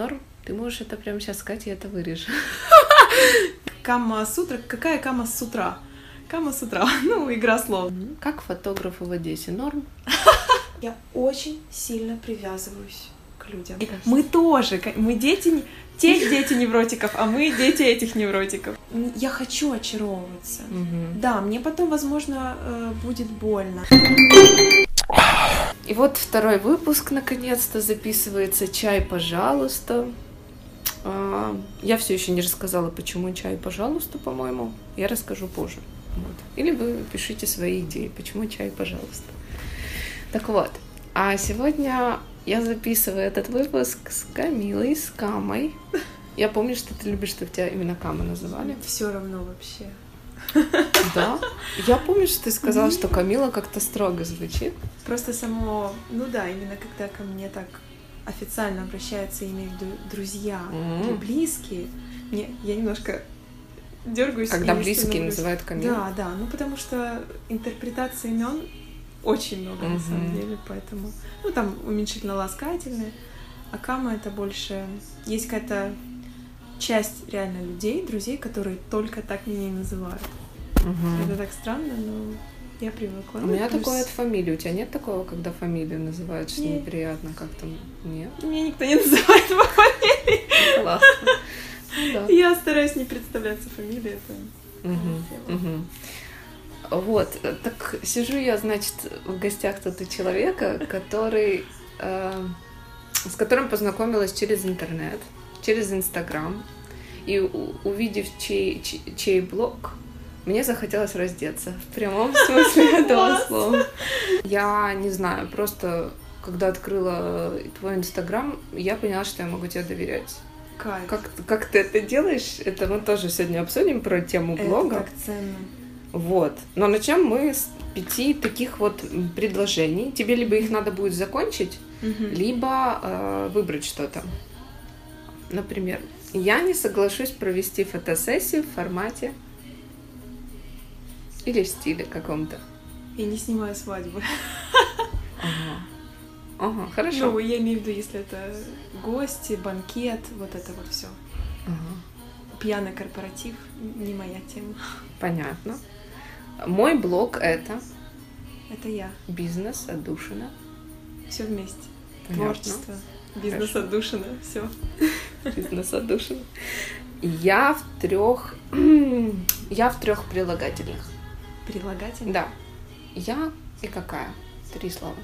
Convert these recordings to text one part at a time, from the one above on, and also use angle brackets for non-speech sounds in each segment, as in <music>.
Норм? Ты можешь это прямо сейчас сказать, и это вырежешь. Кама с утра. Какая кама с утра? Кама с утра. <laughs> Ну, игра слов. Как фотографу в Одессе? Норм? <laughs> Я очень сильно привязываюсь к людям. Мы тоже, мы дети, не- те дети невротиков, а мы дети этих невротиков. Я хочу очаровываться. Да, мне потом, возможно, э, будет больно. И вот второй выпуск наконец-то записывается. Чай, пожалуйста. А, Я все еще не рассказала, почему чай, пожалуйста, по-моему. Я расскажу позже. Вот. Или вы пишите свои идеи, почему чай, пожалуйста. Так вот, а сегодня я записываю этот выпуск с Камилой, с Камой. Я помню, что ты любишь, что тебя именно Кама называли. Все равно вообще. <laughs> Да. Я помню, что ты сказала, что Камила как-то строго звучит. Просто само, ну да, именно когда ко мне так официально обращаются, я имею в виду друзья близкие, мне, я немножко дергаюсь. Когда близкие называют Камилу. Да, да, ну потому что интерпретация имен очень много на самом деле, поэтому, ну там уменьшительно-ласкательные, а кама это больше, есть какая-то часть реально людей, друзей, которые только так меня и называют. Мгм. Это так странно, но я привыкла. У Ну, меня плюс такое от фамилии. У тебя нет такого, когда фамилию называют, что Нет. неприятно как-то? Нет? Меня никто не называет по фамилии. Классно. Ну да. Я стараюсь не представляться фамилией. Это... Вот, так сижу я, значит, в гостях тут у человека, который, э, с которым познакомилась через интернет, через Инстаграм, и увидев чей, чей, чей блог, мне захотелось раздеться, в прямом смысле <laughs> этого слова. Я не знаю, просто когда открыла твой Инстаграм, я поняла, что я могу тебе доверять. Кайф. Как, как ты это делаешь, это мы тоже сегодня обсудим про тему Это блога. так ценно. Вот. Но начнем мы с пяти таких вот предложений. Тебе либо их надо будет закончить, Мгм. либо э, выбрать что-то. Например, я не соглашусь провести фотосессию в формате или в стиле каком-то. Я не снимаю свадьбы. Ага. Ага, хорошо. Ну, я имею в виду, если это гости, банкет, вот это вот все. Ага. Пьяный корпоратив не моя тема. Понятно. Мой блог это Это я. бизнес отдушина. Все вместе. Понятно. Творчество, бизнес Хорошо. отдушина, все. Бизнес отдушина. Я в трех. <clears throat> Я в трех прилагательных. Прилагательное. Да. Я и какая? Три слова.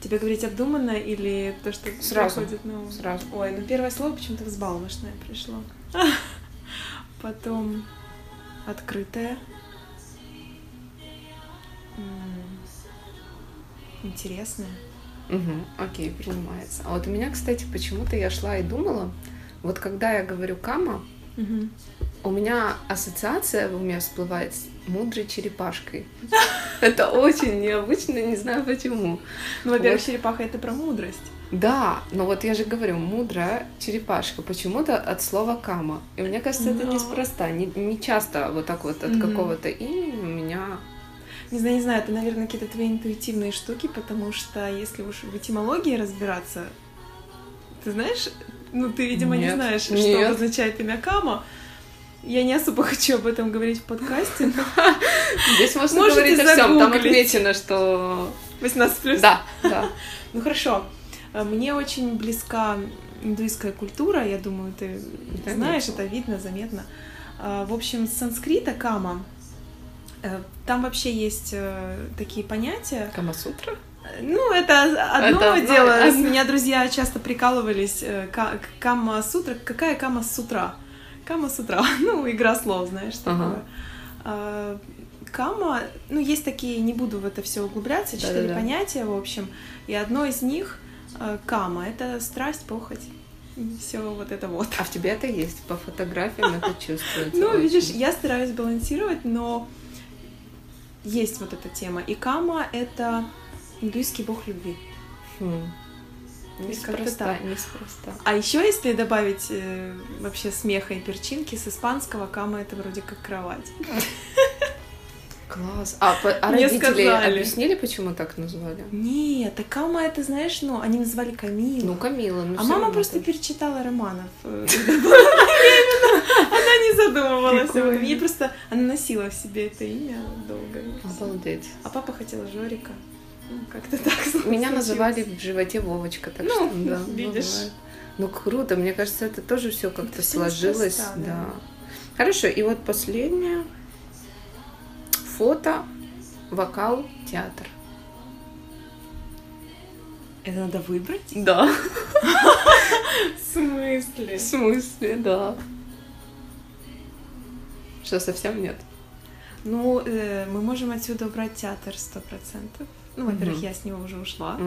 Тебе говорить обдуманно или то, что Сразу. приходит на ум? Сразу. Ой, ну первое слово почему-то взбалмошное пришло. <laughs> Потом открытое. Интересное. Угу, окей, принимается. А вот у меня, кстати, почему-то я шла и думала, вот когда я говорю кама, Мгм. у меня ассоциация в уме всплывает с мудрой черепашкой. <laughs> Это очень необычно, не знаю почему. Ну, во-первых, Вот. черепаха это про мудрость. Да, но вот я же говорю, мудрая черепашка, почему-то от слова кама. И мне кажется, это Но- неспроста. Не, не часто вот так вот от Мгм. какого-то имени у меня... Не знаю, не знаю, это, наверное, какие-то твои интуитивные штуки, потому что если уж в этимологии разбираться, ты знаешь, ну ты, видимо, не Нет, знаешь, что нет. обозначает имя Кама. Я не особо <laughs> хочу об этом говорить в подкасте, но <laughs> Здесь можно Можете говорить о всем. Там отмечено, что... 18 плюс. Да, <laughs> да. Ну хорошо. Э, Мне очень близка индуистская культура, я думаю, ты Конечно. знаешь, это видно, заметно. А, В общем, с санскрита кама, э, там вообще есть э, такие понятия. Камасутра? Ну, это одно Это дело. Одно. меня друзья часто прикалывались. э, ка- Кама сутра. Какая кама с утра? Кама с утра. <laughs> Ну, игра слов, знаешь, Ага. такое. А, Кама, ну, есть такие, не буду в это все углубляться, четыре Да-да-да. понятия, в общем. И одно из них э, кама это страсть, похоть. Все вот это вот. А в тебе это есть, по фотографиям это чувствуется. <laughs> Ну, видишь, я стараюсь балансировать, но есть вот эта тема. И кама это индуистский бог любви. Хм. Неспроста, неспроста. А еще если добавить э, вообще смеха и перчинки, с испанского кама это вроде как кровать. Класс. А, а Мне родители сказали. объяснили, почему так назвали? Нет, так Кама это, знаешь, ну, они называли Камила. Ну, Камила. Ну, а мама равно просто перечитала романов. <laughs> Она не задумывалась об этом. Ей просто она носила в себе это имя долго. Обалдеть. А папа хотела Жорика. Ну, как-то так <laughs> Меня называли в животе Вовочка, так Ну, что да, <laughs> видишь. Ну круто, мне кажется, это тоже все как-то сложилось, да. Хорошо, и вот последнее фото, вокал, театр. Это надо выбрать? Да. В смысле? В смысле, да. Что совсем нет? Ну, э, мы можем отсюда убрать театр сто процентов. Ну, во-первых, я с него уже ушла.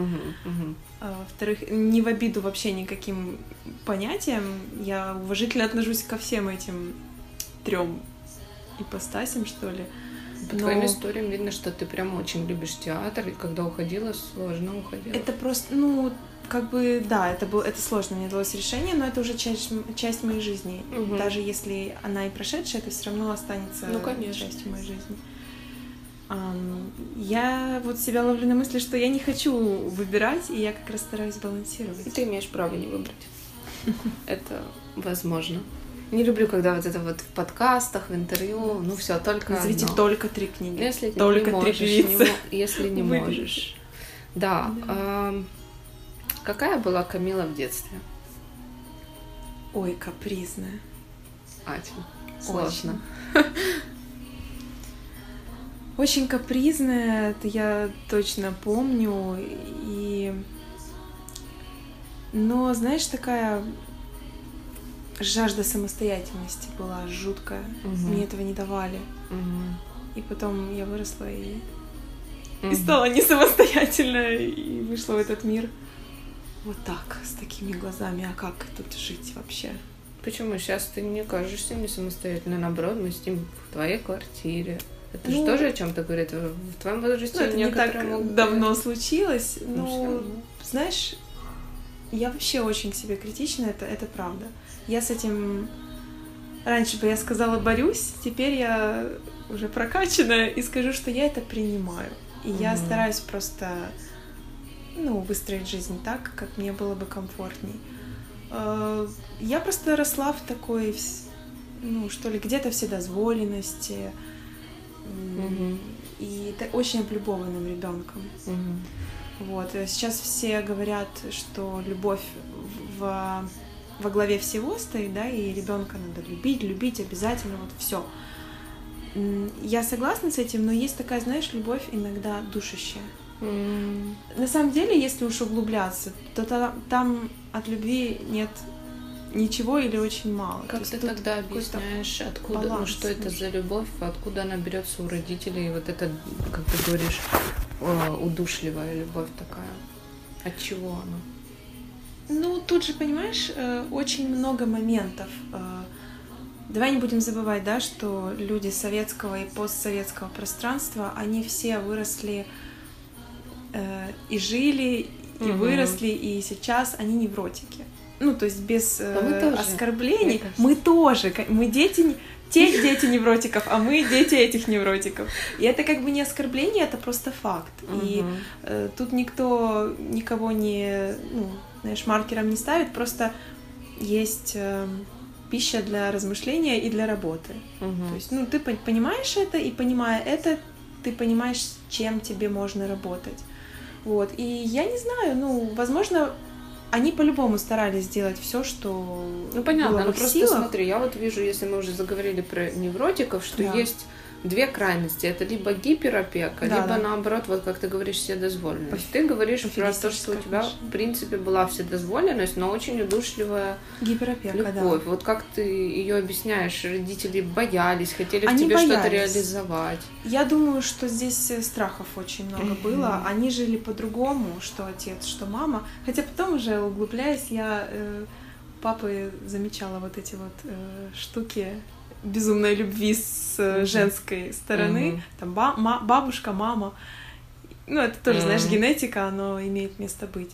А во-вторых, не в обиду вообще никаким понятиям. Я уважительно отношусь ко всем этим трем ипостасям, что ли. По твоим Но- историям видно, что ты прям очень любишь театр, и когда уходила, сложно уходила. Это просто, ну, как бы, да, это было, это сложно мне далось решение, но это уже часть, часть моей жизни. Мгм. Даже если она и прошедшая, это все равно останется Ну, конечно. частью моей жизни. Ам, я вот себя ловлю на мысли, что я не хочу выбирать, и я как раз стараюсь И балансировать. ты имеешь право не выбрать. <laughs> Это возможно. Не люблю, когда вот это вот в подкастах, в интервью, ну все, только Назовите одно. только три книги. Если только не три можешь, не певицы. мо- если не Выберите. можешь. Да. Да. ам, какая была Камила в детстве? Ой, капризная. Ати, сложно. <laughs> Очень капризная, это я точно помню. И... Но, знаешь, такая жажда самостоятельности была жуткая. Мгм. Мне этого не давали. Мгм. И потом я выросла и, и Мгм. стала не самостоятельно и вышла в этот мир. Вот так, с такими глазами. А как тут жить вообще? Почему сейчас ты не кажешься не самостоятельно? Наоборот, мы сидим в твоей квартире. Это же Ну, тоже о чем-то говорит. В твоем возрасте Ну, это не так могут давно случилось, Ну, но, знаешь, я вообще очень к себе критична, это, это правда. Я с этим... Раньше бы я сказала «борюсь», теперь я уже прокачанная и скажу, что я это принимаю. И я Мгм. стараюсь просто, ну, выстроить жизнь так, как мне было бы комфортней. Э, Я просто росла в такой, ну, что ли, где-то вседозволенности, Мгм. и очень облюбованным ребенком. Мгм. Вот. э, Сейчас все говорят, что любовь в, во главе всего стоит, да, и ребенка надо любить, любить обязательно, вот все. Я согласна с этим, но есть такая, знаешь, любовь иногда душащая. На самом деле, если уж углубляться, то та- там от любви нет ничего или очень мало. То Как есть ты тогда объясняешь, откуда, ну баланс что это за любовь, откуда она берется у родителей, вот это, как ты говоришь, э, удушливая любовь такая. От чего она? Ну, тут же, понимаешь, э, очень много моментов. Э, Давай не будем забывать, да, что люди советского и постсоветского пространства, они все выросли э, и жили, и Мгм. выросли, и сейчас они невротики. Ну, то есть без э, А мы тоже, оскорблений. Мы тоже. Мы дети, те дети невротиков, а мы дети этих невротиков. И это как бы не оскорбление, это просто факт. И Мгм. Э, Тут никто никого не, ну, знаешь, маркером не ставит, просто есть э, пища для размышления и для работы. Мгм. То есть, ну, ты пон- понимаешь это, и понимая это, ты понимаешь, с чем тебе можно работать. Вот. И я не знаю, ну, возможно, они по-любому старались сделать все, что Ну понятно, было в ну просто силах. смотри, я вот вижу, если мы уже заговорили про невротиков, что Да. есть две крайности. Это либо гиперопека, Да, либо да. наоборот, вот как ты говоришь, вседозволенность. Ты говоришь про то, что у тебя, отношение. в принципе, была вседозволенность, но очень удушливая Гиперопека, да. любовь. Вот как ты ее объясняешь? Родители боялись, хотели Они в тебе что-то реализовать. Я думаю, что здесь э, страхов очень много Мгм. было. Они жили по-другому, что отец, что мама. Хотя потом уже углубляясь, я э, папы замечала вот эти вот э, штуки безумной любви с э, женской стороны. Мгм. Там ба- ма- бабушка, мама. Ну, это тоже, знаешь, Мгм. генетика, оно имеет место быть.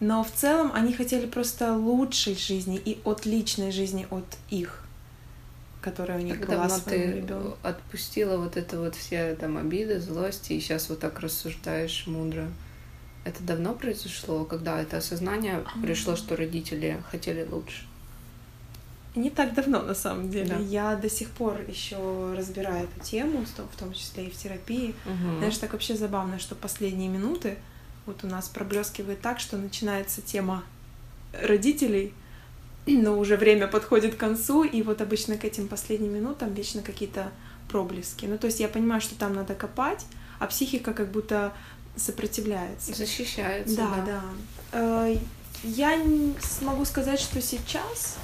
Но в целом они хотели просто лучшей жизни и от личной жизни от их, которая у них Как была своему ты ребенку. отпустила вот это вот все там обиды, злости, и сейчас вот так рассуждаешь мудро. Это давно произошло, когда это осознание пришло, что родители хотели лучше? Не так давно, на самом деле. Да. Я до сих пор еще разбираю эту тему, в том- числе и в терапии. Мгм. Знаешь, так вообще забавно, что последние минуты вот у нас проблескивает так, что начинается тема родителей, но уже время подходит к концу, и вот обычно к этим последним минутам вечно какие-то проблески. Ну, то есть я понимаю, что там надо копать, а психика как будто сопротивляется. Защищается, Да, да. да. Э, Я смогу сказать, что сейчас,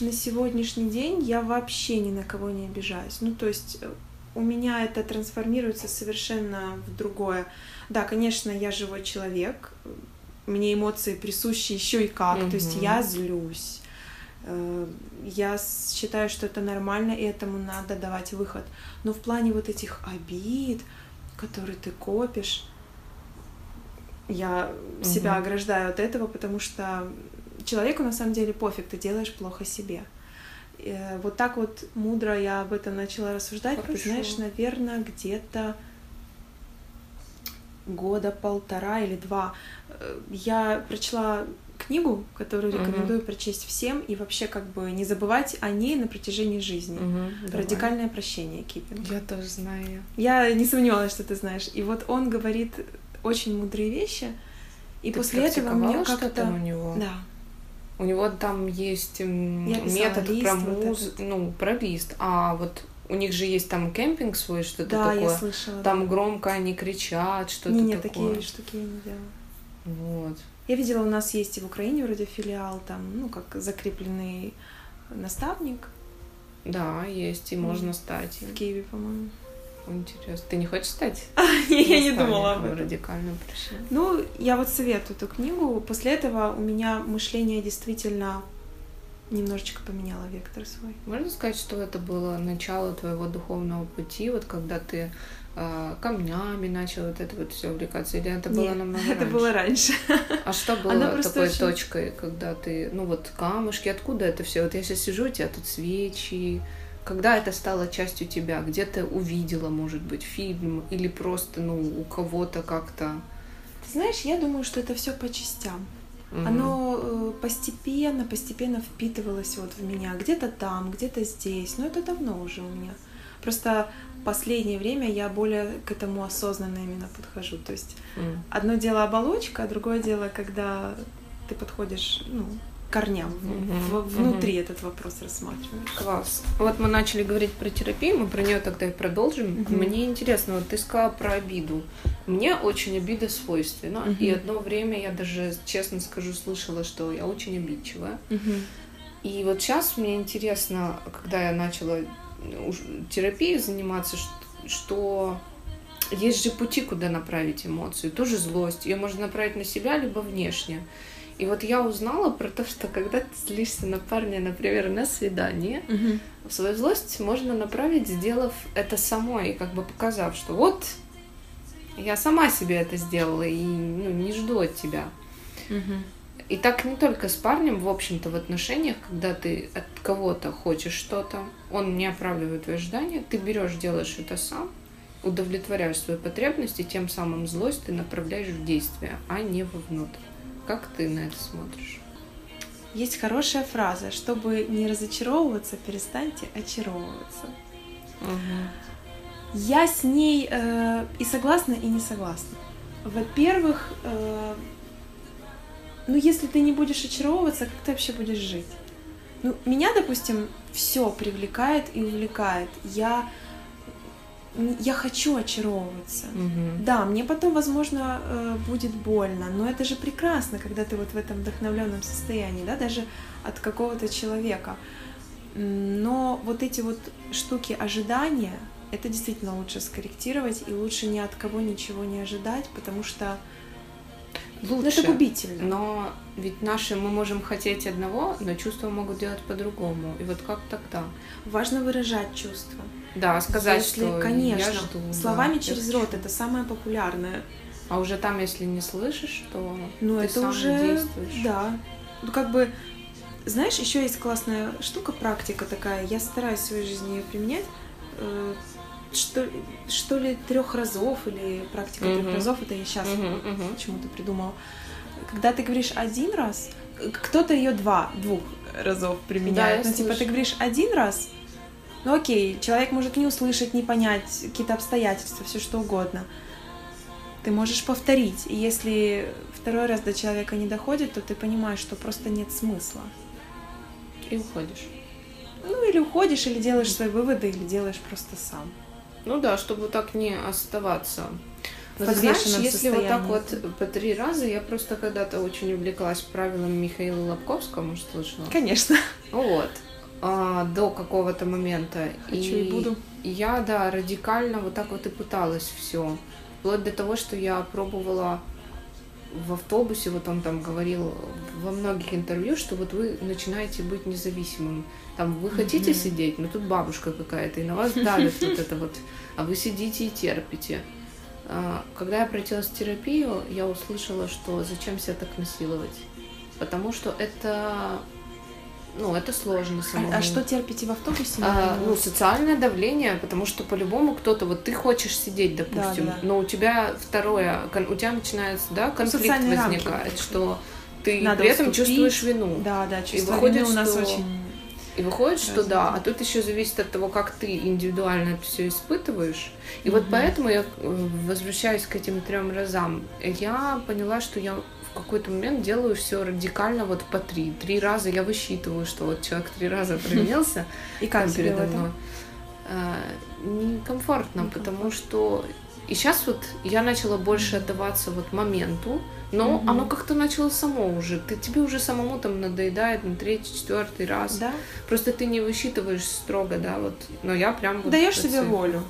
на сегодняшний день, я вообще ни на кого не обижаюсь. Ну, то есть э, у меня это трансформируется совершенно в другое. Да, конечно, я живой человек, мне эмоции присущи еще и как. То есть я злюсь. Э, Я считаю, что это нормально, и этому надо давать выход. Но в плане вот этих обид, которые ты копишь, я себя Мгм. ограждаю от этого, потому что человеку на самом деле пофиг, ты делаешь плохо себе. Э, Вот так вот мудро я об этом начала рассуждать. Ты Хорошо. знаешь, наверное, где-то года полтора или два э, я прочла книгу, которую Мгм. рекомендую прочесть всем и вообще как бы не забывать о ней на протяжении жизни. Давай. Радикальное прощение Киппинг. Я тоже знаю. Я не сомневалась, что ты знаешь. И вот он говорит очень мудрые вещи. И Ты после этого мне как-то... у него? Да. У него там есть Я метод про вот муз... этот. ну, про лист. А вот у них же есть там кемпинг свой, что-то Да, я такое. слышала. Там да. громко они кричат, что-то Не, не, такое. такие штуки я не делала. Вот. Я видела, у нас есть и в Украине вроде филиал, там, ну, как закрепленный наставник Да, есть, и можно стать. в Киеве, по-моему. Интересно. Ты не хочешь стать? <laughs> Я не думала об этом. Радикального прощения. Ну, я вот советую эту книгу. После этого у меня мышление действительно немножечко поменяло вектор свой. Можно сказать, что это было начало твоего духовного пути, вот когда ты э, камнями начал вот это вот все увлекаться, или это было Нет, намного это раньше? было раньше. <laughs> А что было такой очень- точкой, когда ты, ну вот камушки, откуда это все? Вот я сейчас сижу, у тебя тут свечи. Когда это стало частью тебя? Где ты увидела, может быть, фильм или просто, ну, у кого-то как-то? Ты знаешь, я думаю, что это все по частям. Мгм. Оно э, постепенно, постепенно впитывалось вот в меня. Где-то там, где-то здесь. Но это давно уже у меня. Просто последнее время я более к этому осознанно именно подхожу. То есть М. одно дело оболочка, а другое дело, когда ты подходишь ну, корням, в- внутри этот вопрос рассматриваешь. Класс. Вот мы начали говорить про терапию, мы про нее тогда и продолжим. Мгм. Мне интересно, вот ты сказала про обиду. Мне очень обида свойственна. Мгм. И одно время я даже, честно скажу, слышала, что я очень обидчивая. И вот сейчас мне интересно, когда я начала уж терапией заниматься, что есть же пути, куда направить эмоцию. Тоже злость. Ее можно направить на себя, либо внешне. И вот я узнала про то, что когда ты злишься на парня, например, на свидание, свою злость можно направить, сделав это самой, и как бы показав, что вот я сама себе это сделала и ну, не жду от тебя. И так не только с парнем, в общем-то, в отношениях, когда ты от кого-то хочешь что-то, он не оправдывает твои ожидания, ты берешь, делаешь это сам, удовлетворяешь свои потребности, тем самым злость ты направляешь в действие, а не вовнутрь. Как ты на это смотришь? Есть хорошая фраза, чтобы не разочаровываться, перестаньте очаровываться. Я с ней э, и согласна, и не согласна. Во-первых, э, ну если ты не будешь очаровываться, как ты вообще будешь жить? Ну, меня, допустим, все привлекает и увлекает. Я, я хочу очаровываться. Мгм. Да, мне потом, возможно, э, будет больно, но это же прекрасно, когда ты вот в этом вдохновленном состоянии, да, даже от какого-то человека. Но вот эти вот штуки ожидания, это действительно лучше скорректировать и лучше ни от кого ничего не ожидать, потому что ну, Лучше. это губительно. Но ведь наши мы можем хотеть одного, но чувства могут делать по-другому. И вот как тогда? Важно выражать чувства. Да, сказать, Если, что конечно, я жду. да, словами я через рот это самое популярное. А уже там, если не слышишь, то Ну, ты это сам уже действуешь. да. Ну как бы Знаешь, еще есть классная штука, практика такая. Я стараюсь в своей жизни ее применять. Э, что, что ли трех разов или практика uh-huh. трех разов, это я сейчас uh-huh, uh-huh. почему-то придумала. Когда ты говоришь один раз, кто-то ее два, двух разов применяет. Да, ну, типа, ты говоришь один раз, ну окей, человек может не услышать, не понять какие-то обстоятельства, все что угодно. Ты можешь повторить. И если второй раз до человека не доходит, то ты понимаешь, что просто нет смысла. И уходишь. Ну, или уходишь, или делаешь свои выводы, или делаешь просто сам. Ну да, чтобы так не оставаться. Но ты знаешь, если вот так вот по три раза, я просто когда-то очень увлеклась правилами Михаила Лобковского, может, слышала? Конечно. Вот. А, до какого-то момента. Хочу и, и буду. Я, да, радикально вот так вот и пыталась все. Вплоть до того, что я пробовала в автобусе, вот он там говорил во многих интервью, что вот вы начинаете быть независимым. Там вы хотите mm-hmm. сидеть, но тут бабушка какая-то, и на вас давит вот это вот, а вы сидите и терпите. А, когда я в терапию, я услышала, что зачем себя так насиловать. Потому что это ну, это сложно самому. А, а что терпите в автобусе? А, ну, социальное давление, потому что по-любому кто-то, вот ты хочешь сидеть, допустим, да, да. но у тебя второе, у тебя начинается, да, конфликт Социальные возникает, рамки. что ты Надо при этом уступить. чувствуешь вину. Да, да, чувство и выходит, вины у нас что... очень и выходит, что да, а тут еще зависит от того, как ты индивидуально это все испытываешь. И mm-hmm. вот поэтому я э, возвращаюсь к этим трем разам. Я поняла, что я в какой-то момент делаю все радикально вот по три. Три раза я высчитываю, что вот человек три раза провинился. И как передо мной. А, некомфортно, потому что и сейчас вот я начала больше отдаваться вот моменту, но mm-hmm. оно как-то начало само уже. Ты, тебе уже самому там надоедает на третий, четвертый раз. Да. Просто ты не высчитываешь строго, да, вот. Но я прям вот даешь себе волю.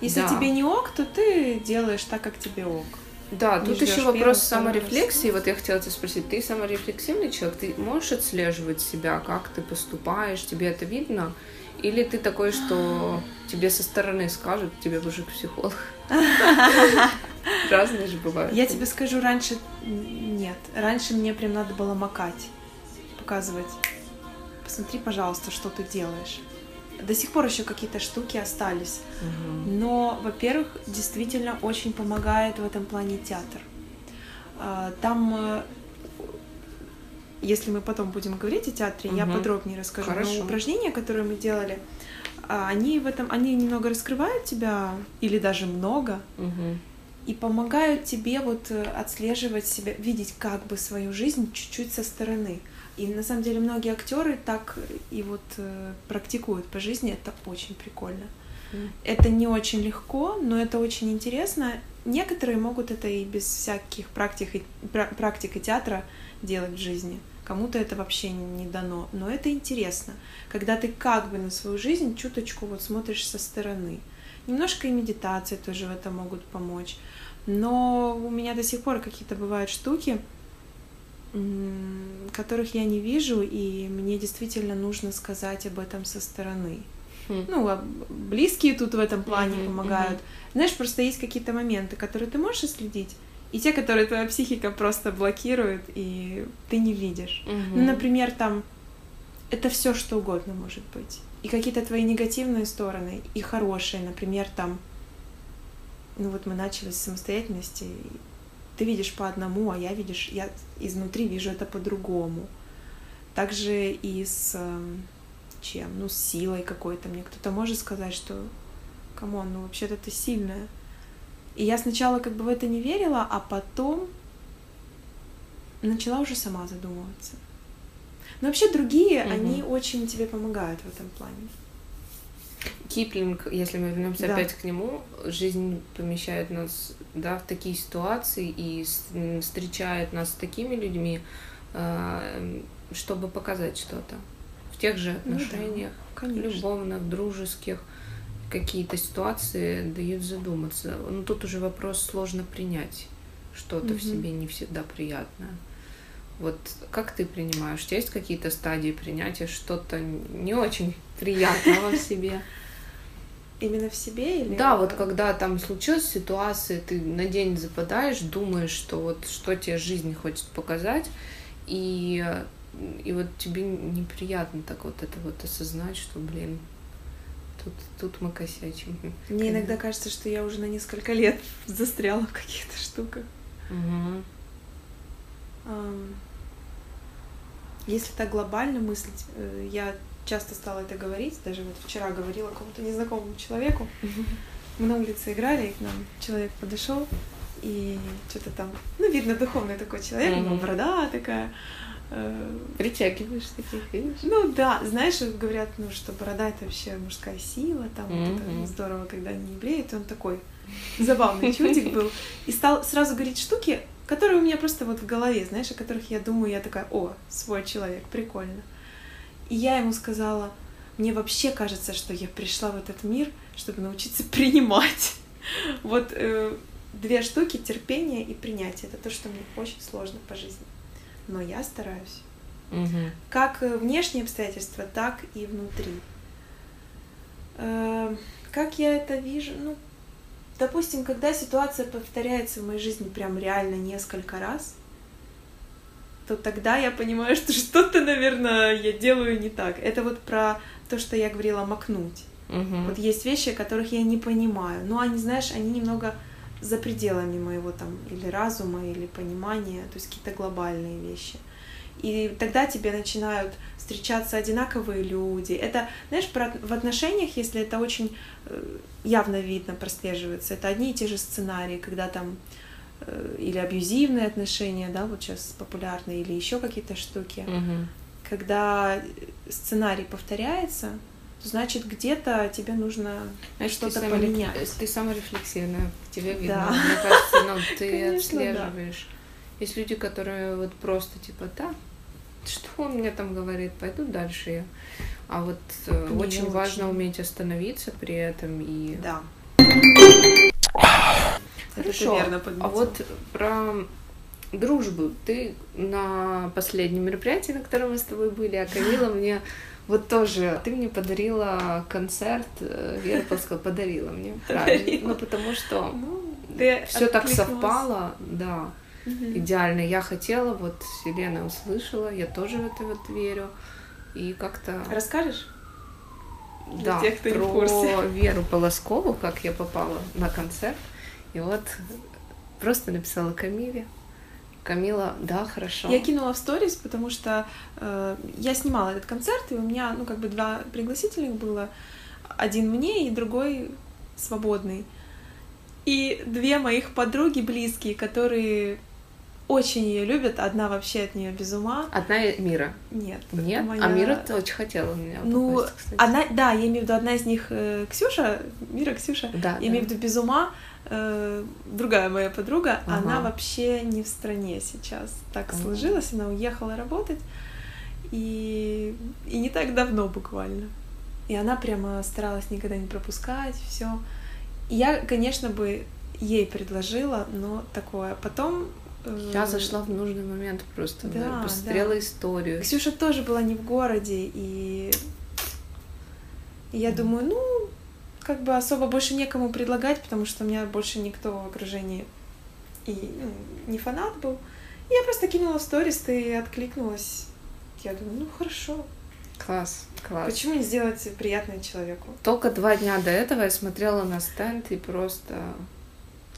Если да. тебе не ок, то ты делаешь так, как тебе ок. Да, тут еще вопрос саморефлексии. Вот я хотела тебя спросить, ты саморефлексивный человек, ты можешь отслеживать себя, как ты поступаешь, тебе это видно? Или ты такой, что тебе со стороны скажут, тебе уже психолог? <laughs> Разные же бывают. Я тебе скажу, раньше нет. Раньше мне прям надо было макать, показывать. Посмотри, пожалуйста, что ты делаешь до сих пор еще какие-то штуки остались. Угу. Но, во-первых, действительно очень помогает в этом плане театр. А, там, э, если мы потом будем говорить о театре, угу. я подробнее расскажу. Хорошо. Но упражнения, которые мы делали, а, они в этом, они немного раскрывают тебя или даже много. Угу. И помогают тебе вот э, отслеживать себя, видеть как бы свою жизнь чуть-чуть со стороны. И на самом деле многие актеры так и вот э, практикуют по жизни. Это очень прикольно. Mm. Это не очень легко, но это очень интересно. Некоторые могут это и без всяких практик и, практик и театра делать в жизни. Кому-то это вообще не дано. Но это интересно, когда ты как бы на свою жизнь чуточку вот смотришь со стороны. Немножко и медитации тоже в этом могут помочь. Но у меня до сих пор какие-то бывают штуки, которых я не вижу, и мне действительно нужно сказать об этом со стороны. Хм. Ну, а близкие тут в этом плане mm-hmm, помогают. Mm-hmm. Знаешь, просто есть какие-то моменты, которые ты можешь следить, и те, которые твоя психика просто блокирует, и ты не видишь. Mm-hmm. Ну, например, там это все что угодно может быть. И какие-то твои негативные стороны, и хорошие, например, там, ну вот мы начали с самостоятельности, ты видишь по одному, а я видишь, я изнутри вижу это по-другому. Также и с эм, чем? Ну, с силой какой-то. Мне кто-то может сказать, что, come on, ну вообще-то ты сильная. И я сначала как бы в это не верила, а потом начала уже сама задумываться. Но вообще другие, угу. они очень тебе помогают в этом плане. Киплинг, если мы вернемся да. опять к нему, жизнь помещает нас да, в такие ситуации и встречает нас с такими людьми, а, чтобы показать что-то. В тех же отношениях, ну да, любовных, дружеских, какие-то ситуации дают задуматься. Ну тут уже вопрос сложно принять что-то угу. в себе не всегда приятное. Вот как ты принимаешь? У тебя есть какие-то стадии принятия, что-то не очень приятного в себе? Именно в себе или? Да, вот когда там случилась ситуация, ты на день западаешь, думаешь, что вот что тебе жизнь хочет показать, и и вот тебе неприятно так вот это вот осознать, что, блин, тут, тут мы косячим. Мне иногда кажется, что я уже на несколько лет <laughs> застряла в каких-то штуках. Угу. Если так глобально мыслить, э, я часто стала это говорить, даже вот вчера говорила кому-то незнакомому человеку. Мы на улице играли, и к нам человек подошел, и что-то там, ну, видно, духовный такой человек, mm-hmm. борода такая. Э, Притягиваешь таких, видишь? Ну да, знаешь, говорят, ну, что борода это вообще мужская сила, там mm-hmm. вот это здорово, когда они не бреют, и он такой забавный чудик был. И стал сразу говорить штуки, которые у меня просто вот в голове, знаешь, о которых я думаю, я такая, о, свой человек, прикольно. И я ему сказала, мне вообще кажется, что я пришла в этот мир, чтобы научиться <laughs> принимать. Вот э, две штуки терпение и принятие. Это то, что мне очень сложно по жизни. Но я стараюсь. Угу. Как внешние обстоятельства, так и внутри. Э, как я это вижу? Ну, допустим, когда ситуация повторяется в моей жизни прям реально несколько раз, то тогда я понимаю, <laughs> что что-то, наверное, я делаю не так. Это вот про то, что я говорила, макнуть. Угу. Вот есть вещи, которых я не понимаю, но они, знаешь, они немного за пределами моего там или разума, или понимания, то есть какие-то глобальные вещи. И тогда тебе начинают встречаться одинаковые люди. Это, знаешь, про, в отношениях, если это очень э, явно видно, прослеживается, это одни и те же сценарии, когда там или абьюзивные отношения, да, вот сейчас популярны, или еще какие-то штуки. Угу. Когда сценарий повторяется, значит, где-то тебе нужно что-то поменять. Ты саморефлексивная, тебе видно. Да. Мне кажется, ну, <laughs> ты Конечно, отслеживаешь. Да. Есть люди, которые вот просто типа, да, что он мне там говорит, пойду дальше я. А вот э, очень, очень важно уметь остановиться при этом и... Да. Хорошо. Это а вот про дружбу. Ты на последнем мероприятии, на котором мы с тобой были, а Камила <gasps> мне вот тоже, ты мне подарила концерт, э, Вера Полского подарила мне, <laughs> правильно. Ну, потому что ну, все так совпало, да, угу. идеально. Я хотела, вот Вселенная услышала, я тоже в это вот верю. И как-то... Расскажешь? Да, тех, кто про. Веру Полоскову, как я попала на концерт. И вот просто написала Камиле. Камила, да, хорошо. Я кинула в сторис, потому что э, я снимала этот концерт, и у меня, ну, как бы два пригласительных было. Один мне и другой свободный. И две моих подруги близкие, которые очень ее любят, одна вообще от нее без ума. Одна Мира. Нет. Нет. Моя... А Мира ты очень хотела у меня. Ну, попасть, кстати. она, да, я имею в виду одна из них э, Ксюша, Мира Ксюша. Да. Я да. имею в виду без ума. Э, другая моя подруга, ага. она вообще не в стране сейчас. Так ага. сложилось, она уехала работать. И, и не так давно буквально. И она прямо старалась никогда не пропускать, все. Я, конечно, бы ей предложила, но такое. Потом я зашла в нужный момент просто, да, посмотрела да. историю. Ксюша тоже была не в городе, и, и я mm. думаю, ну, как бы особо больше некому предлагать, потому что у меня больше никто в окружении и ну, не фанат был. И я просто кинула в сторис, ты откликнулась. Я думаю, ну хорошо. Класс, класс. Почему не сделать приятное человеку? Только два дня до этого я смотрела на стенд и просто...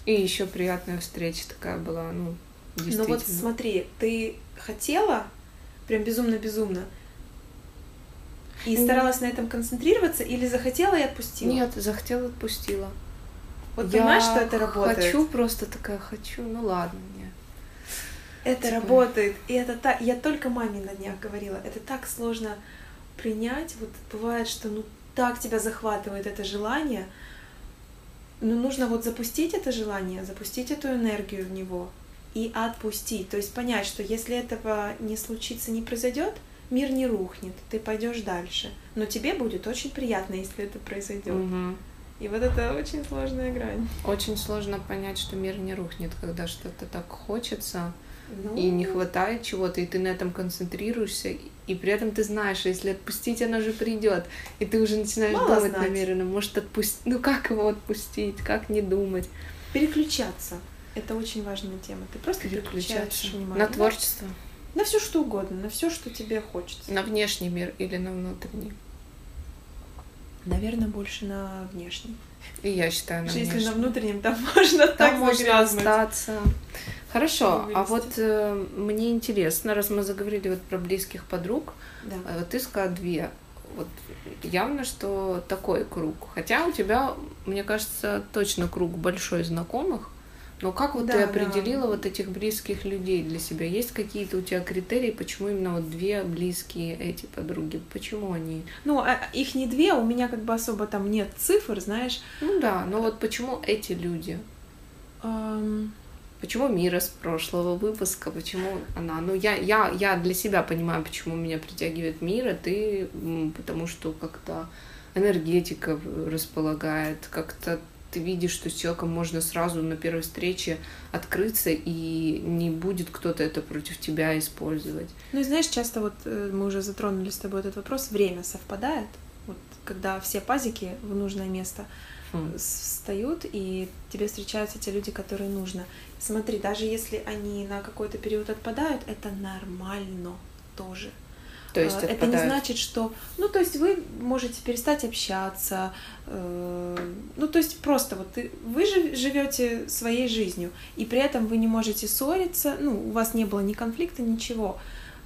И еще приятная встреча такая была, ну, ну вот смотри, ты хотела прям безумно-безумно и старалась на этом концентрироваться или захотела и отпустила? Нет, захотела, отпустила. Вот я понимаешь, что это работает? Хочу, просто такая хочу, ну ладно мне. Это типа... работает, и это так. Я только маме на днях говорила, это так сложно принять. Вот бывает, что ну так тебя захватывает это желание, но нужно вот запустить это желание, запустить эту энергию в него, и отпустить. То есть понять, что если этого не случится, не произойдет, мир не рухнет, ты пойдешь дальше. Но тебе будет очень приятно, если это произойдет. Угу. И вот это очень сложная грань. Очень сложно понять, что мир не рухнет, когда что-то так хочется ну... и не хватает чего-то, и ты на этом концентрируешься, и при этом ты знаешь, если отпустить, она же придет, и ты уже начинаешь Мало думать знать. намеренно, может отпустить, ну как его отпустить, как не думать. Переключаться. Это очень важная тема. Ты просто переключаешь внимание. На творчество. На все что угодно, на все, что тебе хочется. На внешний мир или на внутренний? Наверное, больше на внешний. И я считаю, на внешний. Если на внутреннем, там <laughs> можно Там так можно загрязнуть. остаться. Хорошо, а вот э, мне интересно, раз мы заговорили вот про близких подруг, Да. вот ты сказала две. Вот явно, что такой круг. Хотя у тебя, мне кажется, точно круг большой знакомых. Но как вот Да, ты да. определила вот этих близких людей для себя? Есть какие-то у тебя критерии, почему именно вот две близкие эти подруги? Почему они? Ну, а их не две, у меня как бы особо там нет цифр, знаешь. Ну да, но вот почему эти люди? Эм, Почему Мира с прошлого выпуска? Почему она? Ну, я, я, я для себя понимаю, почему меня притягивает Мира. Ты, потому что как-то энергетика располагает, как-то ты видишь, что с человеком можно сразу на первой встрече открыться, и не будет кто-то это против тебя использовать. Ну и знаешь, часто вот э, мы уже затронули с тобой этот вопрос, время совпадает. Вот когда все пазики в нужное место Хм. встают, и тебе встречаются те люди, которые нужно. Смотри, даже если они на какой-то период отпадают, это нормально тоже. То есть А, это не значит, что... Ну, то есть вы можете перестать общаться. э, Ну, то есть просто вот вы живете своей жизнью, и при этом вы не можете ссориться, ну, у вас не было ни конфликта, ничего.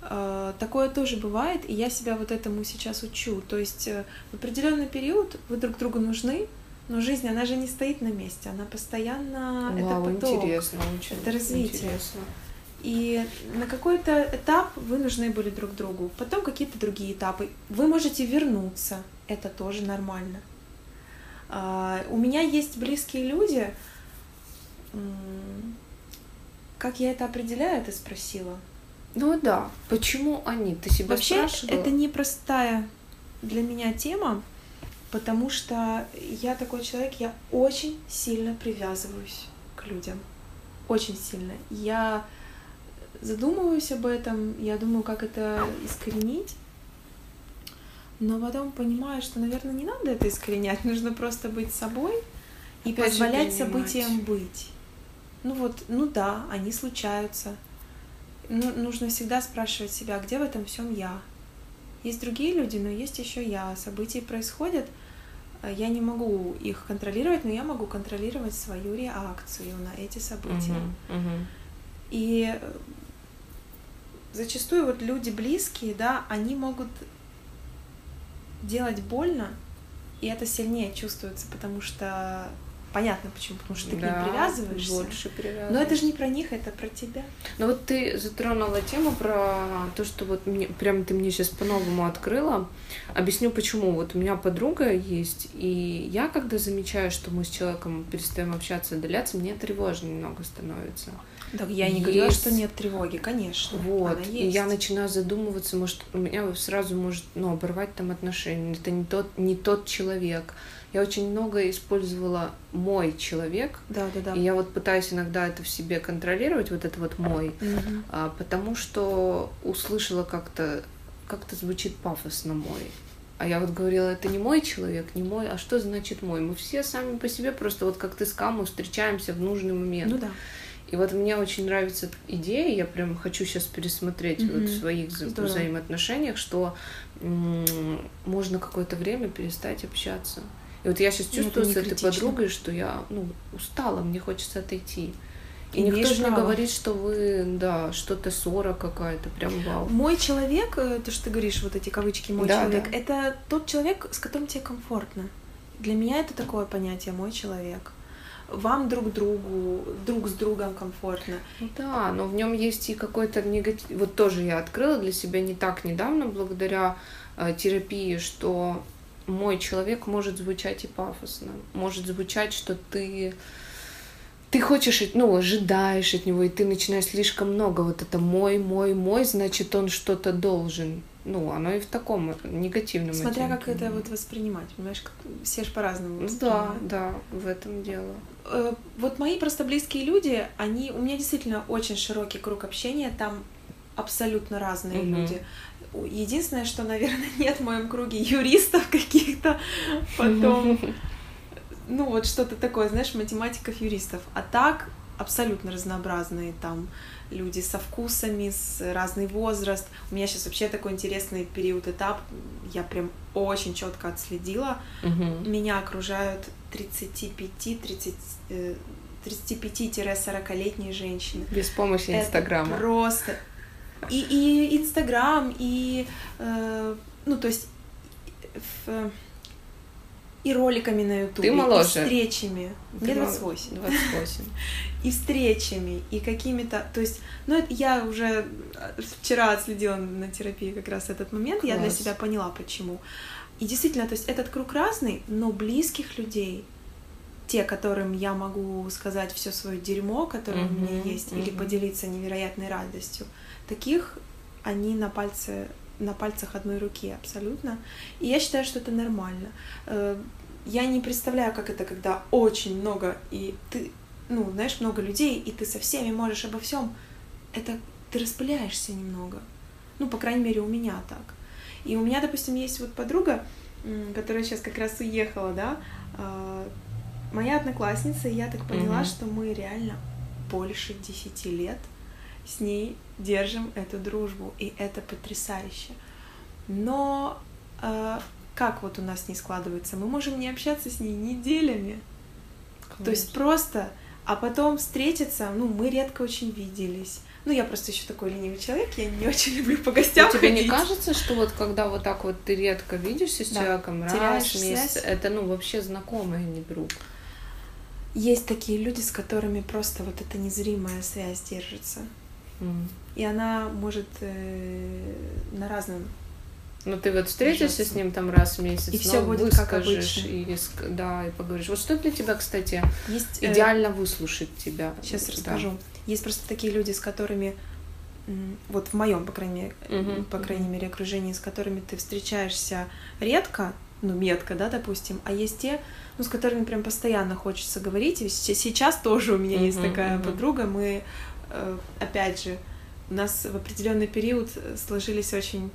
Э, Такое тоже бывает, и я себя вот этому сейчас учу. То есть э, в определенный период вы друг другу нужны, но жизнь, она же не стоит на месте, она постоянно... Вау, это поток. интересно, очень Это развитие. интересно. И на какой-то этап вы нужны были друг другу, потом какие-то другие этапы. Вы можете вернуться, это тоже нормально. А, У меня есть близкие люди. Как я это определяю, ты спросила? Ну да, почему они? Ты себя Вообще, спрашивала? это непростая для меня тема, потому что я такой человек, я очень сильно привязываюсь к людям. Очень сильно. Я задумываюсь об этом, я думаю, как это искоренить. Но потом понимаю, что, наверное, не надо это искоренять, нужно просто быть собой и Опять позволять событиям быть. Ну вот, ну да, они случаются. Ну, нужно всегда спрашивать себя, где в этом всем я. Есть другие люди, но есть еще я. События происходят, а я не могу их контролировать, но я могу контролировать свою реакцию на эти события. Мгм, мгм. И э, зачастую вот люди близкие, да, они могут делать больно, и это сильнее чувствуется, потому что понятно почему, потому что ты к Да, ним привязываешься. Больше привязываешься. Но это же не про них, это про тебя. Ну вот ты затронула тему про то, что вот мне, прям ты мне сейчас по-новому открыла. Объясню почему. Вот у меня подруга есть, и я когда замечаю, что мы с человеком перестаем общаться, отдаляться, мне тревожно немного становится. Так я не говорила, что нет тревоги, конечно. Вот. И я начинаю задумываться, может, у меня сразу может ну, оборвать там отношения. Это не тот, не тот человек. Я очень много использовала мой человек, Да, да, да. и я вот пытаюсь иногда это в себе контролировать, вот это вот мой. Мгм. А, потому что услышала как-то, как-то звучит пафосно мой. А я вот говорила, это не мой человек, не мой, а что значит мой? Мы все сами по себе, просто вот как ты сказал, мы встречаемся в нужный момент. Ну да. И вот мне очень нравится идея, я прям хочу сейчас пересмотреть вот Мгм. в своих Здорово. взаимоотношениях, что можно какое-то время перестать общаться. И вот я сейчас Ну, чувствую с этой критично. подругой, что я ну, устала, мне хочется отойти. И Имеешь никто же не говорит, что вы, да, что-то ссора какая-то, прям вау. Мой человек, э, то, что ты говоришь, вот эти кавычки, мой Да, человек, да. это тот человек, с которым тебе комфортно. Для меня это такое понятие, мой человек. Вам друг другу, друг с другом комфортно. Ну Да, но в нем есть и какой-то негатив. Вот тоже я открыла для себя не так недавно, благодаря э, терапии, что мой человек может звучать и пафосно. Может звучать, что ты ты хочешь, ну, ожидаешь от него, и ты начинаешь слишком много. Вот это мой, мой, мой, значит, он что-то должен. Ну, оно и в таком негативном Смотря как оттенке. это вот воспринимать, понимаешь, как- все же по-разному. Ну Да, да, в этом дело. Э, Вот мои просто близкие люди, они, у меня действительно очень широкий круг общения, там абсолютно разные Мгм. люди. Единственное, что, наверное, <laughs> нет в моем круге юристов <laughs> каких-то, потом, ну вот что-то такое, знаешь, математиков, юристов. А так абсолютно разнообразные, там люди со вкусами, с разный возраст. У меня сейчас вообще такой интересный период, этап, я прям очень четко отследила. Мгм. Меня окружают 35-30 э, 35-40-летние женщины. Без помощи Это Инстаграма. просто. И, и Инстаграм, и, э, ну, то есть, в- и роликами на Ютубе, Ты моложе. и встречами. Мне Ты мол- 28. 28. И встречами, и какими-то... То есть, ну, я уже вчера отследила на терапии как раз этот момент, я для Класс. себя поняла, почему. И действительно, то есть этот круг разный, но близких людей, те, которым я могу сказать все свое дерьмо, которое у меня есть, или мгм. поделиться невероятной радостью, таких они на пальце на пальцах одной руки абсолютно. И я считаю, что это нормально. Э, Я не представляю, как это, когда очень много, и ты, ну, знаешь, много людей, и ты со всеми можешь обо всем. Это ты распыляешься немного. Ну, по крайней мере, у меня так. И у меня, допустим, есть вот подруга, которая сейчас как раз уехала, да, а, моя одноклассница, и я так поняла, Мгм. что мы реально больше десяти лет с ней держим эту дружбу, и это потрясающе. Но э, как вот у нас не складывается? Мы можем не общаться с ней неделями, то есть просто, а потом встретиться, ну, мы редко очень виделись. Ну, я просто еще такой ленивый человек, я не очень люблю по гостям Ну, тебе не ходить. кажется, что вот когда вот так вот ты редко видишься с Да. человеком, раз месяц, это ну вообще знакомый, а не друг. Есть такие люди, с которыми просто вот эта незримая связь держится. М. И она может э, на разном Ну ты вот встретишься с ним там раз в месяц, И но будет как обычно. и да и поговоришь. Вот что для тебя, кстати, есть э, идеально выслушать тебя? Сейчас Да. расскажу. Есть просто такие люди, с которыми, вот в моем, по крайней мере, Мгм, по крайней мере, окружении, с которыми ты встречаешься редко, ну, метко, да, допустим, а есть те, ну, с которыми прям постоянно хочется говорить. И се- сейчас тоже у меня есть Мгм, такая мгм. подруга. Мы, э, опять же, у нас в определенный период сложились очень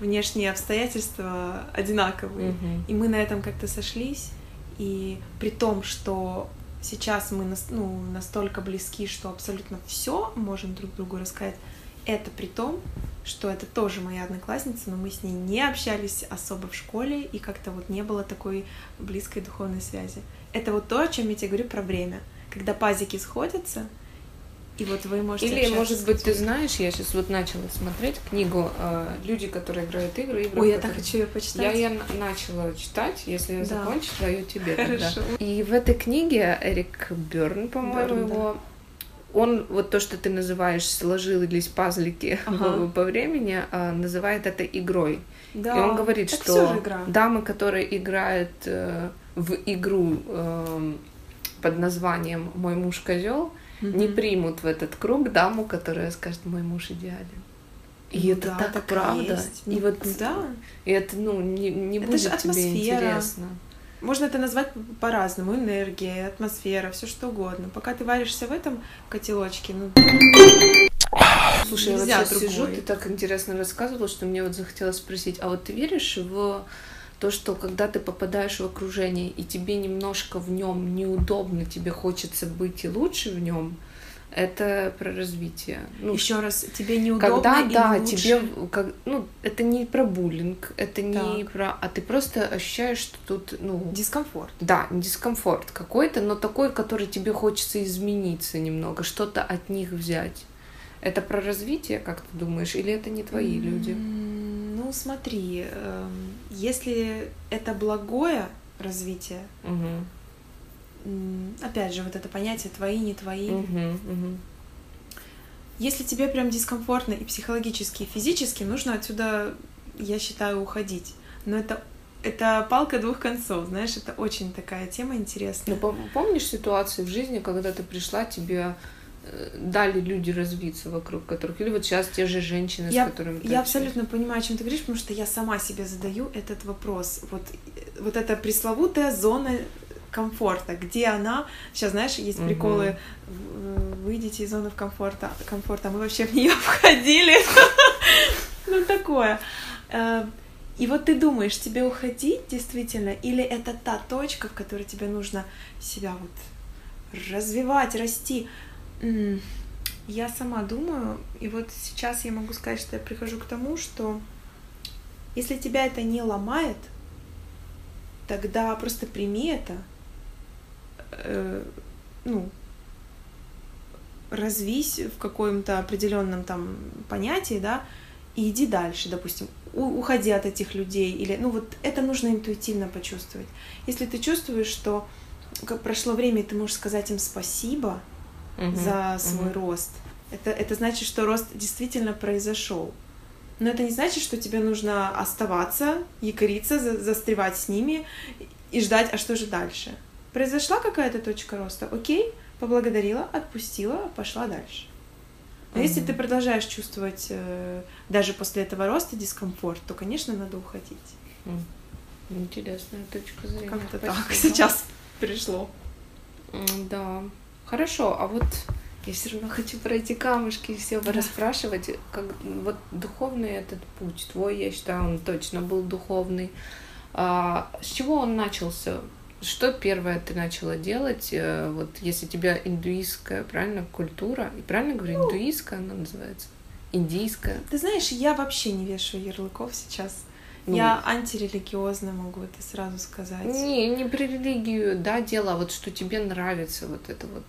внешние обстоятельства одинаковые. Мгм. И мы на этом как-то сошлись, и при том, что сейчас мы ну, настолько близки, что абсолютно все можем друг другу рассказать, это при том, что это тоже моя одноклассница, но мы с ней не общались особо в школе, и как-то вот не было такой близкой духовной связи. Это вот то, о чем я тебе говорю про время. Когда пазики сходятся, и вот вы можете Или, может быть, ты знаешь, я сейчас вот начала смотреть книгу э, «Люди, которые играют игры». игры Ой, я так хочу ее почитать. Я ее начала читать, если я Да. закончу, даю тебе <laughs> тогда. Хорошо. И в этой книге Эрик Берн, по-моему, Бёрн, да. его, он вот то, что ты называешь сложились пазлики Ага. по времени, а, называет это игрой. Да. И он говорит, так что дамы, которые играют э, в игру э, под названием Мой муж козел, не Мгм. примут в этот круг даму, которая скажет Мой муж идеален. И Ну это да, так, так правда. есть. И Ну, вот да. и это ну не, не Это будет тебе интересно. Можно это назвать по-разному. Энергия, атмосфера, все что угодно. Пока ты варишься в этом котелочке, ну, Слушай, я вот Нельзя сейчас сижу, ты так интересно рассказывала, что мне вот захотелось спросить, а вот ты веришь в то, что когда ты попадаешь в окружение и тебе немножко в нем неудобно, тебе хочется быть и лучше в нем, это про развитие. Ну, еще раз, тебе неудобно когда, или да, лучше? тебе, как, ну, это не про буллинг, это не Так. про, а ты просто ощущаешь, что тут, ну, дискомфорт. да, дискомфорт какой-то, но такой, который тебе хочется измениться немного, что-то от них взять. Это про развитие, как ты думаешь, или это не твои люди? М, Ну, смотри, эм, если это благое развитие, Мгм. Опять же, вот это понятие твои, не твои. Мгм, мгм. Если тебе прям дискомфортно и психологически, и физически, нужно отсюда, я считаю, уходить. Но это это палка двух концов, знаешь, это очень такая тема Ну, интересная. пом- помнишь ситуацию в жизни, когда ты пришла, тебе э, дали люди развиться вокруг которых, или вот сейчас те же женщины, с Я- которыми ты Я общаешься? абсолютно понимаю, о чем ты говоришь, потому что я сама себе задаю этот вопрос. Вот, э, вот эта пресловутая зона комфорта, где она, сейчас знаешь, есть приколы, в- выйдите из зоны комфорта, комфорта, мы вообще в нее <laughs> входили, ну такое. Э, И вот ты думаешь, тебе уходить действительно, или это та точка, в которой тебе нужно себя вот развивать, расти. Я сама думаю, и вот сейчас я могу сказать, что я прихожу к тому, что если тебя это не ломает, тогда просто прими это, э, ну, развись в каком-то определенном там понятии, да, и иди дальше, допустим, уходи от этих людей, или, ну вот это нужно интуитивно почувствовать. Если ты чувствуешь, что как прошло время, и ты можешь сказать им спасибо uh-huh, за свой uh-huh. рост, это, это значит, что рост действительно произошел. Но это не значит, что тебе нужно оставаться, якориться, за, застревать с ними и ждать, а что же дальше. Произошла какая-то точка роста, окей, поблагодарила, отпустила, пошла дальше. Но mm-hmm. если ты продолжаешь чувствовать э, даже после этого роста дискомфорт, то, конечно, надо уходить. Mm. Интересная точка зрения. Как-то так <laughs> сейчас пришло. Mm, да. Хорошо, а вот я все равно хочу про эти камушки все да. расспрашивать. Как, вот духовный этот путь твой, я считаю, он точно был духовный. А, с чего он начался? Что первое ты начала делать, э, вот если тебя индуистская, правильно, культура, и правильно говорю, ну, индуистская она называется? Индийская? Ты знаешь, я вообще не вешаю ярлыков сейчас. Ну, я антирелигиозно могу это сразу сказать. Не, не про религию, да, дело, а вот что тебе нравится вот это вот.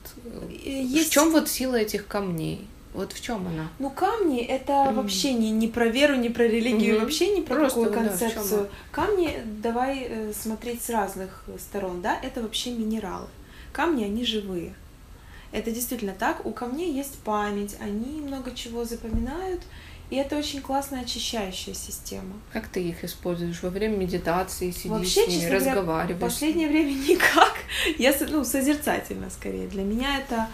Э, Есть... В чем вот сила этих камней? Вот в чем она? Ну, камни это mm. вообще не, не про веру, не про религию, mm-hmm. вообще не про Просто, какую концепцию. Да, камни давай э, смотреть с разных сторон, да, это вообще минералы. Камни, они живые. Это действительно так. У камней есть память, они много чего запоминают, и это очень классная очищающая система. Как ты их используешь? Во время медитации сидишь Вообще, с ними, разговариваешь? в последнее время <laughs> никак. Я, ну, созерцательно скорее. Для меня это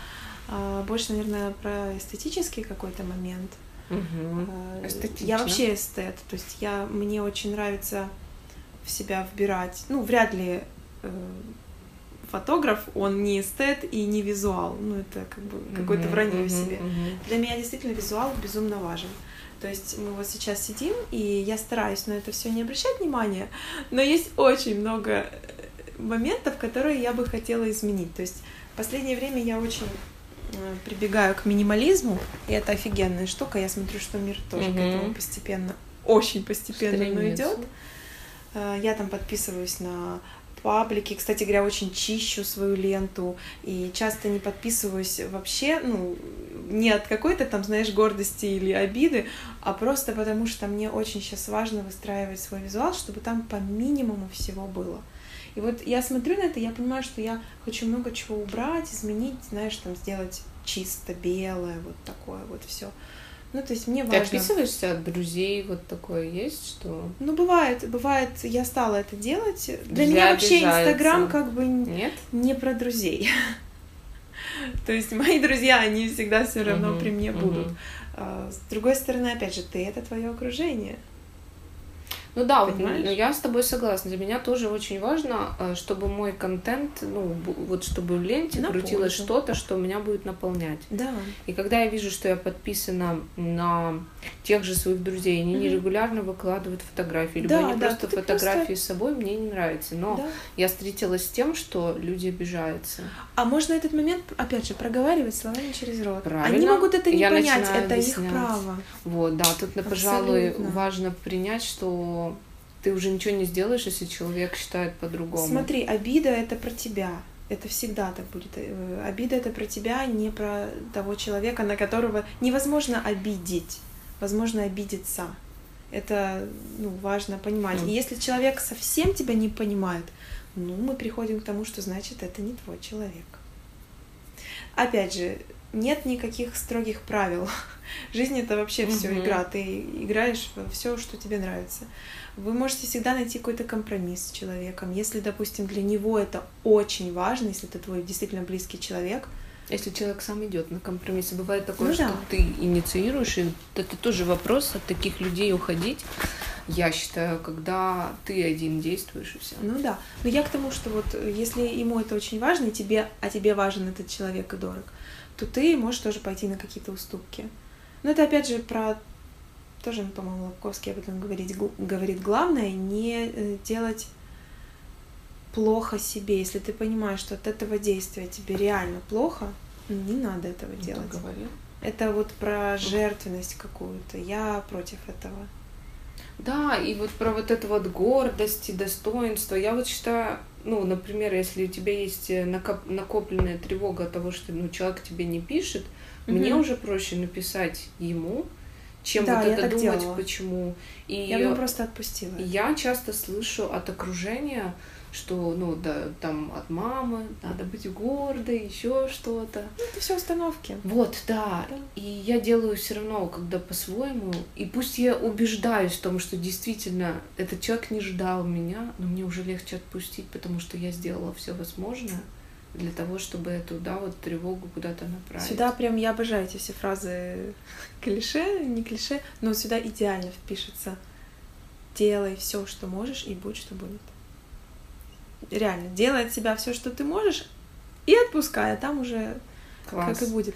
а, больше, наверное, про эстетический какой-то момент. Угу. Я вообще эстет, то есть я мне очень нравится в себя вбирать. Ну, вряд ли э, фотограф, он не эстет и не визуал. Ну, это как бы какое-то вранье в себе. Для меня действительно визуал безумно важен. То есть мы вот сейчас сидим, и я стараюсь на это все не обращать внимания, но есть очень много э, моментов, которые я бы хотела изменить. То есть в последнее время я очень прибегаю к минимализму, и это офигенная штука. Я смотрю, что мир тоже угу. к этому постепенно, очень постепенно но идет. Э, я там подписываюсь на паблики. Кстати говоря, очень чищу свою ленту и часто не подписываюсь вообще, ну, не от какой-то там, знаешь, гордости или обиды, а просто потому что мне очень сейчас важно выстраивать свой визуал, чтобы там по минимуму всего было. И вот я смотрю на это, я понимаю, что я хочу много чего убрать, изменить, знаешь, там сделать чисто белое, вот такое вот все. Ну, то есть мне важно... Ты отписываешься от друзей, вот такое есть, что... Ну, бывает, бывает, я стала это делать. Для меня вообще Инстаграм как бы Нет? не про друзей. <laughs> То есть мои друзья, они всегда все равно при мне будут. А, с другой стороны, опять же, ты это твое окружение. Ну да, вот, ну, я с тобой согласна. Для меня тоже очень важно, э, чтобы мой контент, ну, вот чтобы в ленте на крутилось что-то, что меня будет наполнять. Да. И когда я вижу, что я подписана на тех же своих друзей, они mm-hmm. нерегулярно выкладывают фотографии, либо да, они да, просто фотографии просто... с собой, мне не нравится. Но да. я встретилась с тем, что люди обижаются. А можно этот момент, опять же, проговаривать словами через рот. Правильно. Они могут это не я понять, это объяснять. их право. Вот, да, тут, Абсолютно. пожалуй, важно принять, что ты уже ничего не сделаешь, если человек считает по-другому. Смотри, обида это про тебя. Это всегда так будет. Э, обида это про тебя, не про того человека, на которого невозможно обидеть. Возможно обидеться. Это ну, важно понимать. Mm. И если человек совсем тебя не понимает, ну, мы приходим к тому, что значит это не твой человек. Опять же, нет никаких строгих правил. <laughs> Жизнь это вообще mm-hmm. все игра. Ты играешь во все, что тебе нравится. Вы можете всегда найти какой-то компромисс с человеком. Если, допустим, для него это очень важно, если это твой действительно близкий человек, если человек сам идет на компромиссы, бывает такое, ну, что да. ты инициируешь, и это тоже вопрос от таких людей уходить. Я считаю, когда ты один действуешь и все. Ну да. Но я к тому, что вот если ему это очень важно, и тебе, а тебе важен этот человек и дорог, то ты можешь тоже пойти на какие-то уступки. Но это опять же про тоже, по-моему, Лобковский об этом говорит, говорит, главное не э, делать плохо себе. Если ты понимаешь, что от этого действия тебе реально плохо, Не надо этого делать. говорил. Это вот про жертвенность какую-то. Я против этого. Да, и вот про вот эту вот гордость и достоинство. Я вот считаю, ну, например, если у тебя есть э, накоп- накопленная тревога от того, что ну, человек тебе не пишет, мне Мгм. уже проще написать ему, чем Да, вот это думать, делала. почему. И Я бы просто отпустила. я часто слышу от окружения, что, ну, да, там от мамы надо быть гордой, еще что-то. Ну, это все установки. Вот, да. Да. И я делаю все равно, когда по-своему. И пусть я убеждаюсь в том, что действительно этот человек не ждал меня, но мне уже легче отпустить, потому что я сделала все возможное для того, чтобы эту, да, вот тревогу куда-то направить. Сюда прям я обожаю эти все фразы <laughs> клише, не клише, но сюда идеально впишется. Делай все, что можешь, и будь, что будет. Реально, делай от себя все, что ты можешь, и отпускай, а там уже Класс. как и будет.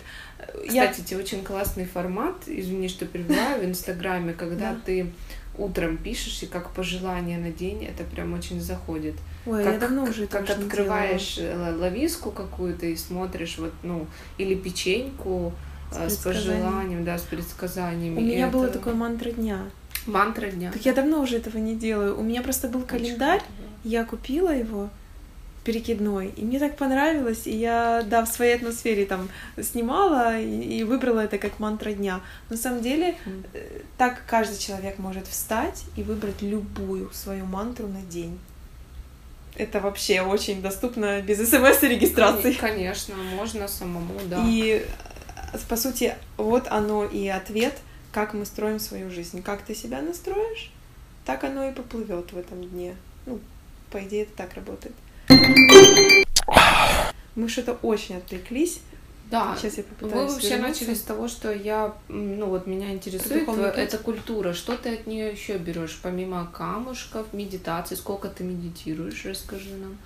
Я Кстати, тебе очень классный формат, извини, что перебиваю, в Инстаграме, когда Да. ты утром пишешь, и как пожелание на день, это прям очень заходит. Ой, как, я давно уже как не открываешь э, лависку какую-то и смотришь вот ну или печеньку С э, с, пожеланием, да, с делала. предсказаниями. У меня было это такое мантра дня. мантра дня. Так я давно уже этого не делаю. У меня просто был календарь, я купила его перекидной, и мне так понравилось, и я, да, в своей атмосфере там снимала и, и выбрала это как мантра дня. На самом деле, э, так каждый человек может встать и выбрать любую свою мантру на день. Это вообще очень доступно без смс и регистрации. Конечно, можно самому, да. И, э, по сути, вот оно и ответ, как мы строим свою жизнь. Как ты себя настроишь, так оно и поплывет в этом дне. Ну, по идее, это так работает. Мы что-то очень отвлеклись. Да. Сейчас я Вы попытаюсь вообще вернуться. начали с того, что я, ну вот меня интересует путь? эта культура. Что ты от нее еще берешь, помимо камушков, медитации? Сколько ты медитируешь, расскажи нам.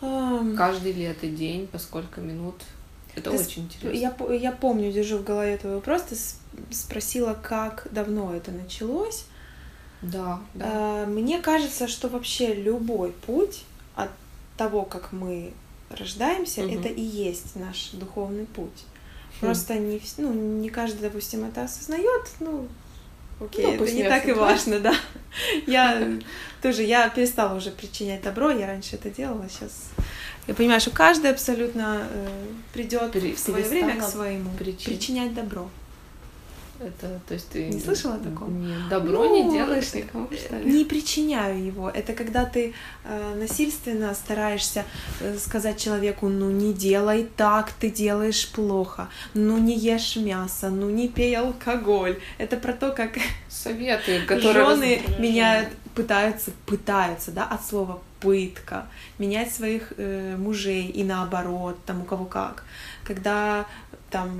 Ам, Каждый ли это день, по сколько минут? Это Ты очень интересно. Я, я помню, держу в голове твой вопрос. Ты спросила, как давно это началось. Да, да. А, Мне кажется, что вообще любой путь того, как мы рождаемся, Мгм. это и есть наш духовный путь. Хм. Просто не, ну, не каждый, допустим, это осознает. Ну, окей, Ну, это не так и важно, да. <laughs> Я тоже, я перестала уже причинять добро, я раньше это делала, сейчас я понимаю, что каждый абсолютно э, придет Пере- в свое время к своему причин- причинять добро. Это, то есть ты... Не слышала о таком? Нет, добро Ну, не делаешь никому, что ли? Не причиняю его. Это когда ты э, насильственно стараешься э, сказать человеку, ну не делай так, ты делаешь плохо, ну не ешь мясо, ну не пей алкоголь. Это про то, как Советы, <laughs> которые жены меняют, пытаются, пытаются, да, от слова пытка, менять своих э, мужей и наоборот, там у кого как. Когда там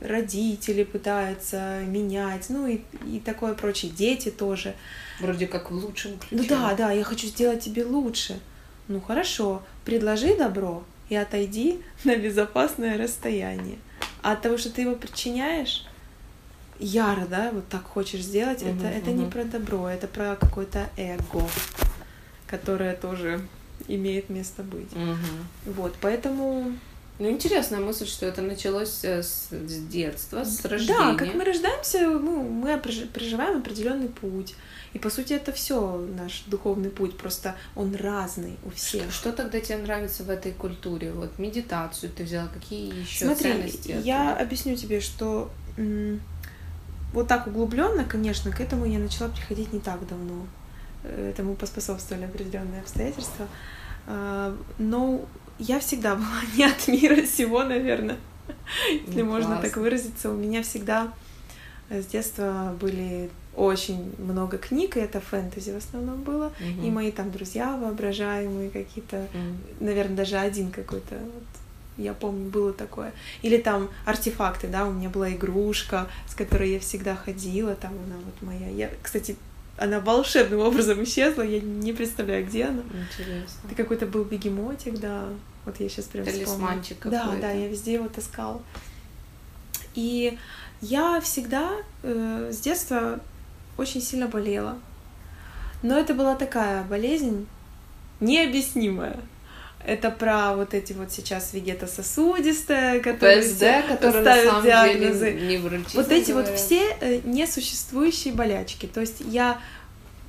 родители пытаются менять, ну и, и такое прочее, дети тоже. Вроде как в лучшем ключе. Ну да, да, я хочу сделать тебе лучше. Ну хорошо, предложи добро и отойди <laughs> на безопасное расстояние. А от того, что ты его причиняешь, яро, да, вот так хочешь сделать, Мгм, это, это не про добро, это про какое-то эго, которое тоже имеет место быть. Мгм. Вот, поэтому... Ну, интересная мысль, что это началось э, с, детства, с рождения. Да, как мы рождаемся, ну, мы прожи- проживаем определенный путь. И по сути это все наш духовный путь, просто он разный у всех. Что тогда тебе нравится в этой культуре? Вот медитацию ты взяла, какие еще Смотри, ценности? я оттуда? объясню тебе, что м, вот так углубленно, конечно, к этому я начала приходить не так давно. Э, Этому поспособствовали определенные обстоятельства. А, Но я всегда была <laughs> не от мира сего, наверное, если Ну, можно так выразиться. У меня всегда с детства были очень много книг, и это фэнтези в основном было. Мгм. И мои там друзья воображаемые какие-то М. наверное, даже один какой-то. Вот, я помню, было такое. Или там артефакты, да, у меня была игрушка, с которой я всегда ходила, там она вот моя. Я, кстати, она волшебным образом исчезла, я не представляю, где она. Интересно. Это какой-то был бегемотик, да. Вот я сейчас прям. Талисманчик Да, какой-то. да, я везде его таскала. И я всегда э, с детства очень сильно болела. Но это была такая болезнь необъяснимая. Это про вот эти вот сейчас вегетососудистые, которые ПСД, которые на самом диагнозы. деле невротизм Вот эти говорят. вот все э, несуществующие болячки. То есть я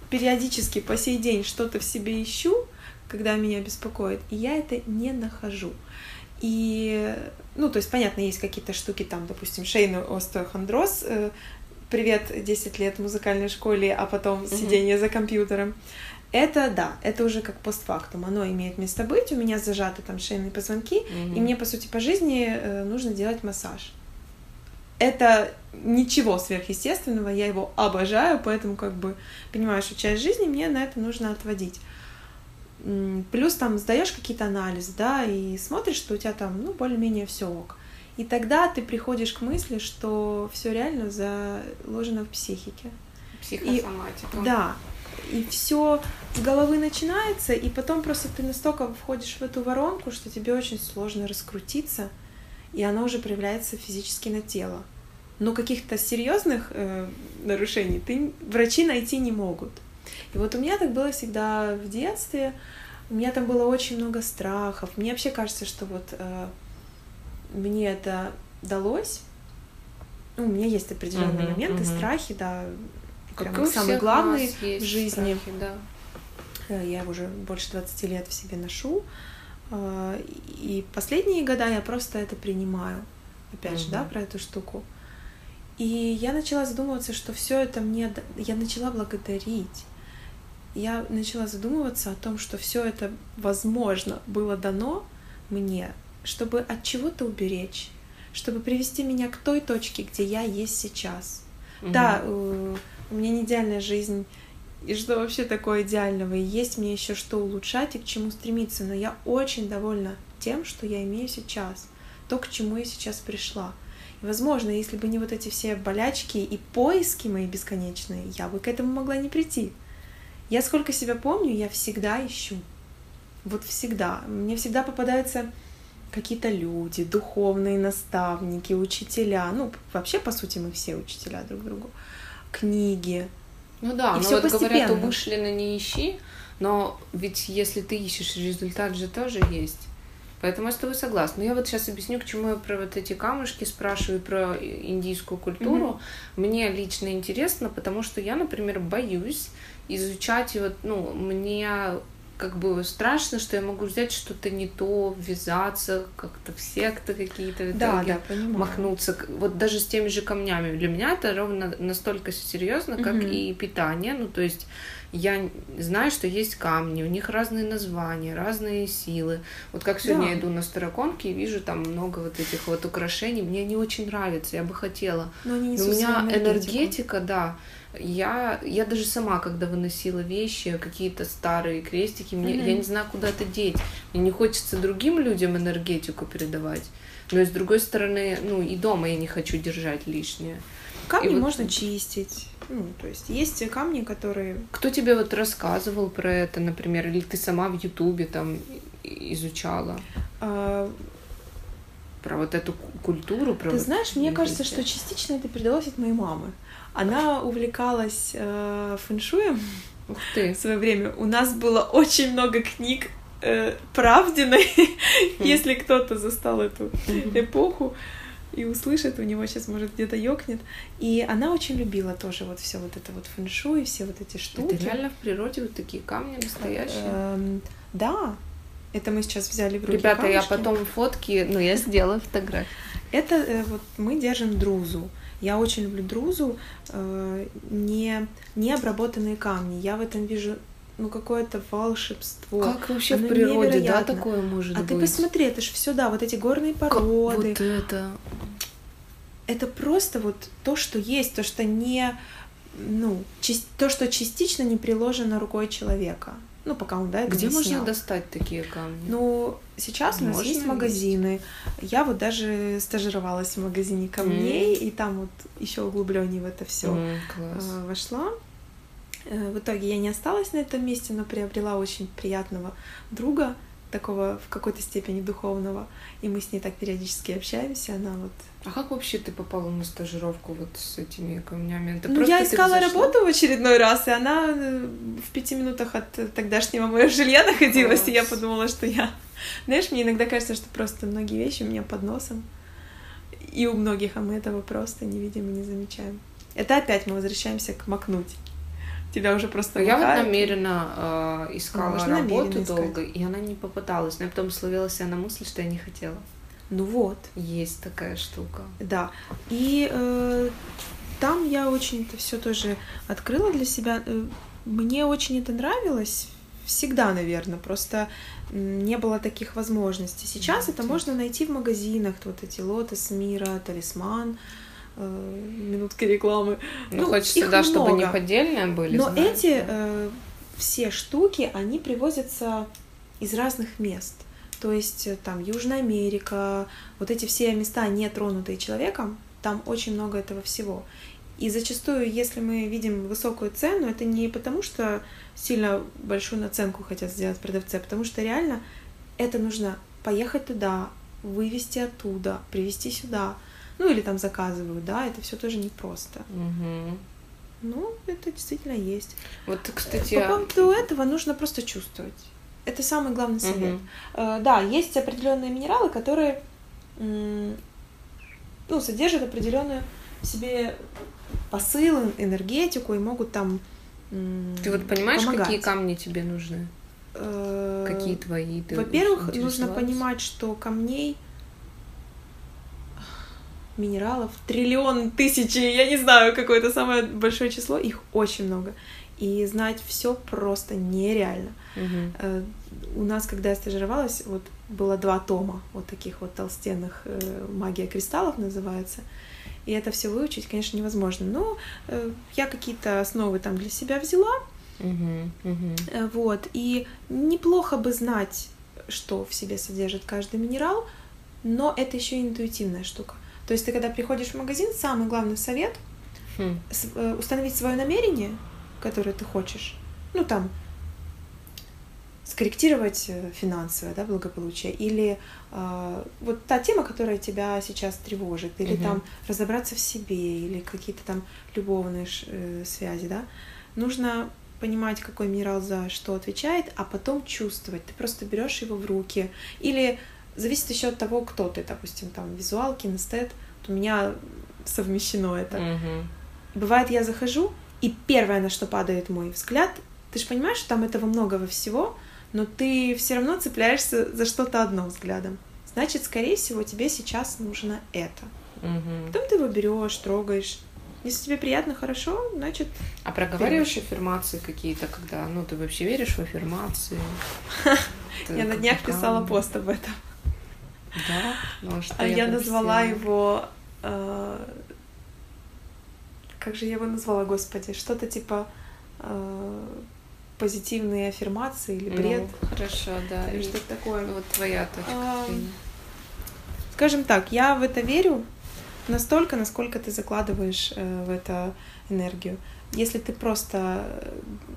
периодически по сей день что-то в себе ищу, когда меня беспокоит, и я это не нахожу. И, ну, то есть, понятно, есть какие-то штуки, там, допустим, шейный остеохондроз, э, привет, 10 лет в музыкальной школе, а потом mm-hmm. сидение за компьютером. Это, да, это уже как постфактум, оно имеет место быть, у меня зажаты там шейные позвонки, mm-hmm. и мне, по сути, по жизни э, нужно делать массаж. Это ничего сверхъестественного, я его обожаю, поэтому как бы понимаю, что часть жизни мне на это нужно отводить. Плюс там сдаешь какие-то анализы, да, и смотришь, что у тебя там, ну, более-менее все ок. И тогда ты приходишь к мысли, что все реально заложено в психике. Психосоматика. И, да. И все головы начинается, и потом просто ты настолько входишь в эту воронку, что тебе очень сложно раскрутиться, и оно уже проявляется физически на тело. Но каких-то серьезных э, нарушений ты врачи найти не могут. И вот у меня так было всегда в детстве. У меня там было очень много страхов. Мне вообще кажется, что вот э, мне это далось. Ну, у меня есть определенные uh-huh, моменты, uh-huh. страхи, да, как прям самый главный в жизни. Страхи, да. Э, я уже больше 20 лет в себе ношу. Э, и последние года я просто это принимаю. Опять uh-huh. же, да, про эту штуку. И я начала задумываться, что все это мне... Я начала благодарить я начала задумываться о том, что все это, возможно, было дано мне, чтобы от чего-то уберечь, чтобы привести меня к той точке, где я есть сейчас. Угу. Да, э, у меня не идеальная жизнь, и что вообще такое идеального, и есть мне еще что улучшать и к чему стремиться, но я очень довольна тем, что я имею сейчас, то, к чему я сейчас пришла. И, возможно, если бы не вот эти все болячки и поиски мои бесконечные, я бы к этому могла не прийти. Я сколько себя помню, я всегда ищу. Вот всегда. Мне всегда попадаются какие-то люди, духовные наставники, учителя. Ну, вообще, по сути, мы все учителя друг другу. Книги. Ну да, и но вот постепенно. говорят, умышленно не ищи, но ведь если ты ищешь, результат же тоже есть. Поэтому я с тобой согласна. Но я вот сейчас объясню, к чему я про вот эти камушки спрашиваю, про индийскую культуру. Mm-hmm. Мне лично интересно, потому что я, например, боюсь изучать, вот, ну, мне как бы страшно, что я могу взять что-то не то, ввязаться как-то в секты какие-то, в да, да, махнуться. Вот даже с теми же камнями. Для меня это ровно настолько серьезно, как угу. и питание. Ну, то есть я знаю, что есть камни, у них разные названия, разные силы. Вот как сегодня да. я иду на Староконке и вижу там много вот этих вот украшений, мне они очень нравятся, я бы хотела. Но, они Но у меня энергетика, да. Я, я даже сама, когда выносила вещи, какие-то старые крестики, мне, mm-hmm. я не знаю, куда это деть. Мне не хочется другим людям энергетику передавать. Но и с другой стороны, ну и дома я не хочу держать лишнее. Камни и можно вот... чистить. Ну, то есть есть камни, которые... Кто тебе вот рассказывал про это, например, или ты сама в Ютубе там изучала? А... Про вот эту культуру, про Ты вот знаешь, мне кажется, что частично это передалось от моей мамы. Она увлекалась э, фэншуем Ух ты. в свое время. У нас было очень много книг э, Правдиной, если кто-то застал эту эпоху и услышит, у него сейчас, может, где-то ёкнет. И она очень любила тоже вот все вот это вот фэншу и все вот эти штуки. Это реально в природе вот такие камни настоящие? Эм, да, это мы сейчас взяли в руки Ребята, камушки. я потом фотки, ну, я сделаю фотографии. Это э, вот мы держим друзу. Я очень люблю друзу, э, не, не обработанные камни. Я в этом вижу ну какое-то волшебство. Как вообще Оно в природе, да, такое может а быть? А ты посмотри, это же все, да, вот эти горные породы. Как вот это. Это просто вот то, что есть, то, что не, ну, то, что частично не приложено рукой человека. Ну, пока он, да, это Где можно снял. достать такие камни? Ну, сейчас у нас есть магазины. Я вот даже стажировалась в магазине камней, mm. и там вот еще углубленнее в это все mm, вошла. Э, в итоге я не осталась на этом месте, но приобрела очень приятного друга, такого в какой-то степени духовного. И мы с ней так периодически общаемся, она вот... А как вообще ты попала на стажировку вот с этими камнями? Это ну, я искала работу в очередной раз, и она э, в пяти минутах от тогдашнего моего жилья <laughs> находилась, Класс. и я подумала, что я... Знаешь, мне иногда кажется, что просто многие вещи у меня под носом, и у многих, а мы этого просто не видим и не замечаем. Это опять мы возвращаемся к макнуть тебя уже просто Я вот намеренно э, искала Можно работу долго, и она не попадалась. Но я потом словила себя на мысли, что я не хотела. Ну вот. Есть такая штука. Да. И э, там я очень это все тоже открыла для себя. Э, мне очень это нравилось. Всегда, наверное, просто не было таких возможностей. Сейчас да, это можно найти в магазинах, вот эти лотос мира, талисман. Э, минутки рекламы. Ну, ну хочется, да, много. чтобы не поддельные были. Но знаете. эти э, все штуки, они привозятся из разных мест. То есть э, там Южная Америка, вот эти все места, не тронутые человеком, там очень много этого всего. И зачастую, если мы видим высокую цену, это не потому, что сильно большую наценку хотят сделать продавцы, а потому что реально это нужно поехать туда, вывести оттуда, привезти сюда ну или там заказывают, да, это все тоже непросто. Угу. Ну, это действительно есть. Вот, кстати... По поводу этого нужно просто чувствовать. Это самый главный совет. Угу. Да, есть определенные минералы, которые ну, содержат определенную в себе посыл, энергетику и могут там Ты вот понимаешь, помогать. какие камни тебе нужны? Э, какие твои? Во-первых, нужно понимать, что камней минералов, триллион, тысячи, я не знаю, какое-то самое большое число, их очень много. И знать все просто нереально. Угу. У нас, когда я стажировалась, вот было два тома, вот таких вот толстенных, э, магия кристаллов называется. И это все выучить, конечно, невозможно. Но э, я какие-то основы там для себя взяла. Угу, угу. Вот. И неплохо бы знать, что в себе содержит каждый минерал, но это еще и интуитивная штука. То есть ты, когда приходишь в магазин, самый главный совет хм. Э, установить свое намерение, которое ты хочешь. Ну, там, скорректировать э, финансовое да, благополучие, или э, вот та тема, которая тебя сейчас тревожит, или угу. там разобраться в себе, или какие-то там любовные э, связи, да, нужно понимать, какой минерал за что отвечает, а потом чувствовать. Ты просто берешь его в руки, или зависит еще от того, кто ты, допустим, там визуал, кинестет. Вот у меня совмещено это. Угу. Бывает, я захожу, и первое, на что падает мой взгляд, ты же понимаешь, что там этого многого всего, но ты все равно цепляешься за что-то одно взглядом. Значит, скорее всего, тебе сейчас нужно это. Угу. Потом ты его берешь, трогаешь. Если тебе приятно, хорошо, значит. А проговариваешь аффирмации какие-то, когда, ну, ты вообще веришь в аффирмации? <laughs> Я на днях писала пост об этом. Да? Ну, что а я, я назвала его... Э, как же я его назвала, господи? Что-то типа э, позитивные аффирмации или бред. Ну, хорошо, да. Или что-то такое. Ну, вот твоя точка а, Скажем так, я в это верю настолько, насколько ты закладываешь э, в это энергию. Если ты просто,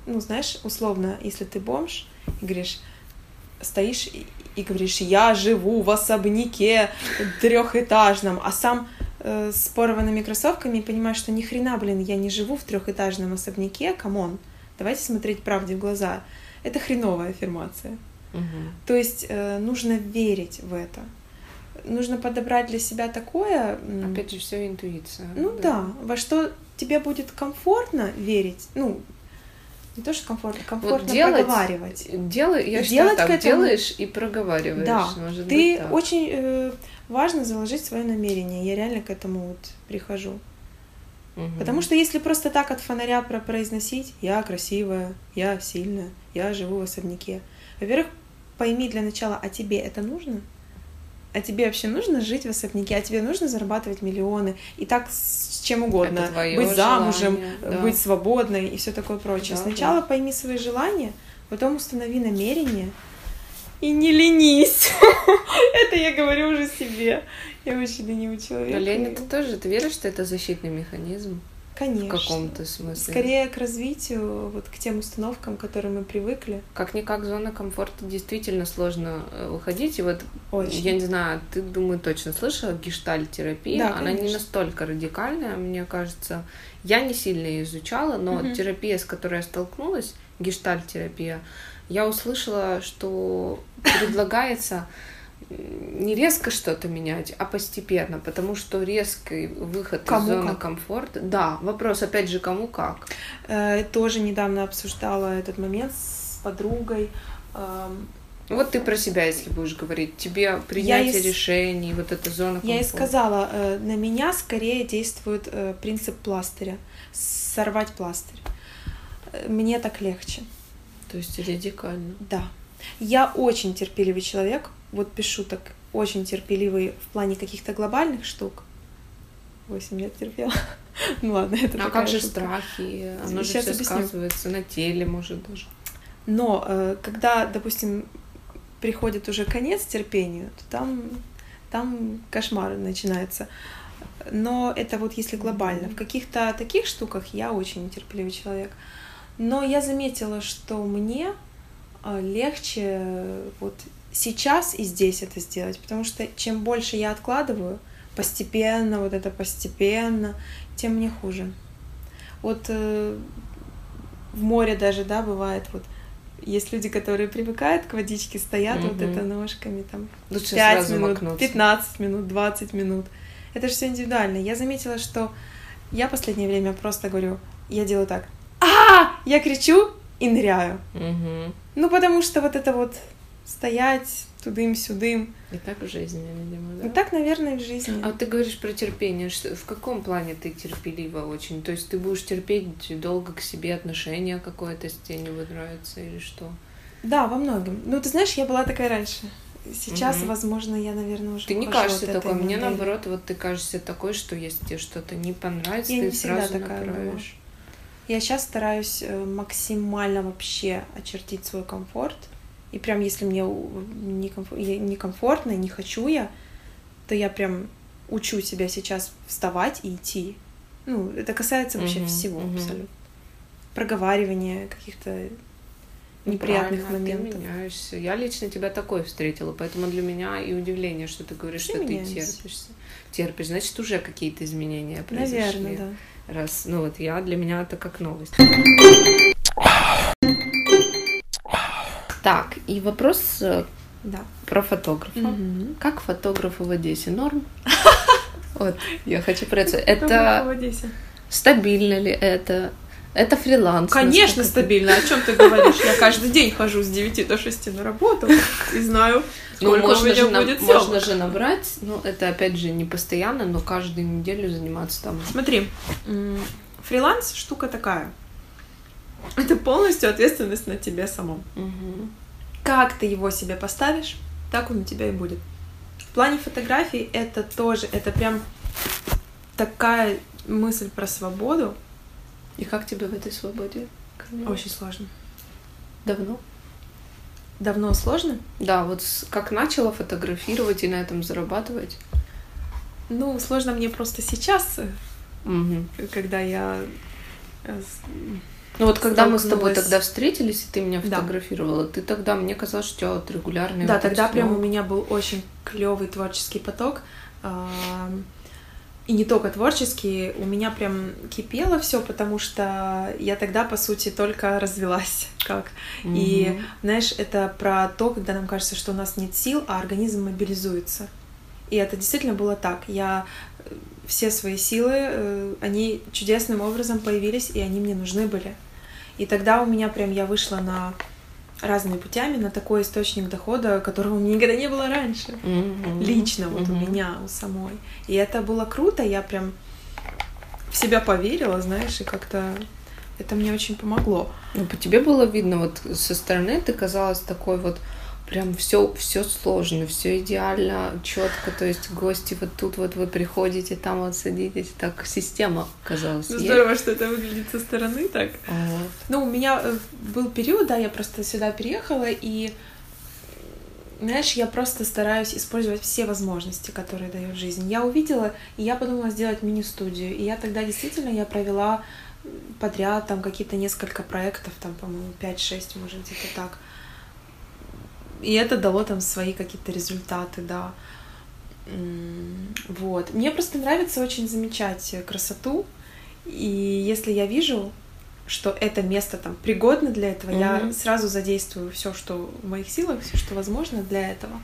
ну, знаешь, условно, если ты бомж и говоришь, стоишь и говоришь, я живу в особняке трехэтажном, а сам э, с порванными кроссовками и понимаешь, что ни хрена, блин, я не живу в трехэтажном особняке, come on, давайте смотреть правде в глаза. Это хреновая аффирмация. Угу. То есть э, нужно верить в это. Нужно подобрать для себя такое. Опять же, все интуиция. Ну да. да, во что тебе будет комфортно верить. Ну, не то, что комфортно, комфортно вот делать, проговаривать. Делай, я считаю, так, этому... делаешь и проговариваешь. Да, может ты быть, очень э, важно заложить свое намерение. Я реально к этому вот прихожу. Угу. Потому что если просто так от фонаря про произносить, я красивая, я сильная, я живу в особняке. Во-первых, пойми для начала, а тебе это нужно? а тебе вообще нужно жить в особняке, а тебе нужно зарабатывать миллионы, и так с чем угодно, быть замужем, желание, да. быть свободной и все такое прочее. Да, Сначала да. пойми свои желания, потом установи намерение и не ленись. <laughs> это я говорю уже себе. <laughs> Я очень ленивый человек. Но лень это тоже, ты веришь, что это защитный механизм? Конечно. В каком-то смысле. Скорее к развитию, вот к тем установкам, к которым мы привыкли. Как-никак зона комфорта действительно сложно э, выходить. И вот, Очень. я не знаю, ты, думаю, точно слышала, гештальт-терапия, Да, она не конечно. настолько радикальная, мне кажется. Я не сильно ее изучала, но Мгм. терапия, с которой я столкнулась, гештальт-терапия, я услышала, что <laughs> предлагается не резко что-то менять, а постепенно, потому что резкий выход Кому из зоны как. комфорта. Да, вопрос опять же, кому как. Э, Тоже недавно обсуждала этот момент с подругой. Эм, Вот ты про себя, если будешь говорить, тебе принятие и с- решений, вот эта зона комфорта. Я и сказала, э, на меня скорее действует э, принцип пластыря. Сорвать пластырь. Э, Мне так легче. То есть радикально. Да. Я очень терпеливый человек, вот без шуток, очень терпеливый в плане каких-то глобальных штук. Восемь лет терпела. <laughs> Ну ладно, это а как же шутка. страхи? Оно же Сейчас все объясню. сказывается на теле, может даже. Но э, когда, допустим, приходит уже конец терпению, то там, там кошмар начинается. Но это вот если глобально. В каких-то таких штуках я очень терпеливый человек. Но я заметила, что мне э, легче э, вот сейчас и здесь это сделать, потому что чем больше я откладываю, постепенно, вот это постепенно, тем мне хуже. Вот э, в море даже, да, бывает вот есть люди, которые привыкают к водичке, стоят вот Мгм. это ножками там Лучше 5 сразу минут, макнуться. 15 минут, 20 минут. Это же все индивидуально. Я заметила, что я последнее время просто говорю, я делаю так, а я кричу и ныряю. Мгм. Ну, потому что вот это вот стоять тудым-сюдым. И так в жизни, видимо, да? И так, наверное, в жизни. А ты говоришь про терпение. Что, в каком плане ты терпелива очень? То есть ты будешь терпеть долго к себе отношения какое-то, если тебе не нравится или что? Да, во многом. Ну, ты знаешь, я была такая раньше. Сейчас, Мгм. возможно, я, наверное, уже Ты не кажешься такой. Мне модели. наоборот, вот ты кажешься такой, что если тебе что-то не понравится, Я ты не сразу такая направишь. Я сейчас стараюсь э, максимально вообще очертить свой комфорт. И прям если мне некомфортно, не хочу я, то я прям учу себя сейчас вставать и идти. Ну, это касается вообще Мгм, всего мгм. абсолютно. Проговаривания каких-то неприятных Правильно, моментов. Ты меняешься. Я лично тебя такой встретила, поэтому для меня и удивление, что ты говоришь, Все что меняемся. ты терпишься. Терпишь, значит, уже какие-то изменения произошли. Наверное, да. Раз, ну вот я для меня это как новость. Так, и вопрос э, Да. про фотографа. Мгм. Как фотографу в Одессе? Норм? <laughs> Вот, я хочу про это. Это стабильно ли это? Это фриланс? Конечно, стабильно. О чем ты говоришь? Я каждый день хожу с 9 до 6 на работу и знаю, Ну, сколько у можно меня же, на- будет можно съемок. же набрать, ну, это опять же не постоянно, но каждую неделю заниматься там. Смотри, фриланс штука такая. <laughs> Это полностью ответственность на тебе самом. Мгм. Как ты его себе поставишь, так он у тебя и будет. В плане фотографий это тоже, это прям такая мысль про свободу. И как тебе в этой свободе? Очень сложно. давно. Давно сложно? Да, вот как начала фотографировать и на этом зарабатывать. Ну, сложно мне просто сейчас, Мгм. когда я э, Ну вот когда мы с тобой тогда встретились, и ты меня Да. фотографировала, ты тогда, мне казалось, что у тебя вот регулярный Да, вот тогда прям у меня был очень клевый творческий поток. ам, И не только творческий, у меня прям кипело все, потому что я тогда, по сути, только развелась. <laughs> Как? И, Мгм. знаешь, это про то, когда нам кажется, что у нас нет сил, а организм мобилизуется. И это действительно было так. Я все свои силы, э, они чудесным образом появились, и они мне нужны были. И тогда у меня прям я вышла на разными путями на такой источник дохода, которого у меня никогда не было раньше. Мгм. Лично вот у Мгм. меня, у самой. И это было круто, я прям в себя поверила, знаешь, и как-то это мне очень помогло. Ну, по тебе было видно, вот со стороны ты казалась такой вот прям все, все сложно, все идеально, четко. То есть гости вот тут вот вы приходите, там вот садитесь, так система казалась. Ну, есть. здорово, что это выглядит со стороны так. Вот. Ну, у меня э, был период, да, я просто сюда переехала, и Знаешь, я просто стараюсь использовать все возможности, которые дает жизнь. Я увидела, и я подумала сделать мини-студию. И я тогда действительно я провела подряд там какие-то несколько проектов, там, по-моему, 5-6, может, где-то так. И это дало там свои какие-то результаты, да. Вот. Мне просто нравится очень замечать красоту. И если я вижу что это место там пригодно для этого, mm-hmm. я сразу задействую все, что в моих силах, все, что возможно для этого.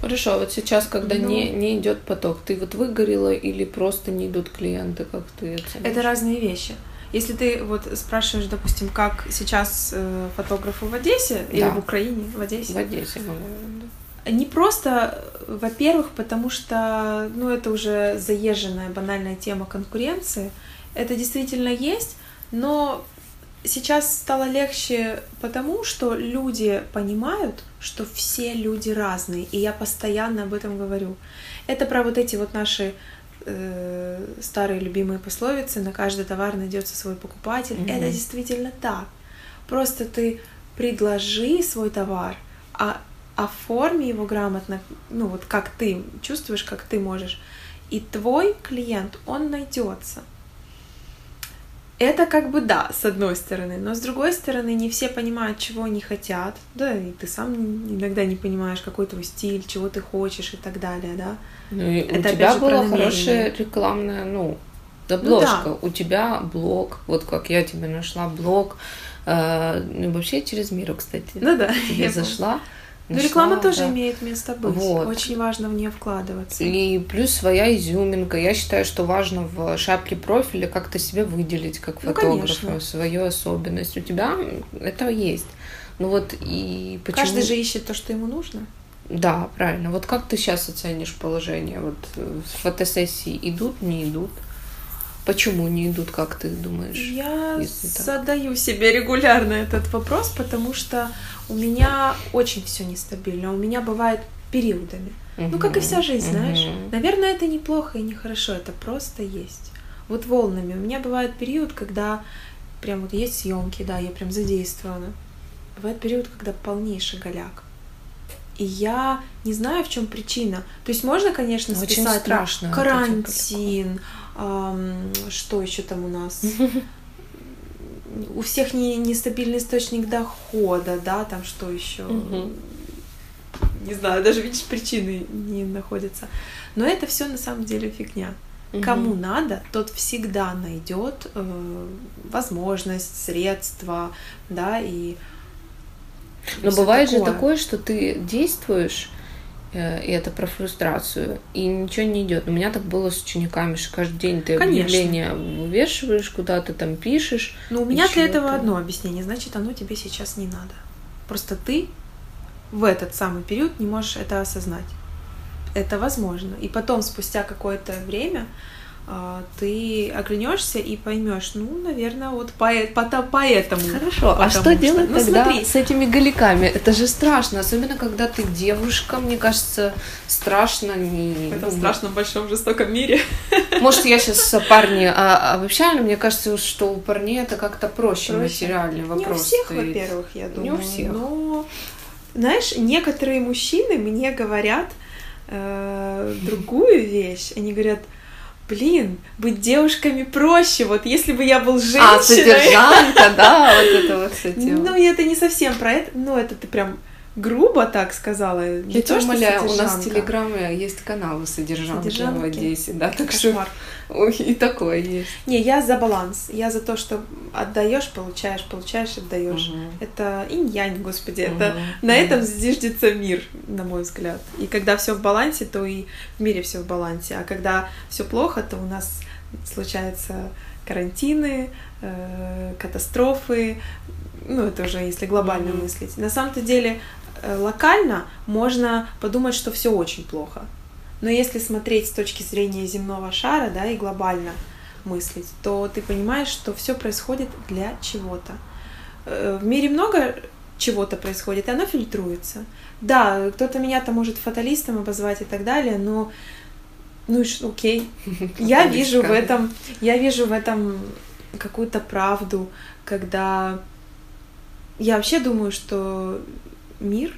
Хорошо, а вот сейчас, когда ну, не, не идет поток, ты вот выгорела или просто не идут клиенты, как ты это? Это разные вещи. Если ты вот спрашиваешь, допустим, как сейчас э, фотографы в Одессе да. или в Украине, в Одессе? В Одессе, да. Не просто, во-первых, потому что, ну, это уже заезженная банальная тема конкуренции. Это действительно есть, но сейчас стало легче потому, что люди понимают, что все люди разные, и я постоянно об этом говорю. Это про вот эти вот наши э, старые любимые пословицы: на каждый товар найдется свой покупатель. Mm-hmm. Это действительно так. Просто ты предложи свой товар, а оформи его грамотно, ну вот как ты чувствуешь, как ты можешь, и твой клиент, он найдется. Это как бы да, с одной стороны, но с другой стороны не все понимают, чего они хотят, да, и ты сам иногда не понимаешь, какой твой стиль, чего ты хочешь и так далее, да. Ну и Это, у тебя была хорошая рекламная, ну, обложка, ну, да. у тебя блог, вот как я тебя нашла, блог, э, ну вообще через Миру, кстати, ну да, тебе зашла. Помню. Но реклама тоже да. имеет место быть. Вот. Очень важно в нее вкладываться. И плюс своя изюминка. Я считаю, что важно в шапке профиля как-то себя выделить как ну, фотографа, ну, свою особенность. У тебя это есть. Ну вот и почему... Каждый же ищет то, что ему нужно. Да, правильно. Вот как ты сейчас оценишь положение? Вот э, фотосессии идут, не идут? Почему не идут, как ты думаешь? Я задаю себе регулярно этот вопрос, потому что у меня очень все нестабильно. У меня бывает периодами. Угу. Ну, как и вся жизнь, угу. знаешь. Наверное, это неплохо и нехорошо, это просто есть. Вот волнами. У меня бывает период, когда прям вот есть съемки, да, я прям задействована. Бывает период, когда полнейший голяк. И я не знаю, в чем причина. То есть можно, конечно, Очень списать страшно карантин, эм, что еще там у нас. <laughs> У всех не, нестабильный источник дохода, да, там что еще. Не знаю, даже видишь, причины не находятся. Но это все на самом деле фигня. Кому надо, тот всегда найдет э, возможность, средства, да, и но бывает такое. же такое, что ты действуешь, э, и это про фрустрацию, и ничего не идет. У меня так было с учениками, что каждый день ты Конечно. объявление вывешиваешь, куда-то там пишешь. Ну, у меня для этого одно объяснение, значит, оно тебе сейчас не надо. Просто ты в этот самый период не можешь это осознать. Это возможно. И потом, спустя какое-то время, ты оглянешься и поймешь, ну, наверное, вот по, по, поэтому. Хорошо, а что делать ну, тогда смотри. с этими голиками? Это же страшно, особенно когда ты девушка, мне кажется, страшно не... В этом страшном большом жестоком мире. Может, я сейчас парни а, обобщаю, но мне кажется, что у парней это как-то проще, проще. материальный вопрос. Не у всех, во-первых, я думаю. Не у всех. Но, знаешь, некоторые мужчины мне говорят э, другую вещь. Они говорят, блин, быть девушками проще. Вот если бы я был женщиной... А, содержанка, да, вот <laughs> это вот, кстати. Ну, это не совсем про это, ну, это ты прям грубо так сказала. Не Я тебя умоляю, у нас в Телеграме есть каналы содержанки, в Одессе, да, так что Ой, и такое есть. Не, я за баланс. Я за то, что отдаешь, получаешь, получаешь, отдаешь. Угу. Это инь-янь, господи, угу. это на этом зиждется мир, на мой взгляд. И когда все в балансе, то и в мире все в балансе. А когда все плохо, то у нас случаются карантины, э, катастрофы, ну это уже если глобально mm-hmm. мыслить. На самом-то деле Э, локально можно подумать, что все очень плохо. Но если смотреть с точки зрения земного шара, да, и глобально мыслить, то ты понимаешь, что все происходит для чего-то. Э, в мире много чего-то происходит, и оно фильтруется. Да, кто-то меня там может фаталистом обозвать и так далее, но ну окей. <laughs> Я вижу в этом, я вижу в этом какую-то правду, когда я вообще думаю, что мир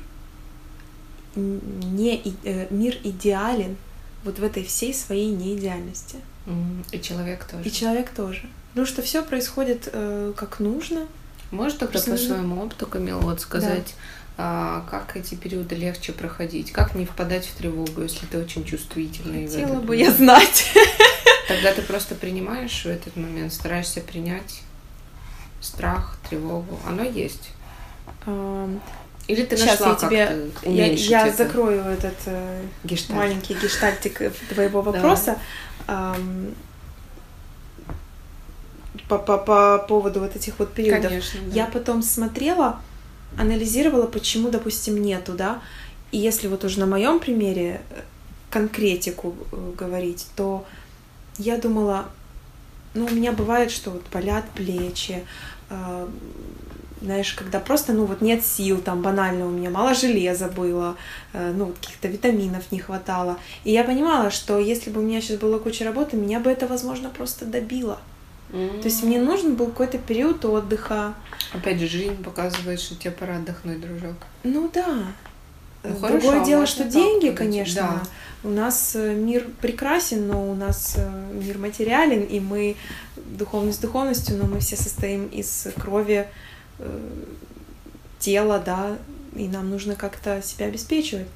не, э, мир идеален вот в этой всей своей неидеальности. И человек тоже. И человек тоже. Потому что все происходит э, как нужно. Можешь тогда по своему опыту, Камил, вот сказать, да. а, как эти периоды легче проходить? Как не впадать в тревогу, если ты очень чувствительный? Хотела бы я знать. <laughs> Тогда ты просто принимаешь в этот момент, стараешься принять страх, тревогу. Оно есть. Или ты Сейчас нашла, я тебе, я, я это? закрою этот э, Гештальт. маленький гештальтик твоего вопроса. Эм, по, по, по поводу вот этих вот периодов. Конечно, да. Я потом смотрела, анализировала, почему, допустим, нету, да. И если вот уже на моем примере э, конкретику э, говорить, то я думала, ну, у меня бывает, что вот болят плечи, э, знаешь, когда просто, ну, вот нет сил, там, банально у меня мало железа было, э, ну, каких-то витаминов не хватало. И я понимала, что если бы у меня сейчас была куча работы, меня бы это, возможно, просто добило. Mm-hmm. То есть мне нужен был какой-то период отдыха. Опять же, жизнь показывает, что тебе пора отдохнуть, дружок. Ну да. Ну, Другое хорошо, дело, что деньги, подойти. конечно. Да. У нас э, мир прекрасен, но у нас э, мир материален, и мы духовность духовностью, но мы все состоим из крови, э, тела, да, и нам нужно как-то себя обеспечивать.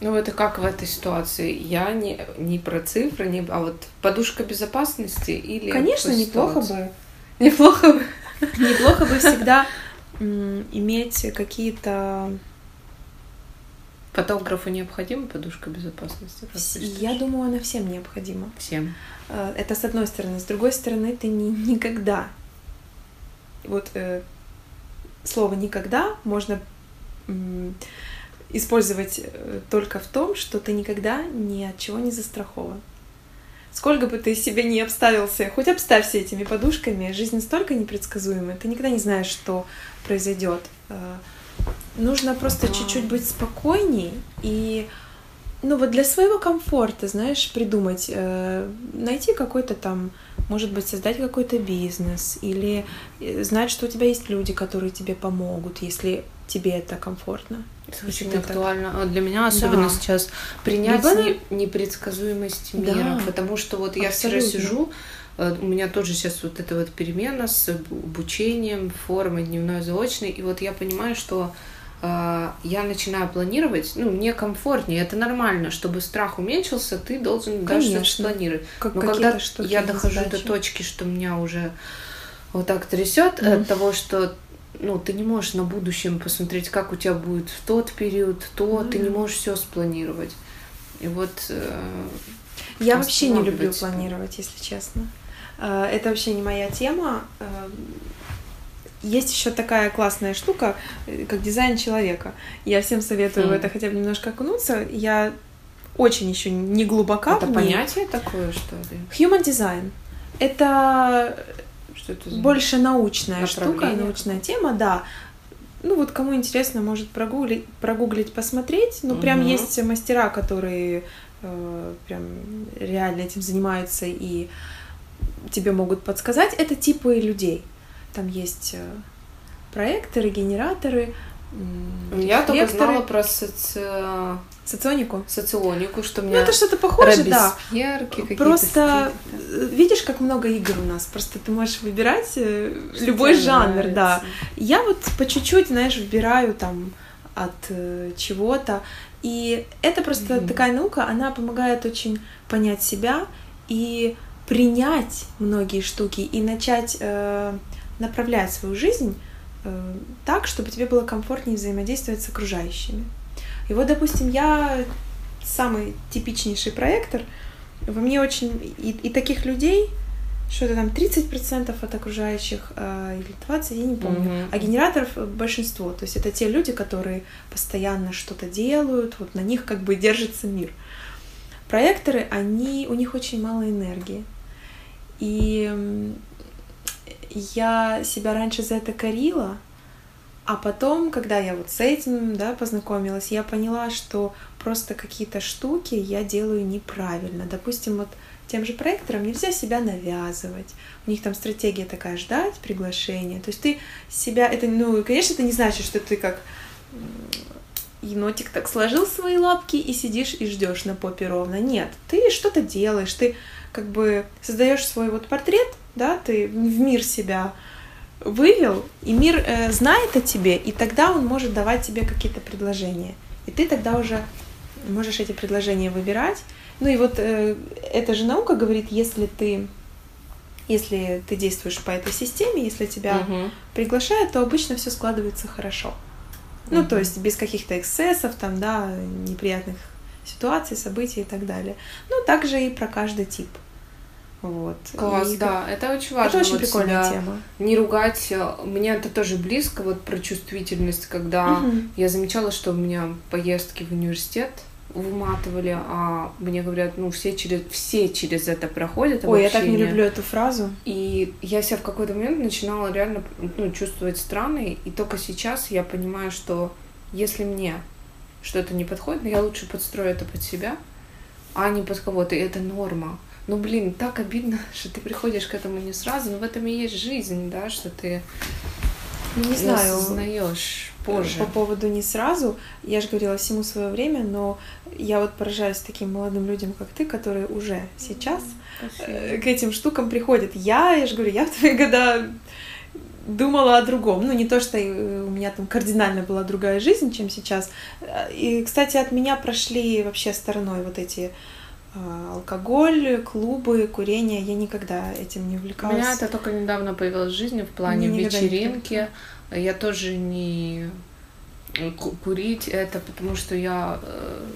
Ну, это как в этой ситуации? Я не, не про цифры, не, а вот подушка безопасности или... Конечно, неплохо бы. Неплохо бы. <laughs> Неплохо бы всегда иметь какие-то... Фотографу необходима подушка безопасности? Я думаю, она всем необходима. Всем. Э, это с одной стороны. С другой стороны, ты не, никогда... Вот э, слово «никогда» можно использовать э, только в том, что ты никогда ни от чего не застрахован. Сколько бы ты себе не обставился, хоть обставься этими подушками, жизнь настолько непредсказуемая, ты никогда не знаешь, что произойдет. Э, нужно просто чуть-чуть быть спокойней и ну вот для своего комфорта, знаешь, придумать, э, найти какой-то там, может быть, создать какой-то бизнес или знать, что у тебя есть люди, которые тебе помогут, если тебе это комфортно. Это очень актуально. Так... Для меня особенно да. сейчас принять Либо... не, непредсказуемость мира, да. потому что вот я Абсолютно. вчера сижу, э, у меня тоже сейчас вот эта вот перемена с обучением, формой дневной заочной, и вот я понимаю, что э, я начинаю планировать, ну, мне комфортнее, это нормально, чтобы страх уменьшился, ты должен Конечно. дальше спланировать. Как Но когда я дохожу задачи. до точки, что меня уже вот так трясет mm. от того, что ну, ты не можешь на будущем посмотреть, как у тебя будет в тот период, то ну, ты не можешь все спланировать. И вот... Э, Я вообще не люблю планировать, если честно. Э, это вообще не моя тема. Есть еще такая классная штука, э, как дизайн человека. Я всем советую mm. в это хотя бы немножко окунуться. Я очень еще не глубока. Это понятие такое, что ли? Human design. Это что это больше научная штука, научная тема, да. Ну вот кому интересно, может прогуглить, прогуглить посмотреть. Ну угу. прям есть мастера, которые э, прям реально этим занимаются и тебе могут подсказать. Это типы людей. Там есть э, проекторы, генераторы. Я только знала про соци... Соционику? Соционику, что мне... Ну, это что-то похоже, да. Просто стили, видишь, как много игр у нас. Просто ты можешь выбирать э, что любой жанр, нравится. да. Я вот по чуть-чуть, знаешь, выбираю там от э, чего-то. И это просто mm-hmm. такая наука, она помогает очень понять себя и принять многие штуки и начать э, направлять свою жизнь э, так, чтобы тебе было комфортнее взаимодействовать с окружающими. И вот, допустим, я самый типичнейший проектор, во мне очень... И, и таких людей, что-то там 30% от окружающих э, или 20, я не помню. Mm-hmm. А генераторов большинство. То есть это те люди, которые постоянно что-то делают, вот на них как бы держится мир. Проекторы, они, у них очень мало энергии. И я себя раньше за это корила, а потом, когда я вот с этим да, познакомилась, я поняла, что просто какие-то штуки я делаю неправильно. Допустим, вот тем же проекторам нельзя себя навязывать. У них там стратегия такая ждать приглашения. То есть ты себя, это, ну, конечно, это не значит, что ты как енотик так сложил свои лапки и сидишь и ждешь на попе ровно. Нет, ты что-то делаешь, ты как бы создаешь свой вот портрет, да, ты в мир себя вывел, и мир э, знает о тебе, и тогда он может давать тебе какие-то предложения. И ты тогда уже можешь эти предложения выбирать. Ну и вот э, эта же наука говорит, если ты если ты действуешь по этой системе, если тебя угу. приглашают, то обычно все складывается хорошо. Ну, то есть без каких-то эксцессов, там, да, неприятных ситуаций, событий и так далее. Ну, также и про каждый тип. Вот. Класс, и да, это очень важно. Это очень вот прикольная тема. Не ругать. Мне это тоже близко, вот про чувствительность, когда угу. я замечала, что у меня поездки в университет выматывали, а мне говорят, ну, все через, все через это проходят. Ой, я так не люблю эту фразу. И я себя в какой-то момент начинала реально ну, чувствовать странной, и только сейчас я понимаю, что если мне что-то не подходит, я лучше подстрою это под себя, а не под кого-то, и это норма. Ну, блин, так обидно, что ты приходишь к этому не сразу, но в этом и есть жизнь, да, что ты ну, не знаю, осознаешь позже. По поводу не сразу, я же говорила всему свое время, но я вот поражаюсь таким молодым людям, как ты, которые уже сейчас Спасибо. Э, к этим штукам приходят. Я, я же говорю, я в твои года думала о другом. Ну, не то, что э, у меня там кардинально была другая жизнь, чем сейчас. И, кстати, от меня прошли вообще стороной вот эти алкоголь, клубы, курение. Я никогда этим не увлекалась. У меня это только недавно появилось в жизни в плане вечеринки. Я тоже не курить это, потому что я э,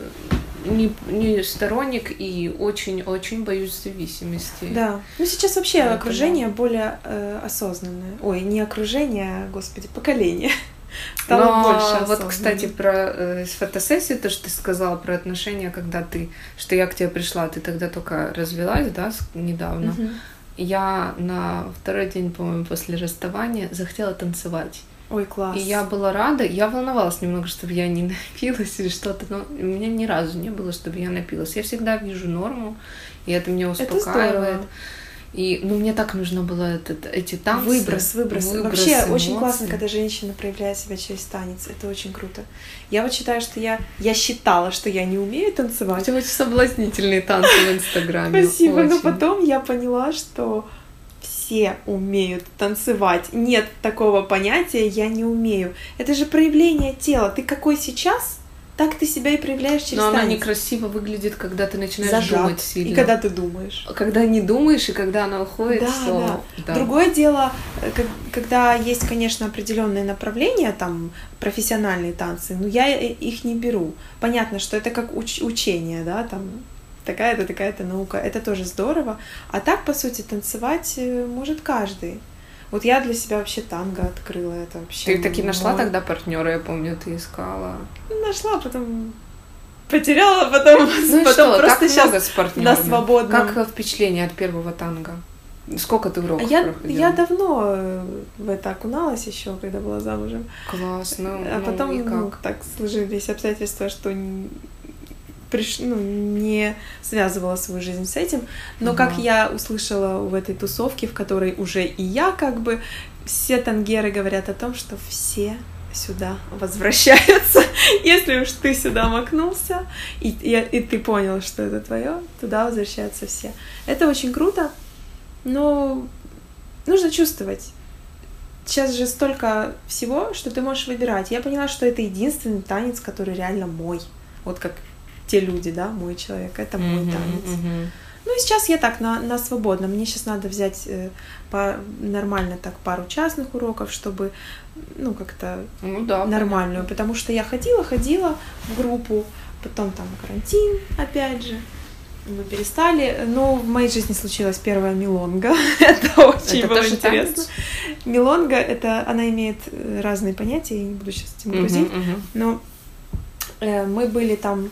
не, не сторонник и очень-очень боюсь зависимости. Да. Ну сейчас вообще Поэтому... окружение более э, осознанное. Ой, не окружение, господи, поколение. Стало Но больше вот, кстати, про э, фотосессию, то, что ты сказала про отношения, когда ты, что я к тебе пришла, ты тогда только развелась, да, недавно. Угу. Я на второй день, по-моему, после расставания захотела танцевать. Ой, класс. И я была рада, я волновалась немного, чтобы я не <laughs> напилась или что-то, но у меня ни разу не было, чтобы я напилась. Я всегда вижу норму, и это меня успокаивает. Это и, ну, мне так нужно было этот, эти танцы. Выброс, выброс. выброс Вообще эмоций. очень классно, когда женщина проявляет себя через танец. Это очень круто. Я вот считаю, что я, я считала, что я не умею танцевать. У тебя очень соблазнительные танцы в Инстаграме. Спасибо, очень. но потом я поняла, что все умеют танцевать. Нет такого понятия «я не умею». Это же проявление тела. Ты какой сейчас, так ты себя и проявляешь через Но танец. она некрасиво выглядит, когда ты начинаешь Зажат. думать сильно. И когда ты думаешь. Когда не думаешь, и когда она уходит, да, то... Да. да. Другое дело, э, когда есть, конечно, определенные направления, там, профессиональные танцы, но я их не беру. Понятно, что это как уч- учение, да, там, такая-то, такая-то наука. Это тоже здорово. А так, по сути, танцевать э, может каждый. Вот я для себя вообще танго открыла это вообще. Ты таки мой... нашла тогда партнера, я помню, ты искала. Нашла, потом потеряла, потом, ну потом что, просто сейчас с на свободном. Как впечатление от первого танго? Сколько ты уроков я, проходила? Я давно э, в это окуналась еще, когда была замужем. Классно. А ну, потом как? Ну, так сложились обстоятельства, что приш... ну, не связывала свою жизнь с этим. Но угу. как я услышала в этой тусовке, в которой уже и я как бы, все тангеры говорят о том, что все сюда возвращаются. <laughs> Если уж ты сюда макнулся, и, и, и ты понял, что это твое, туда возвращаются все. Это очень круто, но нужно чувствовать. Сейчас же столько всего, что ты можешь выбирать. Я поняла, что это единственный танец, который реально мой. Вот как те люди, да, мой человек, это мой mm-hmm, танец. Mm-hmm. Ну и сейчас я так на, на свободном. Мне сейчас надо взять э, по, нормально так пару частных уроков, чтобы ну как-то ну, да, нормальную, понятно. потому что я ходила, ходила в группу, потом там карантин, опять же. Мы перестали, но в моей жизни случилась первая милонга. <laughs> это очень это было интересно. Танец? Милонга это она имеет э, разные понятия, я не буду сейчас этим грузить, uh-huh, uh-huh. но э, мы были там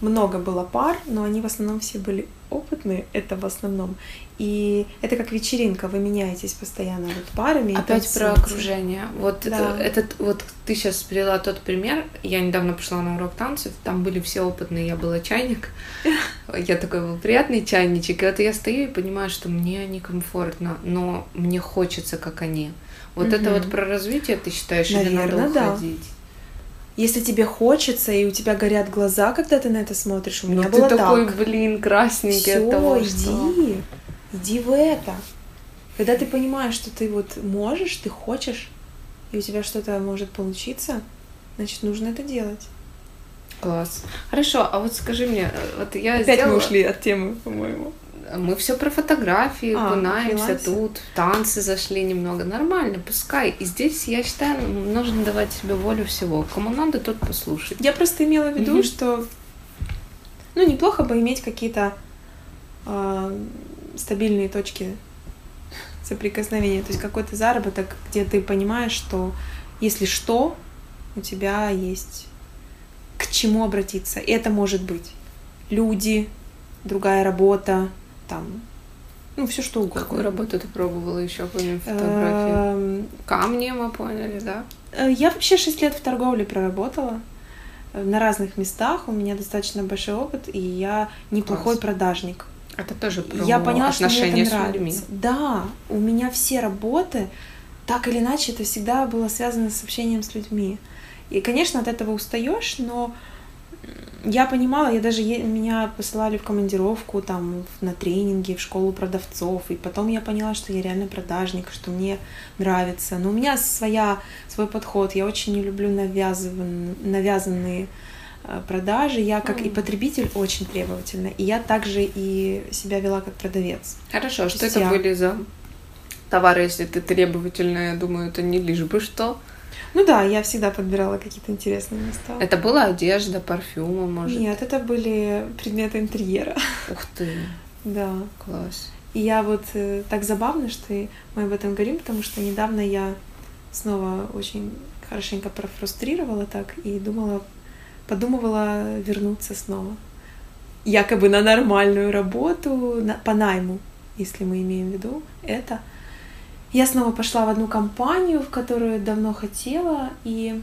много было пар, но они в основном все были опытные, это в основном. И это как вечеринка, вы меняетесь постоянно вот парами. Опять про окружение. Вот да. этот, вот ты сейчас привела тот пример. Я недавно пошла на урок танцев, там были все опытные, я была чайник. <laughs> Я такой был приятный чайничек. И вот я стою и понимаю, что мне некомфортно, но мне хочется, как они. Вот это вот про развитие, ты считаешь, или надо уходить? Если тебе хочется, и у тебя горят глаза, когда ты на это смотришь, у меня ну, было ты такой, так. блин, красненький Всё, от того, иди, что... иди в это. Когда ты понимаешь, что ты вот можешь, ты хочешь, и у тебя что-то может получиться, значит, нужно это делать. Класс. Хорошо, а вот скажи мне, вот я Опять сделала... мы ушли от темы, по-моему. Мы все про фотографии, А, фрилансе. тут, танцы зашли немного. Нормально, пускай. И здесь, я считаю, нужно давать себе волю всего. Кому надо, тот послушать. Я просто имела в виду, Мгм. что ну неплохо бы иметь какие-то а, стабильные точки соприкосновения, то есть какой-то заработок, где ты понимаешь, что если что, у тебя есть к чему обратиться. И это может быть люди, другая работа, там, ну, все что угодно. Какую работу ты пробовала еще помимо фотографии? Эм, Камни мы поняли, да? Э, Я вообще 6 лет в торговле проработала э, на разных местах. У меня достаточно большой опыт, и я неплохой Класс. продажник. Это тоже про я поняла, что мне отношения это с нравится. людьми. Да, у меня все работы, так или иначе, это всегда было связано с общением с людьми. И, конечно, от этого устаешь, но я понимала, я даже меня посылали в командировку там на тренинги в школу продавцов, и потом я поняла, что я реально продажник, что мне нравится. Но у меня своя свой подход. Я очень не люблю навязыван- навязанные э, продажи. Я как и Мгм. потребитель очень требовательна, и я также и себя вела как продавец. Хорошо, а что это я- были за товары, если ты требовательная? Я думаю, это не лишь бы что. Ну да, я всегда подбирала какие-то интересные места. Это была одежда, парфюмы, может? Нет, это были предметы интерьера. Ух ты, Да. класс. И я вот э, так забавно, что мы об этом говорим, потому что недавно я снова очень хорошенько профрустрировала так и думала, подумывала вернуться снова. Якобы на нормальную работу, на, по найму, если мы имеем в виду это. Я снова пошла в одну компанию, в которую давно хотела, и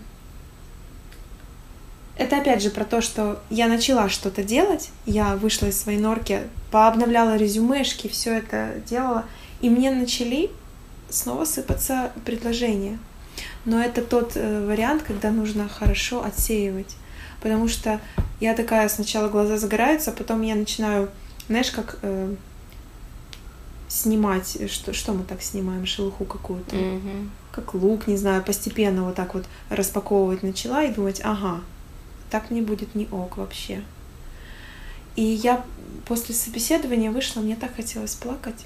это опять же про то, что я начала что-то делать, я вышла из своей норки, пообновляла резюмешки, все это делала, и мне начали снова сыпаться предложения. Но это тот э, вариант, когда нужно хорошо отсеивать. Потому что я такая сначала глаза загораются, а потом я начинаю, знаешь, как э, снимать, э, что, что мы так снимаем, шелуху какую-то Мгм. как лук, не знаю, постепенно вот так вот распаковывать начала и думать, ага, так мне будет не ок вообще. И я после собеседования вышла, мне так хотелось плакать.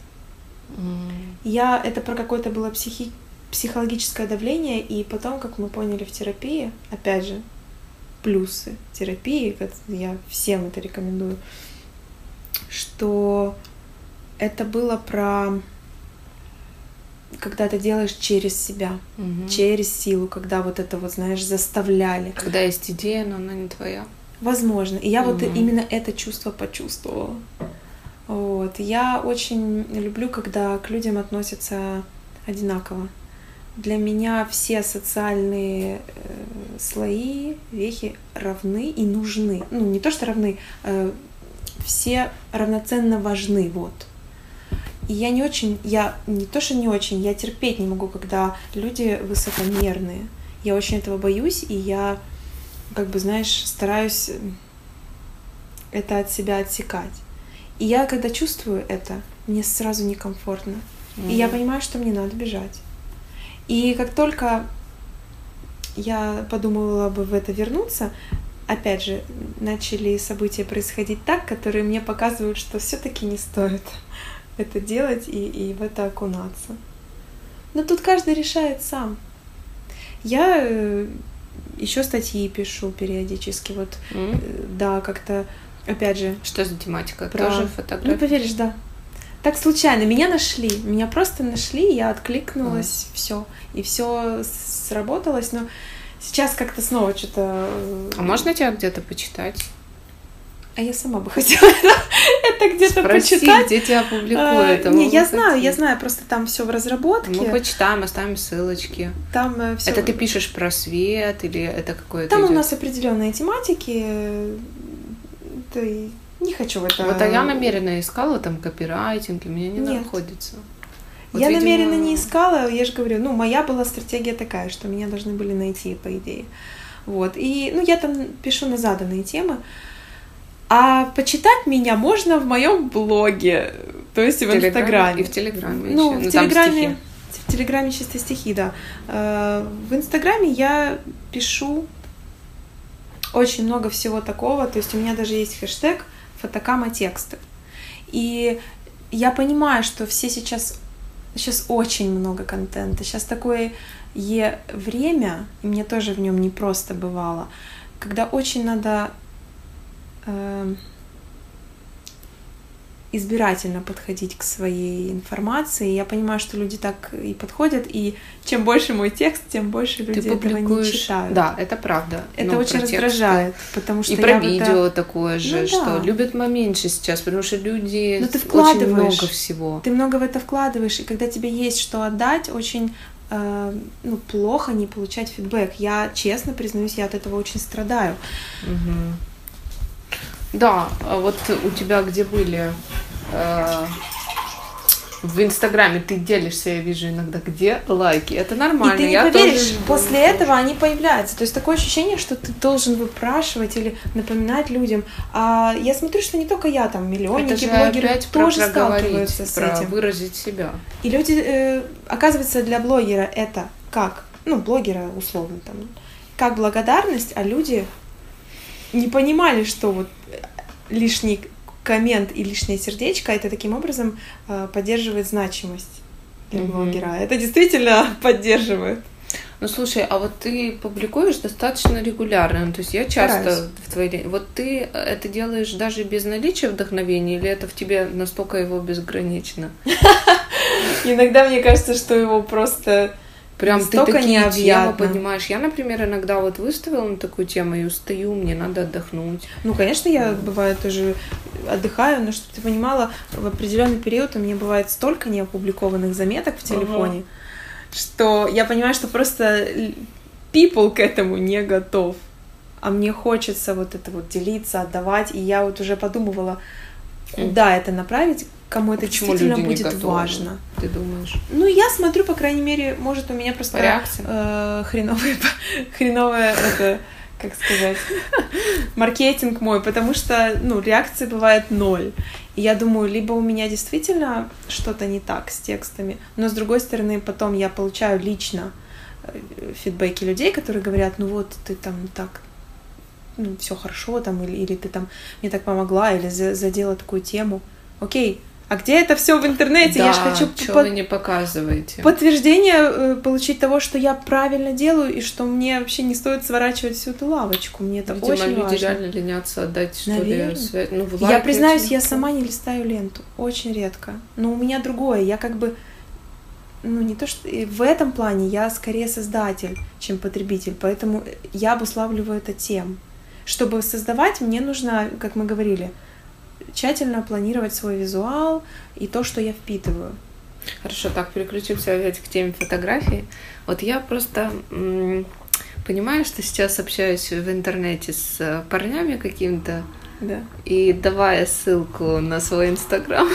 М. Я, это про какое-то было психи, психологическое давление, и потом, как мы поняли в терапии, опять же, плюсы терапии, я всем это рекомендую, что это было про когда ты делаешь через себя, Мгм. через силу, когда вот это вот, знаешь, заставляли. Когда есть идея, но она не твоя. Возможно. И я вот Мгм. именно это чувство почувствовала. Вот. Я очень люблю, когда к людям относятся одинаково. Для меня все социальные э, слои, вехи равны и нужны. Ну, не то, что равны, э, все равноценно важны, вот. И я не очень, я не то, что не очень, я терпеть не могу, когда люди высокомерные. Я очень этого боюсь, и я, как бы, знаешь, стараюсь это от себя отсекать. И я, когда чувствую это, мне сразу некомфортно. И я понимаю, что мне надо бежать. И как только я подумала бы в это вернуться, опять же, начали события происходить так, которые мне показывают, что все-таки не стоит это делать и, и в это окунаться. Но тут каждый решает сам. Я еще статьи пишу периодически, вот, э, да, как-то, опять же, Что за тематика? Про- Тоже ну, фотография? поверишь, да. Так случайно. Меня нашли. Меня просто нашли, я откликнулась, все. И все сработалось, но сейчас как-то снова что-то... э, А можно тебя где-то почитать? А я сама бы <laughs> хотела это где-то почитать. где тебя А, публикуют. а Не, я знаю, я хотели. знаю, просто там все в разработке. Мы почитаем, оставим ссылочки. Там все. Это ты пишешь про свет или это какое-то Там у идёт? нас определенные тематики. э, Да и не хочу в это. Вот а я намеренно искала там копирайтинг, и мне не Нет. находится. Вот, я видимо, намеренно не искала, я же говорю, ну, моя была стратегия такая, что меня должны были найти, по идее. Вот. И, ну, я там пишу на заданные темы. А почитать меня можно в моем блоге, то есть в, в Инстаграме. И в Телеграме. Ну, еще. в Телеграме. В Телеграме чисто стихи, да. Э, в Инстаграме я пишу очень много всего такого. То есть у меня даже есть хэштег фотокама тексты. И я понимаю, что все сейчас сейчас очень много контента. Сейчас такое е время, и мне тоже в нем не просто бывало, когда очень надо избирательно подходить к своей информации. Я понимаю, что люди так и подходят, и чем больше мой текст, тем больше люди Ты этого не читают. Да, это правда. Это Но очень раздражает, потому что и про видео это... такое же, ну, что да. любят моменьше сейчас, потому что люди Но ты вкладываешь, очень много всего. Ты много в это вкладываешь, и когда тебе есть что отдать, очень э, ну, плохо не получать фидбэк. Я честно признаюсь, я от этого очень страдаю. Угу. Да, а вот у тебя где были э, в Инстаграме ты делишься, я вижу иногда, где лайки. Это нормально. И ты не я поверишь, тоже... после этого они появляются. То есть такое ощущение, что ты должен выпрашивать или напоминать людям. А я смотрю, что не только я, там, миллионники, блогеры тоже сталкиваются с про этим. выразить себя. И люди, э, оказывается, для блогера это как? Ну, блогера условно там. Как благодарность, а люди не понимали, что вот лишний коммент и лишнее сердечко, это таким образом э, поддерживает значимость для mm-hmm. блогера. Это действительно <laughs> поддерживает. Ну слушай, а вот ты публикуешь достаточно регулярно, ну, то есть я часто Стараюсь. в твоей... Вот ты это делаешь даже без наличия вдохновения, или это в тебе настолько его безгранично? <laughs> Иногда мне кажется, что его просто Прям ты такие темы поднимаешь. Я, например, иногда вот выставила на такую тему и устаю, мне надо отдохнуть. Ну, конечно, я бывает тоже отдыхаю, но чтобы ты понимала, в определенный период у меня бывает столько неопубликованных заметок в телефоне, uh-huh. что я понимаю, что просто people к этому не готов. А мне хочется вот это вот делиться, отдавать, и я вот уже подумывала, куда это направить, кому это Почему действительно будет готовы, важно. Ты думаешь? Ну, я смотрю, по крайней мере, может, у меня просто по реакции. Э, хреновая, <laughs> хреновая это, как сказать, маркетинг мой, потому что, ну, реакции бывает ноль. И я думаю, либо у меня действительно что-то не так с текстами, но с другой стороны, потом я получаю лично э, фидбэки людей, которые говорят, ну вот ты там так ну, все хорошо, там, или, или ты там мне так помогла, или задела такую тему. Окей, а где это все в интернете? Да, я же хочу под... вы не показываете. Подтверждение э, получить того, что я правильно делаю и что мне вообще не стоит сворачивать всю эту лавочку. Мне это Видимо, очень люди важно. реально ленятся отдать что Наверное. ли связь. Ну, я признаюсь, я сама не листаю ленту, очень редко. Но у меня другое. Я как бы ну не то что в этом плане я скорее создатель, чем потребитель, поэтому я обуславливаю это тем. Чтобы создавать, мне нужно, как мы говорили, тщательно планировать свой визуал и то, что я впитываю. Хорошо, так переключимся опять к теме фотографии. Вот я просто понимаю, что сейчас общаюсь в интернете с э, парнями каким-то, да. и давая ссылку на свой инстаграм,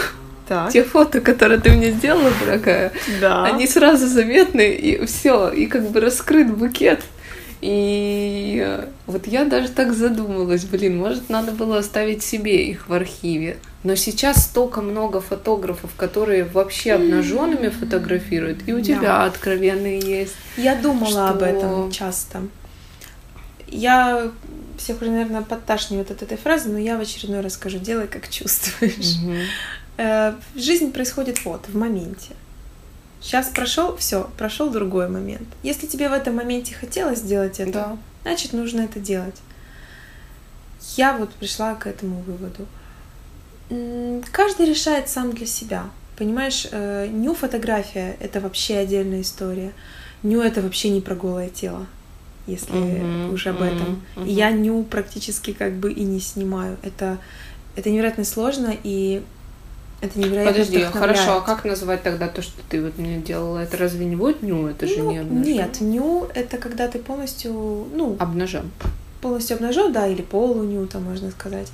так. те фото, которые ты мне сделала, дорогая, да. они сразу заметны, и все, и как бы раскрыт букет и э, вот я даже так задумалась, блин, может, надо было оставить себе их в архиве. Но сейчас столько много фотографов, которые вообще обнаженными фотографируют, и у тебя да. откровенные есть. Я думала что... об этом часто. Я всех уже, наверное, подташнивает от этой фразы, но я в очередной раз скажу, делай как чувствуешь. Угу. Жизнь происходит вот, в моменте. Сейчас прошел, все, прошел другой момент. Если тебе в этом моменте хотелось сделать это, да. значит нужно это делать. Я вот пришла к этому выводу. Каждый решает сам для себя. Понимаешь, э, ню фотография это вообще отдельная история. Ню это вообще не про голое тело, если mm-hmm, уже об этом. Mm-hmm. Я ню практически как бы и не снимаю. Это это невероятно сложно и это невероятно Подожди, хорошо, а как называть тогда то, что ты вот мне делала? Это разве не будет ню? Это же ну, не обнажен. Нет, ню это когда ты полностью, ну... Обнажен. Полностью обнажен, да, или полуню, там можно сказать.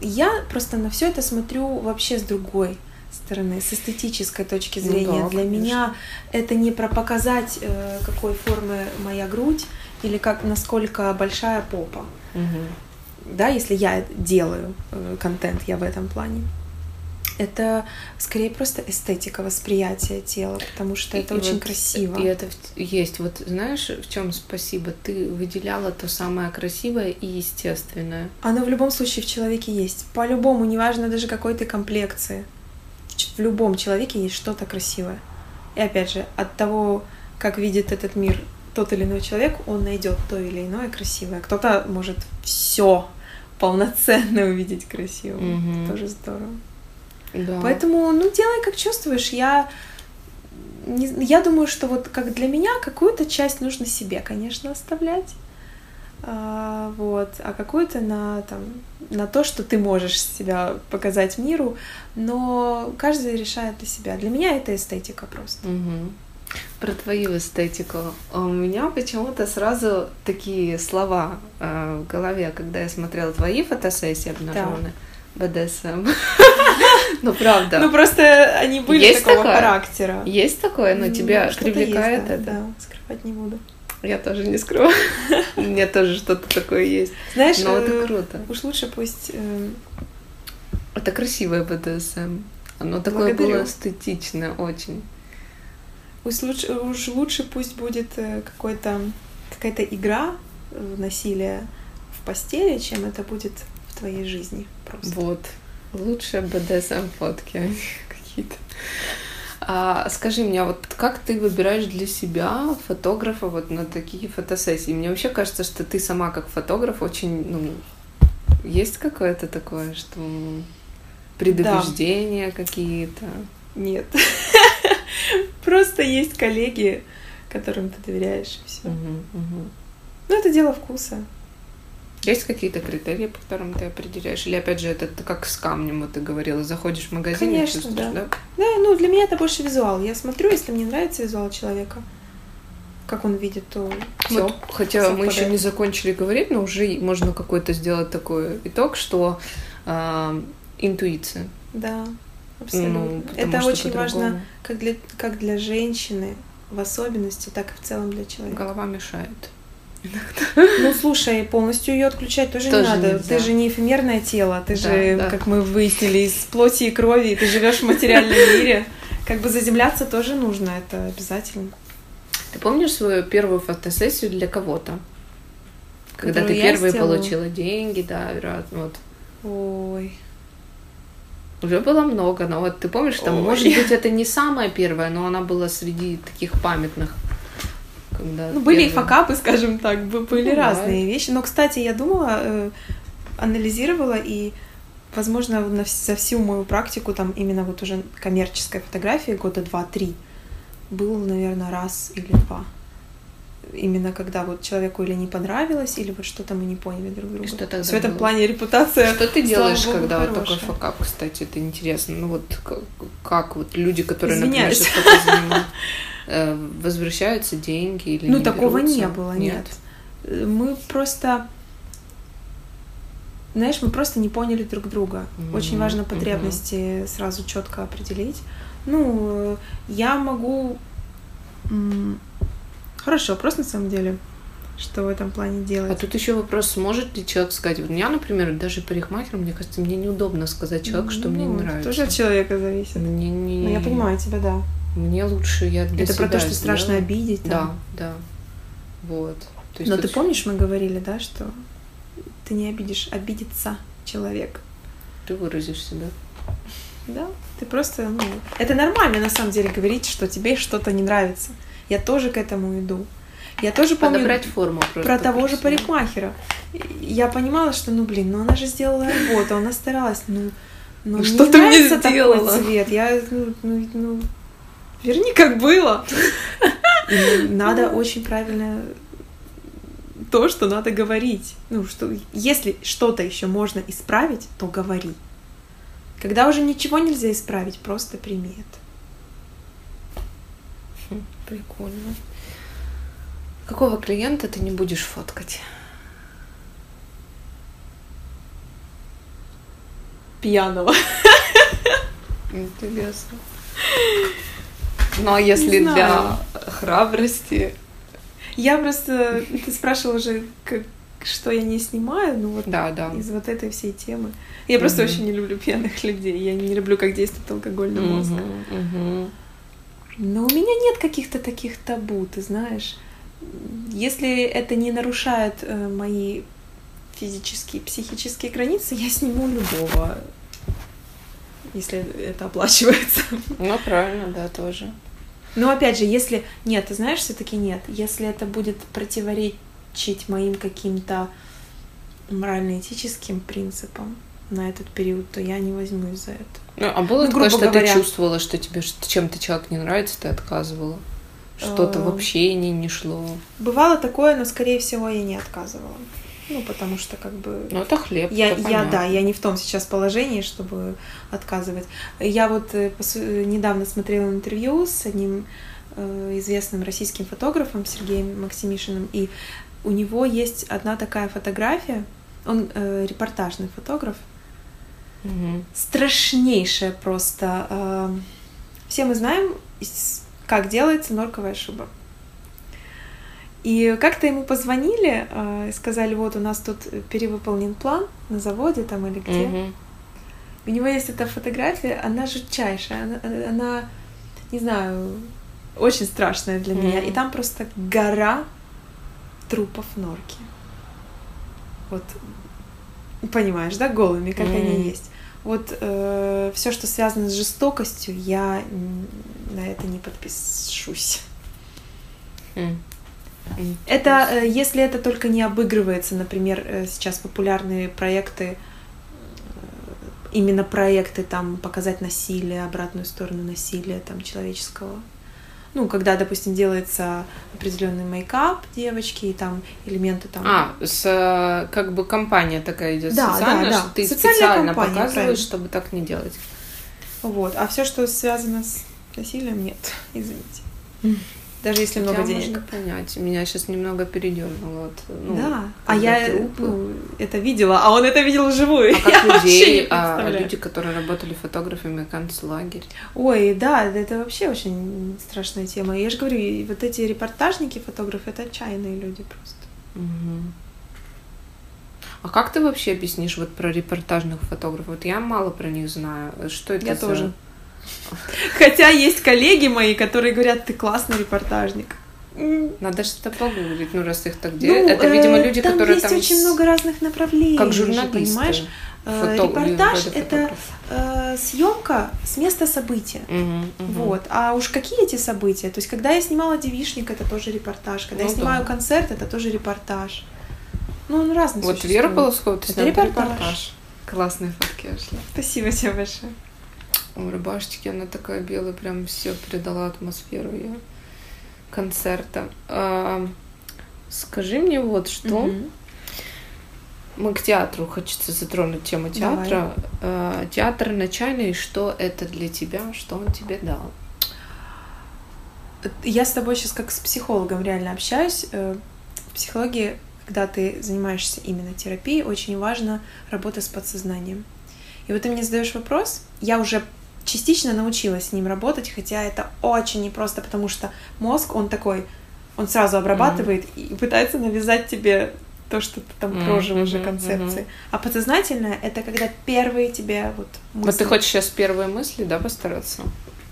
Я просто на все это смотрю вообще с другой стороны, с эстетической точки зрения. Ну, да, Для конечно. меня это не про показать, э, какой формы моя грудь, или как насколько большая попа. Угу. Да, если я делаю э, контент, я в этом плане. Это скорее просто эстетика восприятия тела, потому что это и очень вот, красиво. И это есть. Вот знаешь, в чем спасибо? Ты выделяла то самое красивое и естественное. Оно в любом случае в человеке есть. По-любому, неважно даже какой ты комплекции. В любом человеке есть что-то красивое. И опять же, от того, как видит этот мир тот или иной человек, он найдет то или иное красивое. Кто-то может все полноценно увидеть красивым. Угу. Тоже здорово. Да. Поэтому, ну, делай как чувствуешь. Я, не, я думаю, что вот как для меня какую-то часть нужно себе, конечно, оставлять. А, вот, а какую-то на, там, на то, что ты можешь себя показать миру, но каждый решает для себя. Для меня это эстетика просто. Угу. Про твою эстетику. У меня почему-то сразу такие слова э, в голове, когда я смотрела твои фотосессии обнаженные. БДСМ. <laughs> Ну, правда. Ну, просто они были Есть такого такое? характера. Есть такое, но тебя что-то привлекает есть, да, это? Да, скрывать не буду. Я тоже не скрою. У меня тоже что-то такое есть. Знаешь, Но это э, круто. уж лучше пусть... э, Это красивое БДСМ. Оно такое Благодарю. было эстетичное очень. Уж лучше, уж лучше пусть будет э, какой-то какая-то игра в насилие в постели, чем это будет в твоей жизни просто. Вот. Лучшие БДСМ фотки они <laughs> какие-то. А скажи мне, а вот как ты выбираешь для себя фотографа вот на такие фотосессии? Мне вообще кажется, что ты сама как фотограф очень, ну, есть какое-то такое, что предубеждения какие-то? Нет. <laughs> Просто есть коллеги, которым ты доверяешь, и все. Ну, это дело вкуса. Есть какие-то критерии, по которым ты определяешь? Или опять же, это как с камнем, вот ты говорила, заходишь в магазин и Конечно, чувствуешь, да. да? Да, ну для меня это больше визуал. Я смотрю, если мне нравится визуал человека, как он видит, то все. Вот, хотя мы еще совпадает. не закончили говорить, но уже можно какой-то сделать такой итог, что а, интуиция. Да, абсолютно. Ну, это очень важно как для, как для женщины в особенности, так и в целом для человека. Голова мешает. Ну, слушай, полностью ее отключать тоже, Тоже не надо. нельзя. Ты же не эфемерное тело, ты Да, же, да. как мы выяснили, из плоти и крови, и ты живешь в материальном <laughs> мире. Как бы заземляться тоже нужно, это обязательно. Ты помнишь свою первую фотосессию для кого-то? Когда Которую ты первые сделала? получила деньги, да, вероятно, вот. Ой. Уже было много, но вот ты помнишь, там, Ой. может быть, <laughs> это не самая первая, но она была среди таких памятных. Когда Ну, были и первая. факапы, скажем так, были Ну, да. разные вещи. Но, кстати, я думала, э, анализировала и, возможно, на за всю мою практику, там именно вот уже коммерческой фотографии года два-три, был, наверное, раз или два. Именно когда вот человеку или не понравилось, или вот что-то мы не поняли друг друга. И что тогда В этом было? плане репутация. Что ты делаешь, богу, когда вот такой хорошая. факап, кстати, это интересно. Ну вот как, как вот люди, которые, Извиняюсь. например, э, <laughs> возвращаются деньги или Ну, не такого берутся? не было, нет. Э, Мы просто... Знаешь, мы просто не поняли друг друга. Очень Мгм, важно потребности сразу четко определить. Ну, э, я могу... м, Хороший вопрос на самом деле, что в этом плане А делать. тут еще вопрос, сможет ли человек сказать, вот меня, например, даже парикмахер, мне кажется, мне неудобно сказать человеку, что мне не Ну, нравится. Тоже от человека зависит. Мне не... Ну, я понимаю тебя, да. Мне лучше я для Это про себя то, что страшно сделаю. обидеть. Да, там. да. Вот. То есть Но ты помнишь, мы говорили, да, что ты не обидишь, обидится человек. Ты выразишься, да? Да, ты просто, ну, это нормально на самом деле говорить, что тебе что-то не нравится. Я тоже к этому иду. Я тоже помню Подобрать форму просто. про того же парикмахера. Я понимала, что, ну, блин, ну она же сделала работу, она старалась, ну, ну, Ну, что ты мне сделала? цвет. Я, ну, ну, ну, верни, как было. И надо очень правильно то, что надо говорить. Ну, что если что-то еще можно исправить, то говори. Когда уже ничего нельзя исправить, просто прими это. Хм, Прикольно. Какого клиента ты не будешь фоткать? Пьяного. Интересно. Ну а если для храбрости? Я просто... Ты спрашивала уже, как, что я не снимаю, ну вот Да, да. из вот этой всей темы. Я просто Мгм. очень не люблю пьяных людей. Я не люблю, как действует алкогольный мозг. Мгм, мгм. Но у меня нет каких-то таких табу, ты знаешь. Если это не нарушает э, мои физические, психические границы, я сниму любого, если это оплачивается. Ну, правильно, да, тоже. Но опять же, если нет, ты знаешь, все-таки нет. Если это будет противоречить моим каким-то морально-этическим принципам на этот период, то я не возьмусь за это. Ну, а было Ну, такое, что говоря. ты чувствовала, что тебе чем-то человек не нравится, ты отказывала? Что-то в Э, общении не шло. Бывало такое, но скорее всего я не отказывала. Ну, потому что как бы Ну, это хлеб. Я, это я, да, я не в том сейчас положении, чтобы отказывать. Я вот э, э, недавно смотрела интервью с одним э, известным российским фотографом Сергеем Максимишиным, и у него есть одна такая фотография. Он э, репортажный фотограф, Мгм. страшнейшая просто. э, Все мы знаем, как делается норковая шуба. И как-то ему позвонили, э, сказали, вот у нас тут перевыполнен план на заводе там или где. Мгм. У него есть эта фотография, она жутчайшая, она, она- не знаю, очень страшная для меня. Мгм. И там просто гора трупов норки. Вот, понимаешь, да, голыми, как Мгм. они есть. Вот все, что связано с жестокостью, я на это не подпишусь. М. Это э, если это только не обыгрывается, например, э, сейчас популярные проекты, э, именно проекты там показать насилие, обратную сторону насилия там человеческого. Ну, когда, допустим, делается определенный мейкап девочки и там элементы там. А, с, как бы компания такая идет Да, социальная, да, да. что ты Социальная специально компания, показываешь, правильно. чтобы так не делать. Вот. А все, что связано с насилием, нет, извините. Даже если много Хотя денег. можно понять. Меня сейчас немного передернуло. Вот, ну, да. А я трупы. ну, это видела, а он это видел вживую. А Я как не людей, а, люди, которые работали фотографами, концлагерь. Ой, да, это вообще очень страшная тема. Я же говорю, вот эти репортажники, фотографы, это отчаянные люди просто. Мгм. А как ты вообще объяснишь вот про репортажных фотографов? Вот я мало про них знаю. Что это Я за- тоже. Хотя есть коллеги мои, которые говорят, ты классный репортажник. Надо что-то погуглить, ну раз их так ну, делают. это, видимо, э, люди, там которые есть там очень много разных направлений. как журналисты. понимаешь? Э, фото- Репортаж вроде это фотограф. съемка с места события. Мгм, мгм. Вот. А уж какие эти события? То есть, когда я снимала девишник, это тоже репортаж. Когда Ну я снимаю да. концерт, это тоже репортаж. Ну, он разный Вот существует. Вера Полоскова, ты Это репортаж. репортаж. Классные фотки шли. Спасибо тебе большое. У рубашечки она такая белая, прям все передала атмосферу ее концерта. А, скажи мне вот что. Мгм. Мы к театру хочется затронуть тему Давай. театра. А, театр начальный, что это для тебя, что он тебе дал? Я с тобой сейчас как с психологом реально общаюсь. Э, В психологии, когда ты занимаешься именно терапией, очень важна работа с подсознанием. И вот ты мне задаешь вопрос, я уже частично научилась с ним работать, хотя это очень непросто, потому что мозг, он такой, он сразу обрабатывает и пытается навязать тебе то, что ты там прожил уже мгм, концепции. мгм. А подсознательное — это когда первые тебе вот мысли. Вот ты хочешь сейчас первые мысли, да, постараться?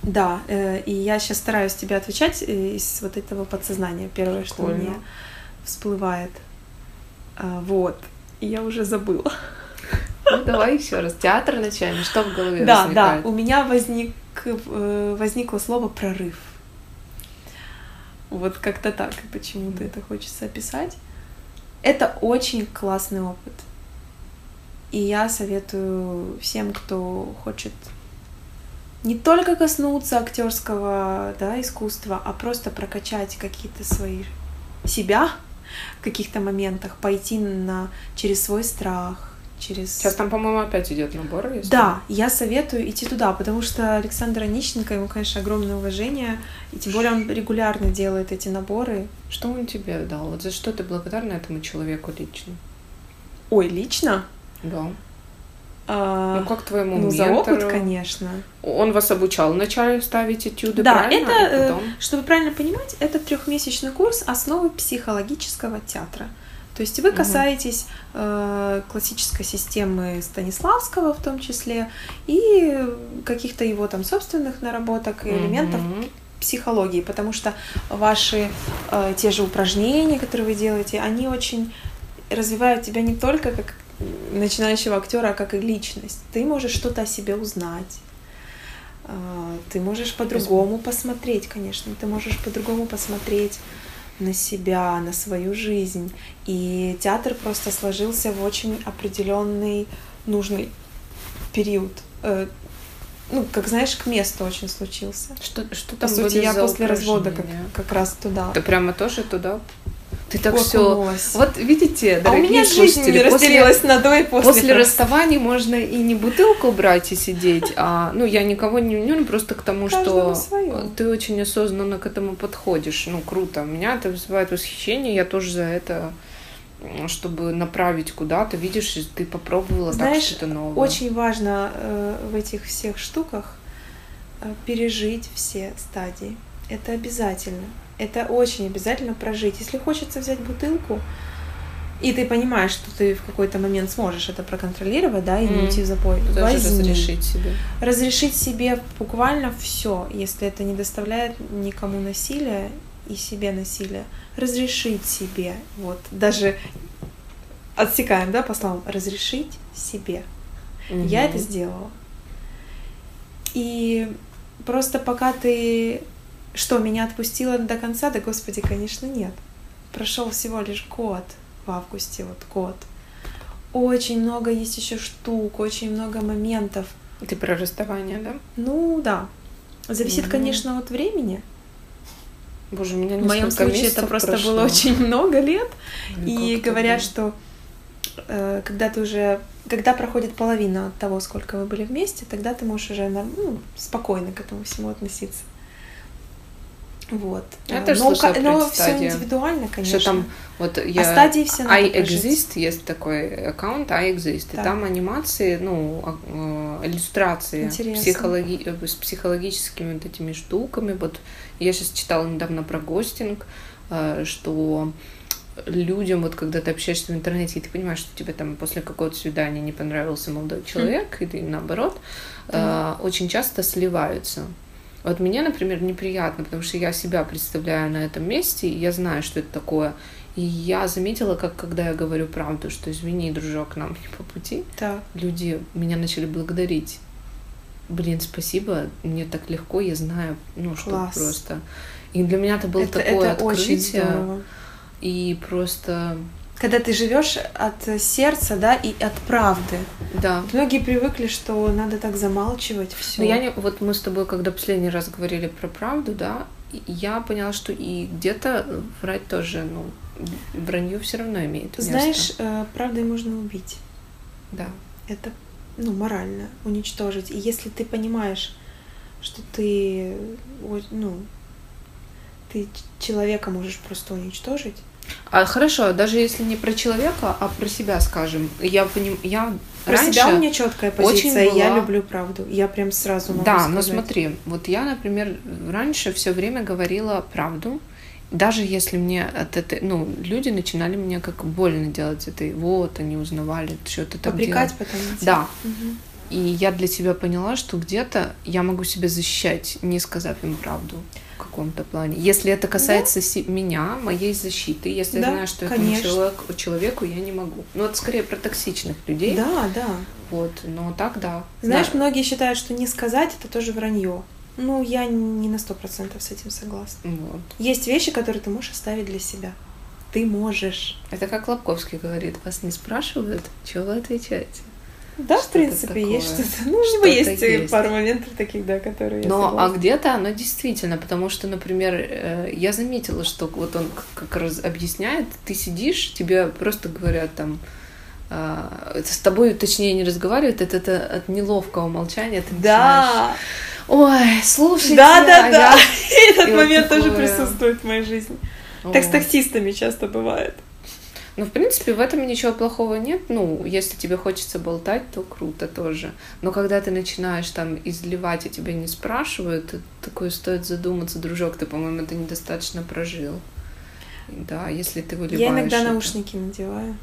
Да, э, и я сейчас стараюсь тебе отвечать э, из вот этого подсознания. Первое, что Прикольно. мне всплывает. А, Вот. И я уже забыла. Ну, давай еще раз. Театр начальный, что в голове Да, да, возникает? у меня возник, э, возникло слово прорыв. Вот как-то так, почему-то это хочется описать. Это очень классный опыт. И я советую всем, кто хочет не только коснуться актерского да, искусства, а просто прокачать какие-то свои себя в каких-то моментах, пойти на, через свой страх, через... Сейчас там, по-моему, опять идет набор. Если... Да, я советую идти туда, потому что Александр Онищенко, ему, конечно, огромное уважение, и тем более он регулярно делает эти наборы. Что он тебе дал? Вот за что ты благодарна этому человеку лично? Ой, лично? Да. А, ну, как твоему Ну, ментору? за опыт, конечно. Он вас обучал вначале ставить этюды, да, правильно? это, э, потом... чтобы правильно понимать, это трехмесячный курс основы психологического театра. То есть вы касаетесь э, классической системы Станиславского в том числе и каких-то его там собственных наработок и элементов психологии, потому что ваши э, те же упражнения, которые вы делаете, они очень развивают тебя не только как начинающего актера, а как и личность. Ты можешь что-то о себе узнать. А, ты можешь по-другому посмотреть, конечно. Ты можешь по-другому посмотреть на себя, на свою жизнь. И театр просто сложился в очень определенный нужный период. Э, ну, как знаешь, к месту очень случился. Что, что там По сути, я после развода как, как раз туда. Ты прямо тоже туда ты так все. Вот видите, дорогие а у меня слушатели, жизнь не разделилась после, на до и после. После расставания можно и не бутылку брать и сидеть, а ну я никого не ну просто к тому, Каждому что свое. ты очень осознанно к этому подходишь. Ну круто. Меня это вызывает восхищение, я тоже за это чтобы направить куда-то, видишь, ты попробовала Знаешь, так что-то новое. Очень важно э, в этих всех штуках э, пережить все стадии. Это обязательно. Это очень обязательно прожить. Если хочется взять бутылку, и ты понимаешь, что ты в какой-то момент сможешь это проконтролировать, да, и не уйти в запой. Даже возьми. разрешить себе. Разрешить себе буквально все, если это не доставляет никому насилия и себе насилия. Разрешить себе, вот, даже отсекаем, да, по словам, разрешить себе. Угу. Я это сделала. И просто пока ты что, меня отпустило до конца? Да, господи, конечно, нет. Прошел всего лишь год в августе, вот год. Очень много есть еще штук, очень много моментов. Ты про расставание, да? Ну, да. Зависит, mm-hmm. конечно, от времени. Боже, у меня В моем случае это просто прошло. было очень много лет. Ну, и говорят, да. что э, когда ты уже когда проходит половина от того, сколько вы были вместе, тогда ты можешь уже ну, спокойно к этому всему относиться. Вот. Я тоже но, слышала но все индивидуально, конечно. Что там, вот я... А стадии все I exist, есть такой аккаунт I exist, да. и там анимации, ну, а, э, иллюстрации психологи... Э, с психологическими вот этими штуками. Вот я сейчас читала недавно про гостинг, э, что людям, вот когда ты общаешься в интернете, и ты понимаешь, что тебе там после какого-то свидания не понравился молодой человек, mm. или наоборот, mm. очень часто сливаются. Вот мне, например, неприятно, потому что я себя представляю на этом месте, и я знаю, что это такое. И я заметила, как когда я говорю правду, что извини, дружок, нам не по пути, да. люди меня начали благодарить. Блин, спасибо, мне так легко, я знаю, ну что Класс. просто. И для меня это было это, такое это открытие. Очень здорово. И просто когда ты живешь от сердца, да, и от правды. Да. Многие привыкли, что надо так замалчивать все. Но я не, вот мы с тобой, когда последний раз говорили про правду, да, я поняла, что и где-то врать тоже, ну, вранье все равно имеет место. Знаешь, э, правдой можно убить. Да. Это, ну, морально уничтожить. И если ты понимаешь, что ты, ну, ты человека можешь просто уничтожить, а хорошо, даже если не про человека, а про себя, скажем. Я поним, я про себя у меня четкая позиция, была... я люблю правду. Я прям сразу могу Да, сказать. но смотри, вот я, например, раньше все время говорила правду, даже если мне от этой, ну, люди начинали мне как больно делать это, вот они узнавали, что ты так Попрекать потом. Да. Угу. И я для себя поняла, что где-то я могу себя защищать, не сказав им правду каком-то плане. Если это касается да. меня, моей защиты, если да, я знаю, что конечно. этому человеку, человеку я не могу. Ну, это скорее про токсичных людей. Да, да. Вот, но так да. Знаешь, да. многие считают, что не сказать это тоже вранье. Ну, я не на сто процентов с этим согласна. Вот. Есть вещи, которые ты можешь оставить для себя. Ты можешь. Это как Лобковский говорит, вас не спрашивают, что вы отвечаете. Да, в принципе, такое. есть что-то. Ну, что есть, есть пару моментов таких, да, которые Но, а где-то оно действительно, потому что, например, э, я заметила, что вот он как раз объясняет, ты сидишь, тебе просто говорят там, а, с тобой, точнее, не разговаривают, это, это от неловкого молчания ты да. Ой, слушайте, да, да, а да. <laughs> Я... Этот и момент вот такое... тоже присутствует в моей жизни. О. Так с таксистами часто бывает. Ну, в принципе, в этом ничего плохого нет. Ну, если тебе хочется болтать, то круто тоже. Но когда ты начинаешь там изливать, и тебя не спрашивают, такое стоит задуматься, дружок, ты, по-моему, это недостаточно прожил. Да, если ты выливаешь Я иногда это. наушники надеваю.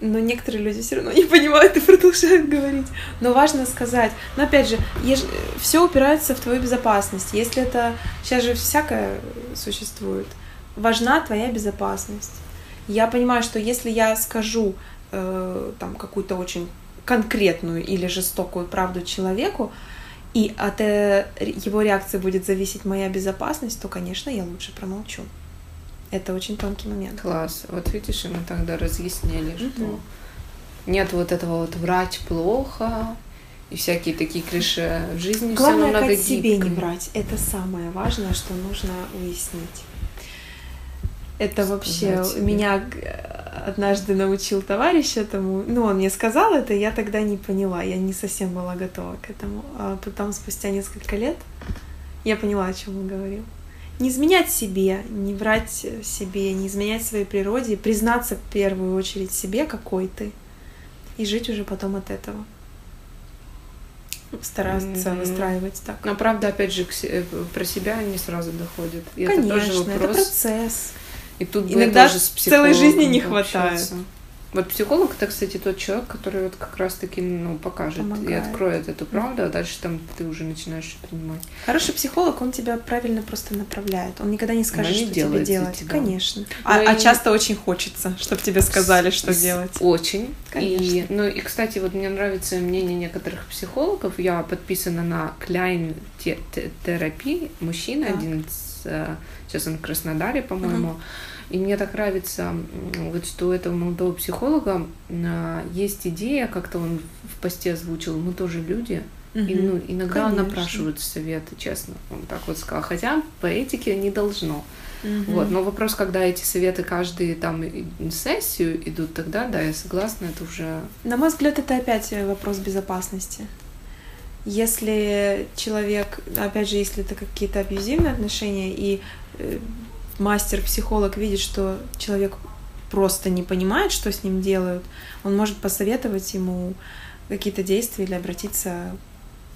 Но некоторые люди все равно не понимают и продолжают говорить. Но важно сказать. Но опять же, еж... все упирается в твою безопасность. Если это сейчас же всякое существует, важна твоя безопасность. Я понимаю, что если я скажу э, там какую-то очень конкретную или жестокую правду человеку, и от э, его реакции будет зависеть моя безопасность, то, конечно, я лучше промолчу. Это очень тонкий момент. Класс. Вот видишь, и мы тогда разъяснили, что Мгм. нет вот этого вот врач плохо и всякие такие клише в жизни. Главное, намного как себе не брать. Это самое важное, что нужно уяснить. Это вообще себе. меня однажды научил товарищ этому. Ну, он мне сказал это, я тогда не поняла, я не совсем была готова к этому. А потом, спустя несколько лет, я поняла, о чем он говорил. Не изменять себе, не врать себе, не изменять своей природе, признаться в первую очередь себе, какой ты, и жить уже потом от этого. Стараться Мгм. выстраивать так. Но правда, опять же, э, про себя не сразу доходит. И Конечно, это тоже вопрос. процесс. И тут Иногда тоже с целой жизни не хватает. Вот психолог это, кстати, тот человек, который вот как раз-таки ну, покажет и Помогает. откроет эту правду, а дальше там ты уже начинаешь принимать. Хороший психолог, он тебя правильно просто направляет. Он никогда не скажет, не что тебе делает делать. тебя. Конечно. А, а и- часто очень хочется, чтобы тебе сказали, что С- делать. Очень. Конечно. И, ну и, кстати, вот мне нравится мнение некоторых психологов. Я подписана на Кляйн те- те- терапии. Мужчина Так. один, с, э, сейчас он в Краснодаре, по-моему. И мне так нравится, вот что у этого молодого психолога а, есть идея, как-то он в посте озвучил, мы тоже люди, и ну, иногда Конечно. напрашивают советы, честно. Он так вот сказал. Хотя по этике не должно. Мгм. Вот, но вопрос, когда эти советы каждые там сессию идут, тогда да, я согласна, это уже На мой взгляд, это опять вопрос безопасности. Если человек, опять же, если это какие-то абьюзивные отношения, и э, мастер-психолог видит, что человек просто не понимает, что с ним делают, он может посоветовать ему какие-то действия или обратиться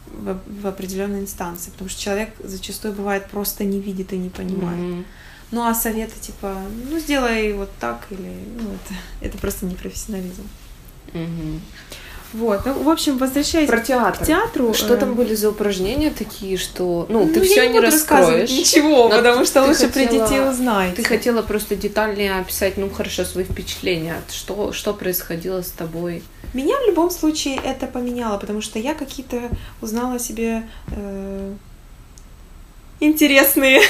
в, в определенные инстанции, потому что человек зачастую бывает просто не видит и не понимает. Мгм. Ну а советы типа, ну сделай вот так или, ну это, это просто непрофессионализм. Мгм. Вот, ну в общем, возвращаясь Про театр. к театру. Что э, там были за упражнения такие, что, ну, ты я все не буду рассказывать раскроешь. Ничего, но потому что ты лучше хотела- придите и узнаете. Ты хотела просто детальнее описать, ну, хорошо, свои впечатления, что, что происходило с тобой. Меня в любом случае это поменяло, потому что я какие-то узнала себе э, интересные,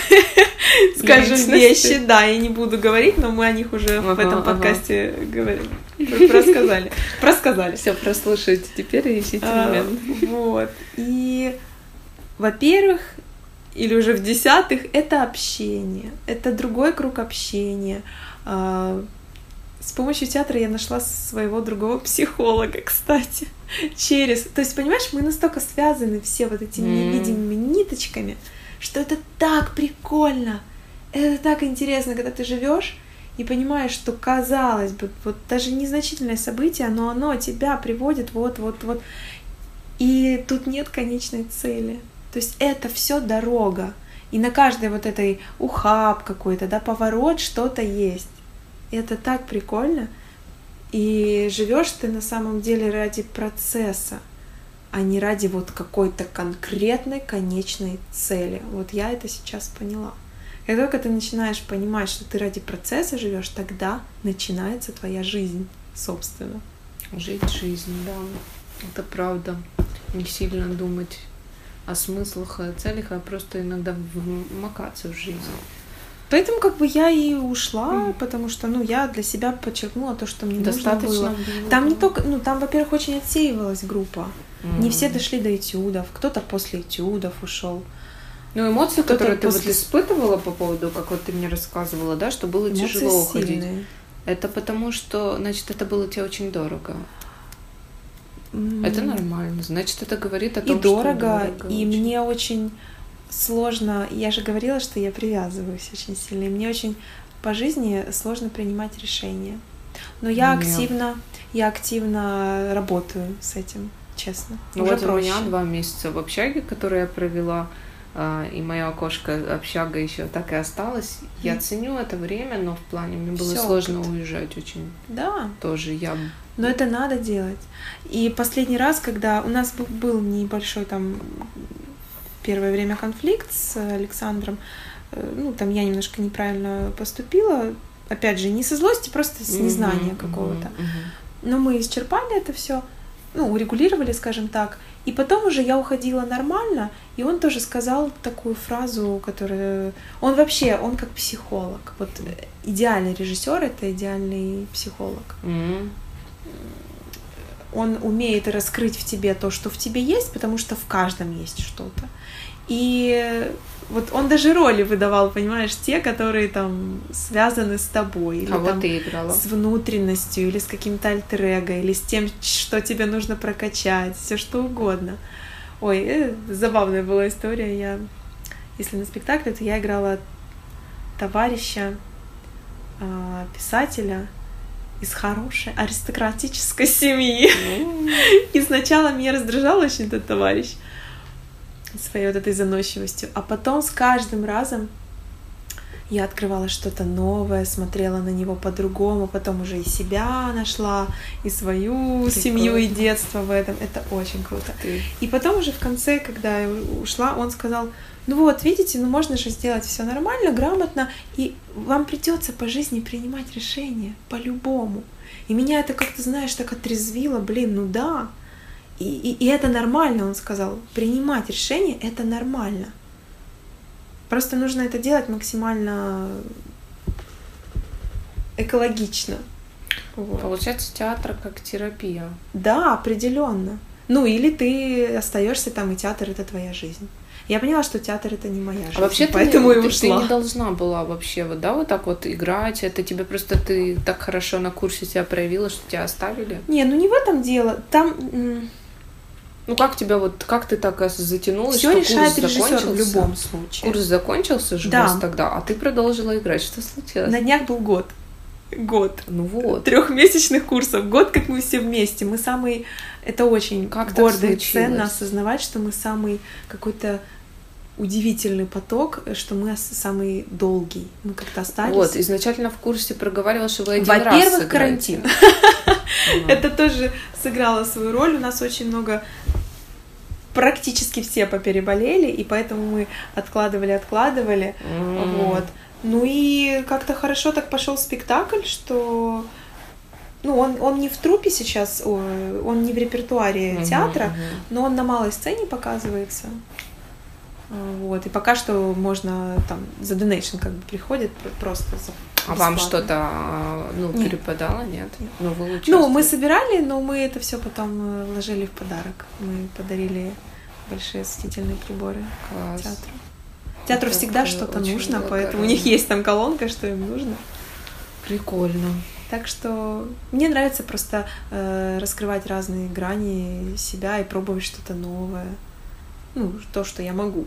<laughs> скажем, вещи. Да, я не буду говорить, но мы о них уже в Ага, этом ага. подкасте говорили. <laughs> Рассказали. Рассказали. Все, прослушайте теперь и ищите А, момент. Вот. И, во-первых, или уже в десятых, это общение. Это другой круг общения. А, С помощью театра я нашла своего другого психолога, кстати. <laughs> Через... То есть, понимаешь, мы настолько связаны все вот этими М. невидимыми ниточками, что это так прикольно. Это так интересно, когда ты живешь и понимаешь, что казалось бы, вот даже незначительное событие, но оно тебя приводит вот-вот-вот. И тут нет конечной цели. То есть это все дорога. И на каждой вот этой ухаб какой-то, да, поворот что-то есть. И это так прикольно. И живешь ты на самом деле ради процесса, а не ради вот какой-то конкретной конечной цели. Вот я это сейчас поняла. Как только ты начинаешь понимать, что ты ради процесса живешь, тогда начинается твоя жизнь, собственно. Жить жизнь, да. Это правда. Не сильно думать о смыслах, о целях, а просто иногда вмакаться в жизнь. Поэтому как бы я и ушла, Мгм. потому что, ну, я для себя подчеркнула то, что мне нужно Достаточно было. было. Там не только, ну, там, во-первых, очень отсеивалась группа. Не все дошли до этюдов, кто-то после этюдов ушел. Ну, эмоции, Кто-то которые ты вот после- испытывала по поводу, как вот ты мне рассказывала, да, что было тяжело уходить. сильные. Это потому, что, значит, это было тебе очень дорого. М, Это нормально. Значит, это говорит о И том, дорого, что дорого и очень. мне очень сложно. Я же говорила, что я привязываюсь очень сильно. И мне очень по жизни сложно принимать решения. Но я Нет. активно, я активно работаю с этим, честно. Ну Уже вот у проще. меня два месяца в общаге, которые я провела, а, и моя окошко общага еще так и осталась. Я ценю это время, но в плане мне было Всё, сложно опыт. уезжать очень Да, тоже. Я но это надо делать. И последний раз, когда у нас был небольшой там первое время конфликт с Александром, э, ну там я немножко неправильно поступила, опять же не со злости, просто с незнания Мгм, какого-то. мгм. Но мы исчерпали это все, ну, урегулировали, скажем так. И потом уже я уходила нормально, и он тоже сказал такую фразу, которая... Он вообще, он как психолог. Вот э, идеальный режиссер — это идеальный психолог. М. Он умеет раскрыть в тебе то, что в тебе есть, потому что в каждом есть что-то. И вот он даже роли выдавал, понимаешь, те, которые там связаны с тобой. Или Кого там ты играла? с внутренностью или с каким-то альтер или с тем, что тебе нужно прокачать, все что угодно. Ой, э, забавная была история. Я, если на спектакле, то я играла товарища, а, писателя из хорошей аристократической семьи. И сначала меня раздражал очень этот товарищ своей вот этой заносчивостью, а потом с каждым разом я открывала что-то новое, смотрела на него по-другому, потом уже и себя нашла, и свою семью, и Прикольно. детство в этом. Это очень круто. ты- И потом уже в конце, когда я ушла, он сказал, ну вот, видите, ну можно же сделать все нормально, грамотно, и вам придется по жизни принимать решения по-любому. И меня это как-то, знаешь, так отрезвило, блин, ну да. И, и, и это нормально, он сказал. Принимать решения это нормально. Просто нужно это делать максимально экологично. Вот. Получается, театр как терапия. Да, определенно. Ну, или ты остаешься там, и театр это твоя жизнь. Я поняла, что театр это не моя жизнь, А вообще поэтому ты, и не- ты, ушла. не должна была вообще вот, да, вот так вот играть. Это тебе просто ты так хорошо на курсе себя проявила, что тебя оставили. Не, ну не в этом дело. Там Ну как тебя вот, как ты так аж затянулась, все что решает курс режиссер в закончился? любом случае. Курс закончился же Да. у вас тогда, а ты продолжила играть. Что случилось? На днях был год. Год. Ну вот. Трехмесячных курсов. Год, как мы все вместе. Мы самый... Это очень Как гордо и ценно осознавать, что мы самый какой-то удивительный поток, что мы самый долгий. Мы как-то остались. Вот, изначально в курсе проговаривала, что вы один раз Во-первых, карантин. <laughs> Это тоже сыграло свою роль. У нас очень много практически все попереболели, и поэтому мы откладывали, откладывали. Вот. Ну и как-то хорошо так пошел спектакль, что ну, он, он не в трупе сейчас, он не в репертуаре театра, но он на малой сцене показывается. Вот. И пока что можно там за донейшн как бы приходит пр- просто за А вам что-то, а, ну, Нет. перепадало, нет? Ну, вы Ну, мы собирали, но мы это все потом э, вложили в подарок. Мы подарили большие осветительные приборы Класс. театру. Театру Это всегда что-то нужно, благородно. поэтому у них есть там колонка, что им нужно. Прикольно. Так что мне нравится просто э, раскрывать разные грани себя и пробовать что-то новое. Ну, то, что я могу.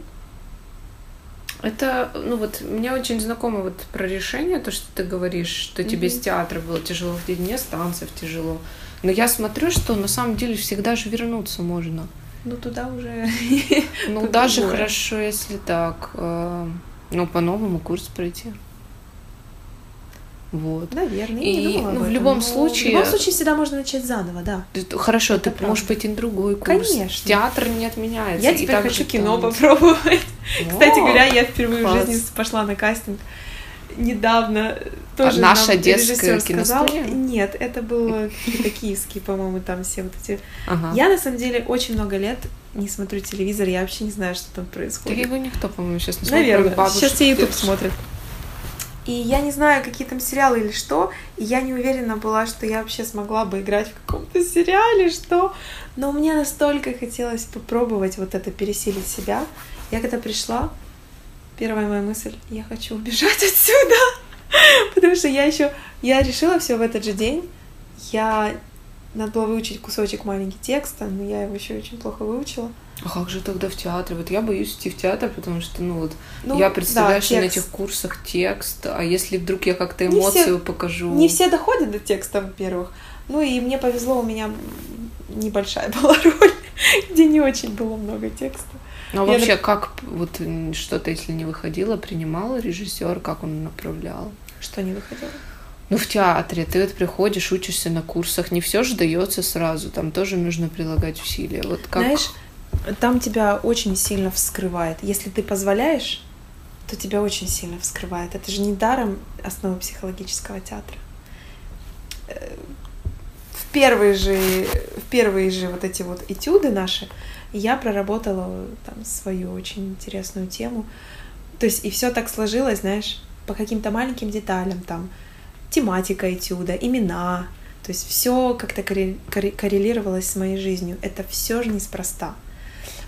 Это, ну вот, мне очень знакомо вот про решение, то, что ты говоришь, что тебе Мгм. с театра было тяжело ходить, мне с танцев тяжело. Но я смотрю, что на самом деле всегда же вернуться можно. Ну, туда уже... Ну, Тут даже хорошо, если так, э, ну, по новому курс пройти. Вот. Наверное, я не И, думала ну, в любом случае- В любом случае всегда можно начать заново, да. Хорошо, Это ты можешь правда. пойти на другой курс. Конечно. Театр не отменяется. Я и теперь хочу кино <laughs> танцы. попробовать. Кстати О, говоря, я впервые класс. в жизни пошла на кастинг недавно. Тоже А наша нам детская сказал. Нет, это было какие-то киевские, по-моему, там все вот эти. Ага. Я на самом деле очень много лет не смотрю телевизор, я вообще не знаю, что там Да происходит. его никто, по-моему, сейчас не смотрит. Наверное. Сейчас все YouTube смотрят. И я не знаю, какие там сериалы или что, и я не уверена была, что я вообще смогла бы играть в каком-то сериале, что... Но мне настолько хотелось попробовать вот это, пересилить себя. Я когда пришла, первая моя мысль, я хочу убежать <laughs> отсюда, потому что я еще... Я решила все в этот же день. Я надо было выучить кусочек маленький текста, но я его еще очень плохо выучила. А как же тогда в театре? Вот я боюсь идти в театр, потому что, ну вот, ну, я представляю, да, что на этих курсах текст, а если вдруг я как-то эмоцию не все, покажу? Не все доходят до текста, во-первых. Ну и мне повезло, у меня небольшая <laughs> была роль, где не очень было много текста. Ну а вообще, нап... как вот что-то, если не выходило, принимал режиссер, как он направлял? Что не выходило? Ну, в театре ты вот приходишь, учишься на курсах, не все же дается сразу, там тоже нужно прилагать усилия. Вот как... Знаешь, там тебя очень сильно вскрывает. Если ты позволяешь, то тебя очень сильно вскрывает. Это же не даром основы психологического театра. Э, в первые же, в первые же вот эти вот этюды наши я проработала там свою очень интересную тему. То есть и все так сложилось, знаешь, по каким-то маленьким деталям там тематика этюда, имена, то есть все как-то коррелировалось с моей жизнью. Это все же неспроста.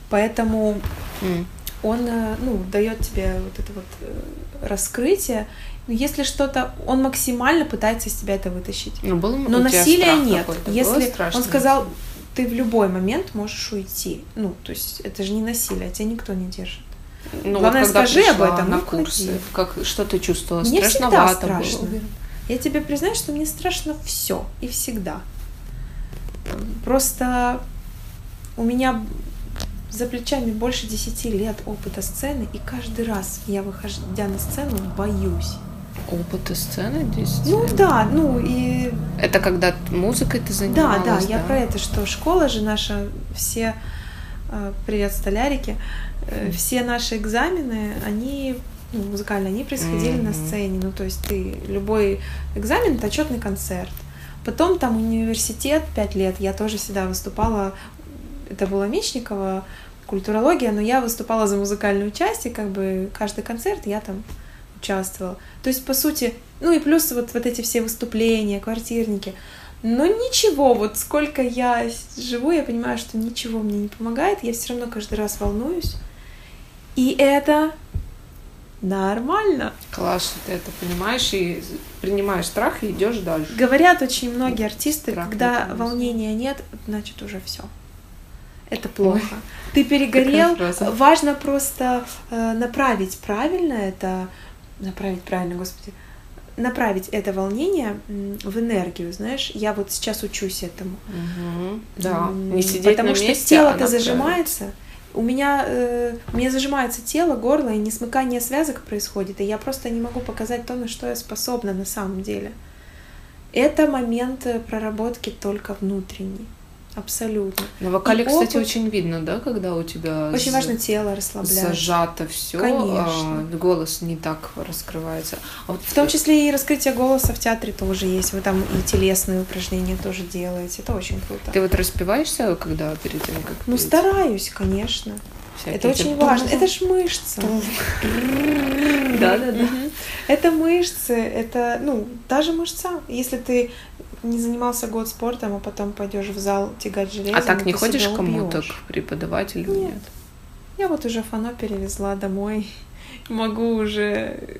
Поэтому mm. он э, ну, дает тебе вот это вот э, раскрытие. Но если что-то, он максимально пытается из тебя это вытащить. Ну, был Но насилия нет. Если он сказал, ты в любой момент можешь уйти. Ну, то есть это же не насилие, тебя никто не держит. Ну, Главное, вот скажи об этом. На курсы, как что ты чувствовала? Мне Страшновато всегда страшно. Было. Я тебе признаю, что мне страшно все и всегда. Просто у меня за плечами больше десяти лет опыта сцены, и каждый раз я, выходя на сцену, боюсь. Опыта сцены 10 Ну да, ну и... Это когда музыкой ты занималась? Да, да, да, я про это, что школа же наша, все... Э, привет, столярики. Mm. Все наши экзамены, они ну, музыкальные, они происходили mm-hmm. на сцене. Ну, то есть ты любой экзамен это отчетный концерт. Потом там университет пять лет, я тоже всегда выступала, это было Мечникова, культурология, но я выступала за музыкальную часть, и как бы каждый концерт я там участвовала. То есть, по сути, ну и плюс вот, вот эти все выступления, квартирники. Но ничего, вот сколько я живу, я понимаю, что ничего мне не помогает, я все равно каждый раз волнуюсь. И это нормально. Класс, что ты это понимаешь и принимаешь страх и идешь дальше. Говорят очень многие артисты, страх когда волнения нет, значит уже все. Это плохо. Ой, <laughs> ты перегорел. Важно просто э, направить правильно это, направить правильно, господи, направить это волнение в энергию, знаешь. Я вот сейчас учусь этому. Угу, да. Не сидеть Потому на что месте, тело-то а зажимается. Править у меня, э, меня зажимается тело, горло, и несмыкание связок происходит, и я просто не могу показать то, на что я способна на самом деле. Это момент э, проработки только внутренний. Абсолютно. На вокале, и кстати, опыт... очень видно, да, когда у тебя очень важно тело расслаблять. Зажато все, а голос не так раскрывается. А вот в том числе и раскрытие голоса в театре тоже есть. Вы там и телесные упражнения тоже делаете. Это очень круто. Ты вот распеваешься, когда перед тем, как Ну, петь? стараюсь, конечно. Всякие это очень важно. Это ж мышцы. Да, да, да. Это мышцы, это, ну, даже мышца. Если ты не занимался год спортом, а потом пойдешь в зал тягать железо. А так не ходишь кому-то, к преподавателю? Нет. нет. Я вот уже фано перевезла домой. Могу уже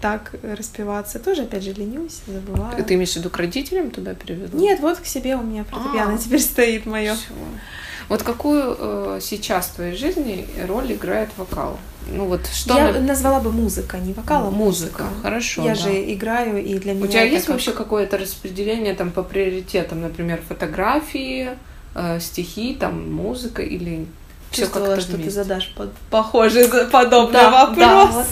так распеваться. Тоже, опять же, ленюсь, забываю. Ты имеешь в виду к родителям туда перевезла? Нет, вот к себе у меня фортепиано а, теперь стоит мое. Вот какую э, сейчас в твоей жизни роль играет вокал? Ну вот что Я на... назвала бы музыка, не вокал, а музыка. музыка. Хорошо. Я да. же играю, и для меня. У тебя есть как... вообще какое-то распределение там по приоритетам, например, фотографии, э, стихи, там музыка или все как-то что вместе? ты задашь под... похожий подобный да, вопрос. Да, вот.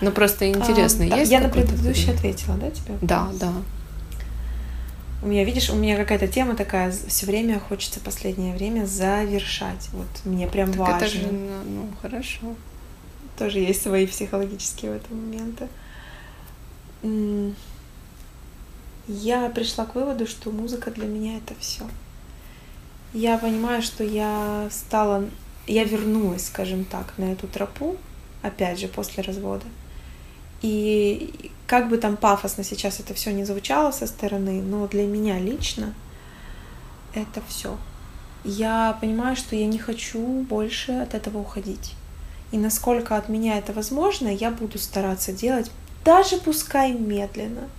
Ну просто интересно, а, есть. Да. Я на предыдущий ответила, да, тебе? Да, да. У меня, видишь, у меня какая-то тема такая, все время хочется последнее время завершать. Вот мне прям так важно. Это же, ну, ну, хорошо. Тоже есть свои психологические в этом моменты. Я пришла к выводу, что музыка для меня это все. Я понимаю, что я стала, я вернулась, скажем так, на эту тропу, опять же, после развода. И как бы там пафосно сейчас это все не звучало со стороны, но для меня лично это все. Я понимаю, что я не хочу больше от этого уходить. И насколько от меня это возможно, я буду стараться делать, даже пускай медленно.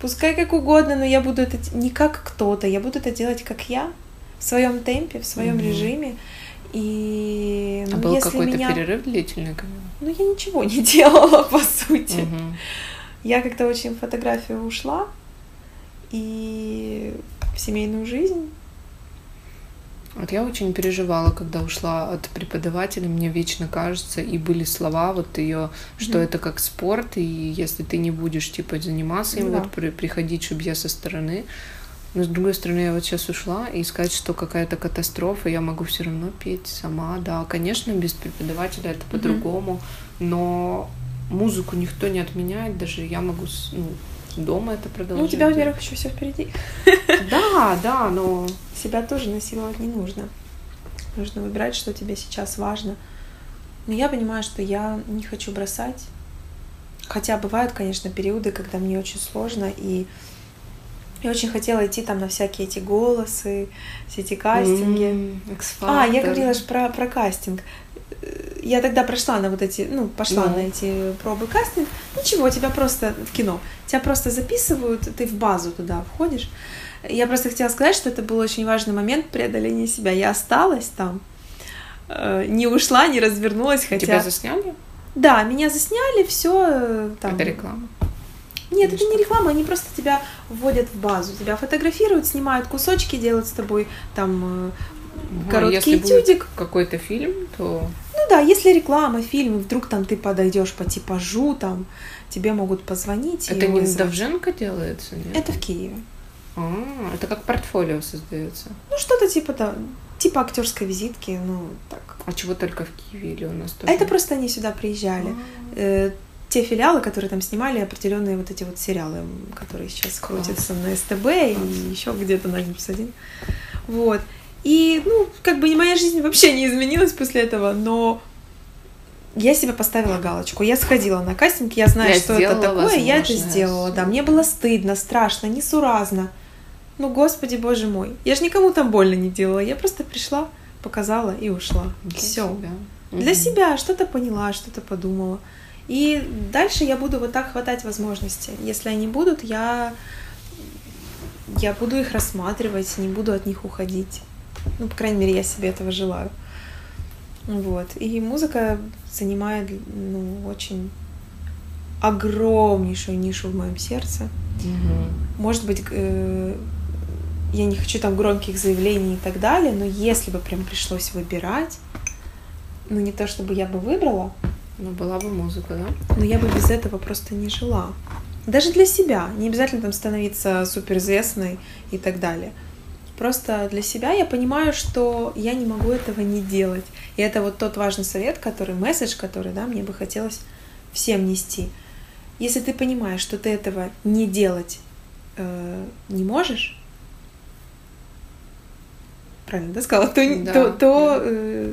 Пускай как угодно, но я буду это не как кто-то, я буду это делать как я, в своем темпе, в своем mm-hmm. режиме. И а ну, был какой-то меня... перерыв длительный? Ну, я ничего не <laughs> делала, по сути. Mm-hmm. Я как-то очень в фотографию ушла и в семейную жизнь. Вот я очень переживала, когда ушла от преподавателя. Мне вечно кажется, и были слова вот ее, что mm-hmm. это как спорт, и если ты не будешь типа заниматься им, да. вот при, приходить, чтобы я со стороны. Но с другой стороны, я вот сейчас ушла, и сказать, что какая-то катастрофа, я могу все равно петь сама. Да, конечно, без преподавателя это mm-hmm. по-другому, но музыку никто не отменяет, даже я могу ну, дома это продолжать. Ну, у тебя, во-первых, еще все впереди. <laughs> Да, да, но себя тоже насиловать не нужно. Нужно выбирать, что тебе сейчас важно. Но я понимаю, что я не хочу бросать. Хотя бывают, конечно, периоды, когда мне очень сложно, и я очень хотела идти там на всякие эти голосы, все эти кастинги. Mm, а, я говорила же про, про кастинг я тогда прошла на вот эти, ну, пошла mm. на эти пробы кастинг. Ничего, тебя просто в кино. Тебя просто записывают, ты в базу туда входишь. Я просто хотела сказать, что это был очень важный момент преодоления себя. Я осталась там, э, не ушла, не развернулась, хотя... Тебя засняли? Да, меня засняли, все э, там. Это реклама. Нет, это не реклама, они просто тебя вводят в базу, тебя фотографируют, снимают кусочки, делают с тобой там э, короткий если этюдик. какой-то фильм, то да, если реклама, фильм, вдруг там ты подойдешь по типажу, там тебе могут позвонить. Это не Давженко делается, нет? Это в Киеве. А, это как портфолио создается. Ну, что-то типа да, типа актерской визитки, ну так. А чего только в Киеве или у нас тоже? Это просто они сюда приезжали. А. Э, те филиалы, которые там снимали определенные вот эти вот сериалы, которые сейчас Класс. крутятся на СТБ и еще где-то на 1. Вот. И, ну, как бы моя жизнь вообще не изменилась после этого, но я себе поставила галочку. Я сходила на кастинг, я знаю, я что это такое, я это сделала. Да, мне было стыдно, страшно, несуразно. Ну, господи, боже мой. Я же никому там больно не делала. Я просто пришла, показала и ушла. Все. Для себя что-то поняла, что-то подумала. И дальше я буду вот так хватать возможности. Если они будут, я, я буду их рассматривать, не буду от них уходить. Ну, по крайней мере, я себе этого желаю. Вот. И музыка занимает ну, очень огромнейшую нишу в моем сердце. Угу. Может быть, э, я не хочу там громких заявлений и так далее, но если бы прям пришлось выбирать, ну не то чтобы я бы выбрала. Ну, была бы музыка, да? Но я бы без этого просто не жила. Даже для себя. Не обязательно там становиться суперизвестной и так далее. Просто для себя я понимаю, что я не могу этого не делать. И это вот тот важный совет, который, месседж, который, да, мне бы хотелось всем нести. Если ты понимаешь, что ты этого не делать э, не можешь, правильно, да, сказала, то, да, то, то э,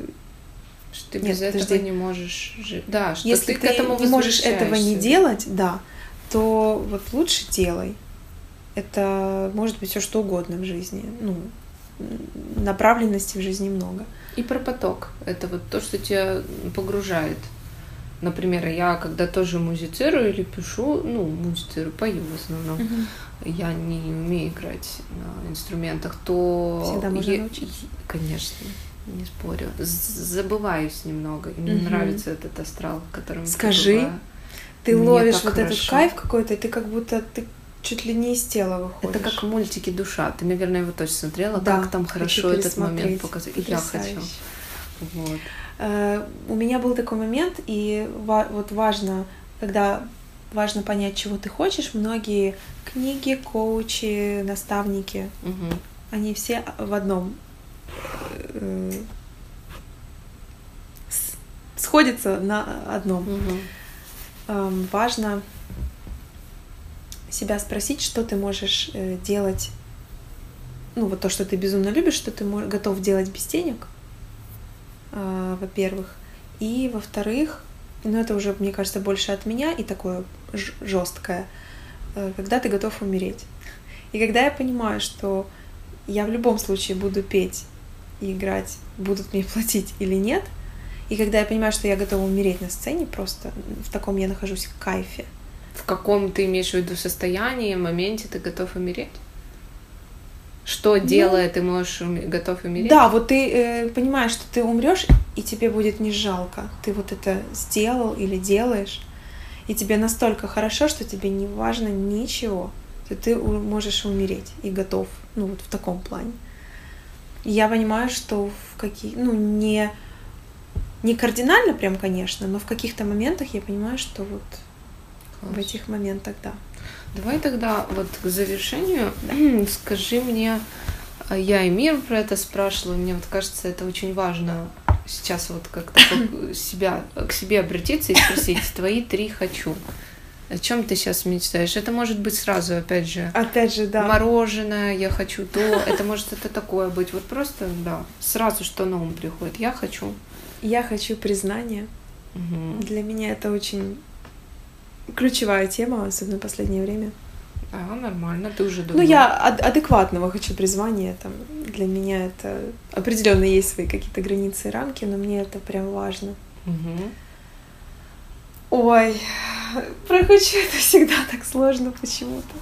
что ты без Нет, этого подожди. не можешь жить. Да, что Если ты, ты к этому не можешь этого не делать, да, то вот лучше делай это может быть все что угодно в жизни. Ну, направленности в жизни много. И про поток. Это вот то, что тебя погружает. Например, я когда тоже музицирую или пишу, ну, музицирую, пою в основном, uh я не умею играть на инструментах, то... Всегда можно я... научиться. Конечно, не спорю. Забываюсь немного. И мне uh нравится этот астрал, которым Скажи, ты мне ловишь вот хорошо. этот кайф какой-то, и ты как будто ты чуть ли не из тела выходишь. Это как мультики «Душа». Ты, наверное, его точно смотрела. Да, как там хорошо этот момент показать. И я хочу. Вот. Uh, у меня был такой момент, и вот важно, когда важно понять, чего ты хочешь, многие книги, коучи, наставники, угу. они все в одном э, сходятся на одном. Угу. Важно себя спросить, что ты можешь э, делать, ну вот то, что ты безумно любишь, что ты готов делать без денег, а, во-первых, и во-вторых, ну это уже, мне кажется, больше от меня и такое жесткое, э, когда ты готов умереть. И когда я понимаю, что я в любом случае буду петь и играть, будут мне <laughs> платить или нет, и когда я понимаю, что я готова умереть на сцене, просто в таком я нахожусь кайфе, в каком ты имеешь в виду состоянии, моменте ты готов умереть? Что ну, делая, ты можешь готов умереть? Да, вот ты э, понимаешь, что ты умрешь, и тебе будет не жалко. Ты вот это сделал или делаешь, и тебе настолько хорошо, что тебе не важно ничего. То ты можешь умереть и готов, ну вот в таком плане. я понимаю, что в какие, ну не не кардинально прям, конечно, но в каких-то моментах я понимаю, что вот. В этих моментах, да. Давай тогда вот к завершению <clears throat> скажи мне, а я и мир про это спрашивала, мне вот кажется, это очень важно сейчас вот как-то <clears throat> себя, к себе обратиться и спросить <clears throat> твои три «хочу». О чем ты сейчас мечтаешь? Это может быть сразу, опять же. Опять же, да. Мороженое, я хочу то. Это может это такое быть. Вот просто, да, сразу что на ум приходит. Я хочу. Я хочу признания. Угу. Для меня это очень ключевая тема, особенно в последнее время. А, нормально, ты уже думаешь. Ну, я ад- адекватного хочу призвания. Там, для меня это определенно есть свои какие-то границы и рамки, но мне это прям важно. Угу. Ой, про хочу это всегда так сложно почему-то.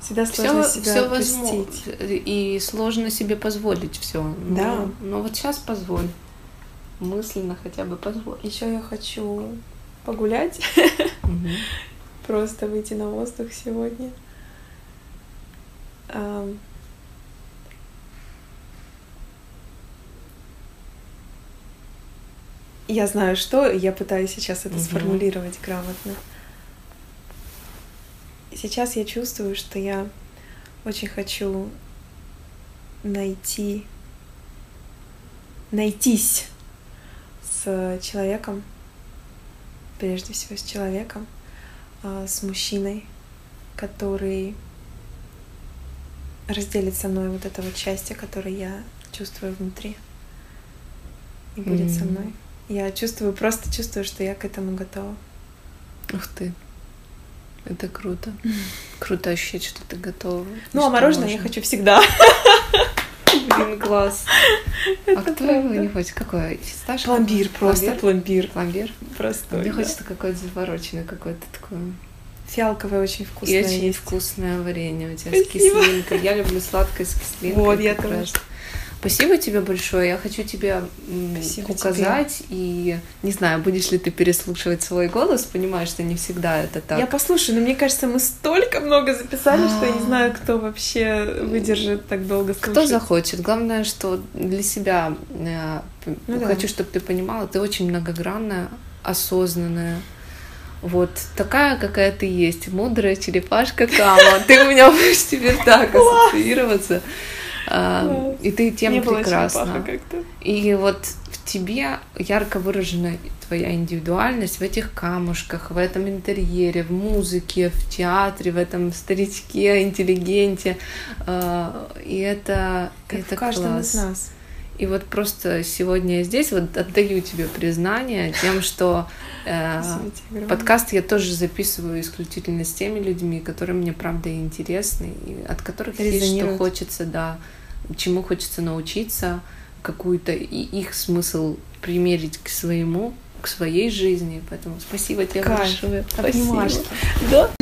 Всегда сложно всё, себя всё отпустить. И сложно себе позволить все. Да. Но, но вот сейчас позволь. Мысленно хотя бы позволь. Еще я хочу погулять. <laughs> Просто выйти на воздух сегодня. Я знаю, что, я пытаюсь сейчас это сформулировать грамотно. Сейчас я чувствую, что я очень хочу найти, найтись с человеком, прежде всего с человеком, а, с мужчиной, который разделит со мной вот это вот счастье, которое я чувствую внутри, и будет mm-hmm. со мной. Я чувствую, просто чувствую, что я к этому готова. Ух ты. Это круто. <laughs> Круто ощущать, что ты готова. Ну, а мороженое можно. я хочу всегда. <laughs> Блин, класс. а кто его не хочет? Какой? Фисташка? Пломбир, просто пломбир. Пломбир? Просто. Мне хочется какой-то завороченный, какой-то такой. Фиалковое очень вкусное. И очень вкусное варенье у тебя с кислинкой. Я люблю сладкое с кислинкой. Вот, я тоже. Спасибо тебе большое. Я хочу тебе Спасибо указать. Тебе. И не знаю, будешь ли ты переслушивать свой голос, понимаешь, что не всегда это так. Я послушаю, но мне кажется, мы столько много записали, что я не знаю, кто вообще выдержит так долго слушать. Кто захочет. Главное, что для себя э, ну, хочу, да. чтобы ты понимала, ты очень многогранная, осознанная. Вот такая, какая ты есть, мудрая черепашка Кама. Ты у меня <laughs> будешь теперь так ассоциироваться. А, и ты тем Не прекрасна. И вот в тебе ярко выражена твоя индивидуальность в этих камушках, в этом интерьере, в музыке, в театре, в этом старичке, интеллигенте. А, и это, как это в каждом класс. из нас. И вот просто сегодня я здесь вот отдаю тебе признание тем, что э, подкаст я тоже записываю исключительно с теми людьми, которые мне правда интересны, и от которых есть что хочется, да, чему хочется научиться, какую-то и их смысл примерить к своему, к своей жизни. Поэтому спасибо тебе Кайф. большое. Спасибо. Да?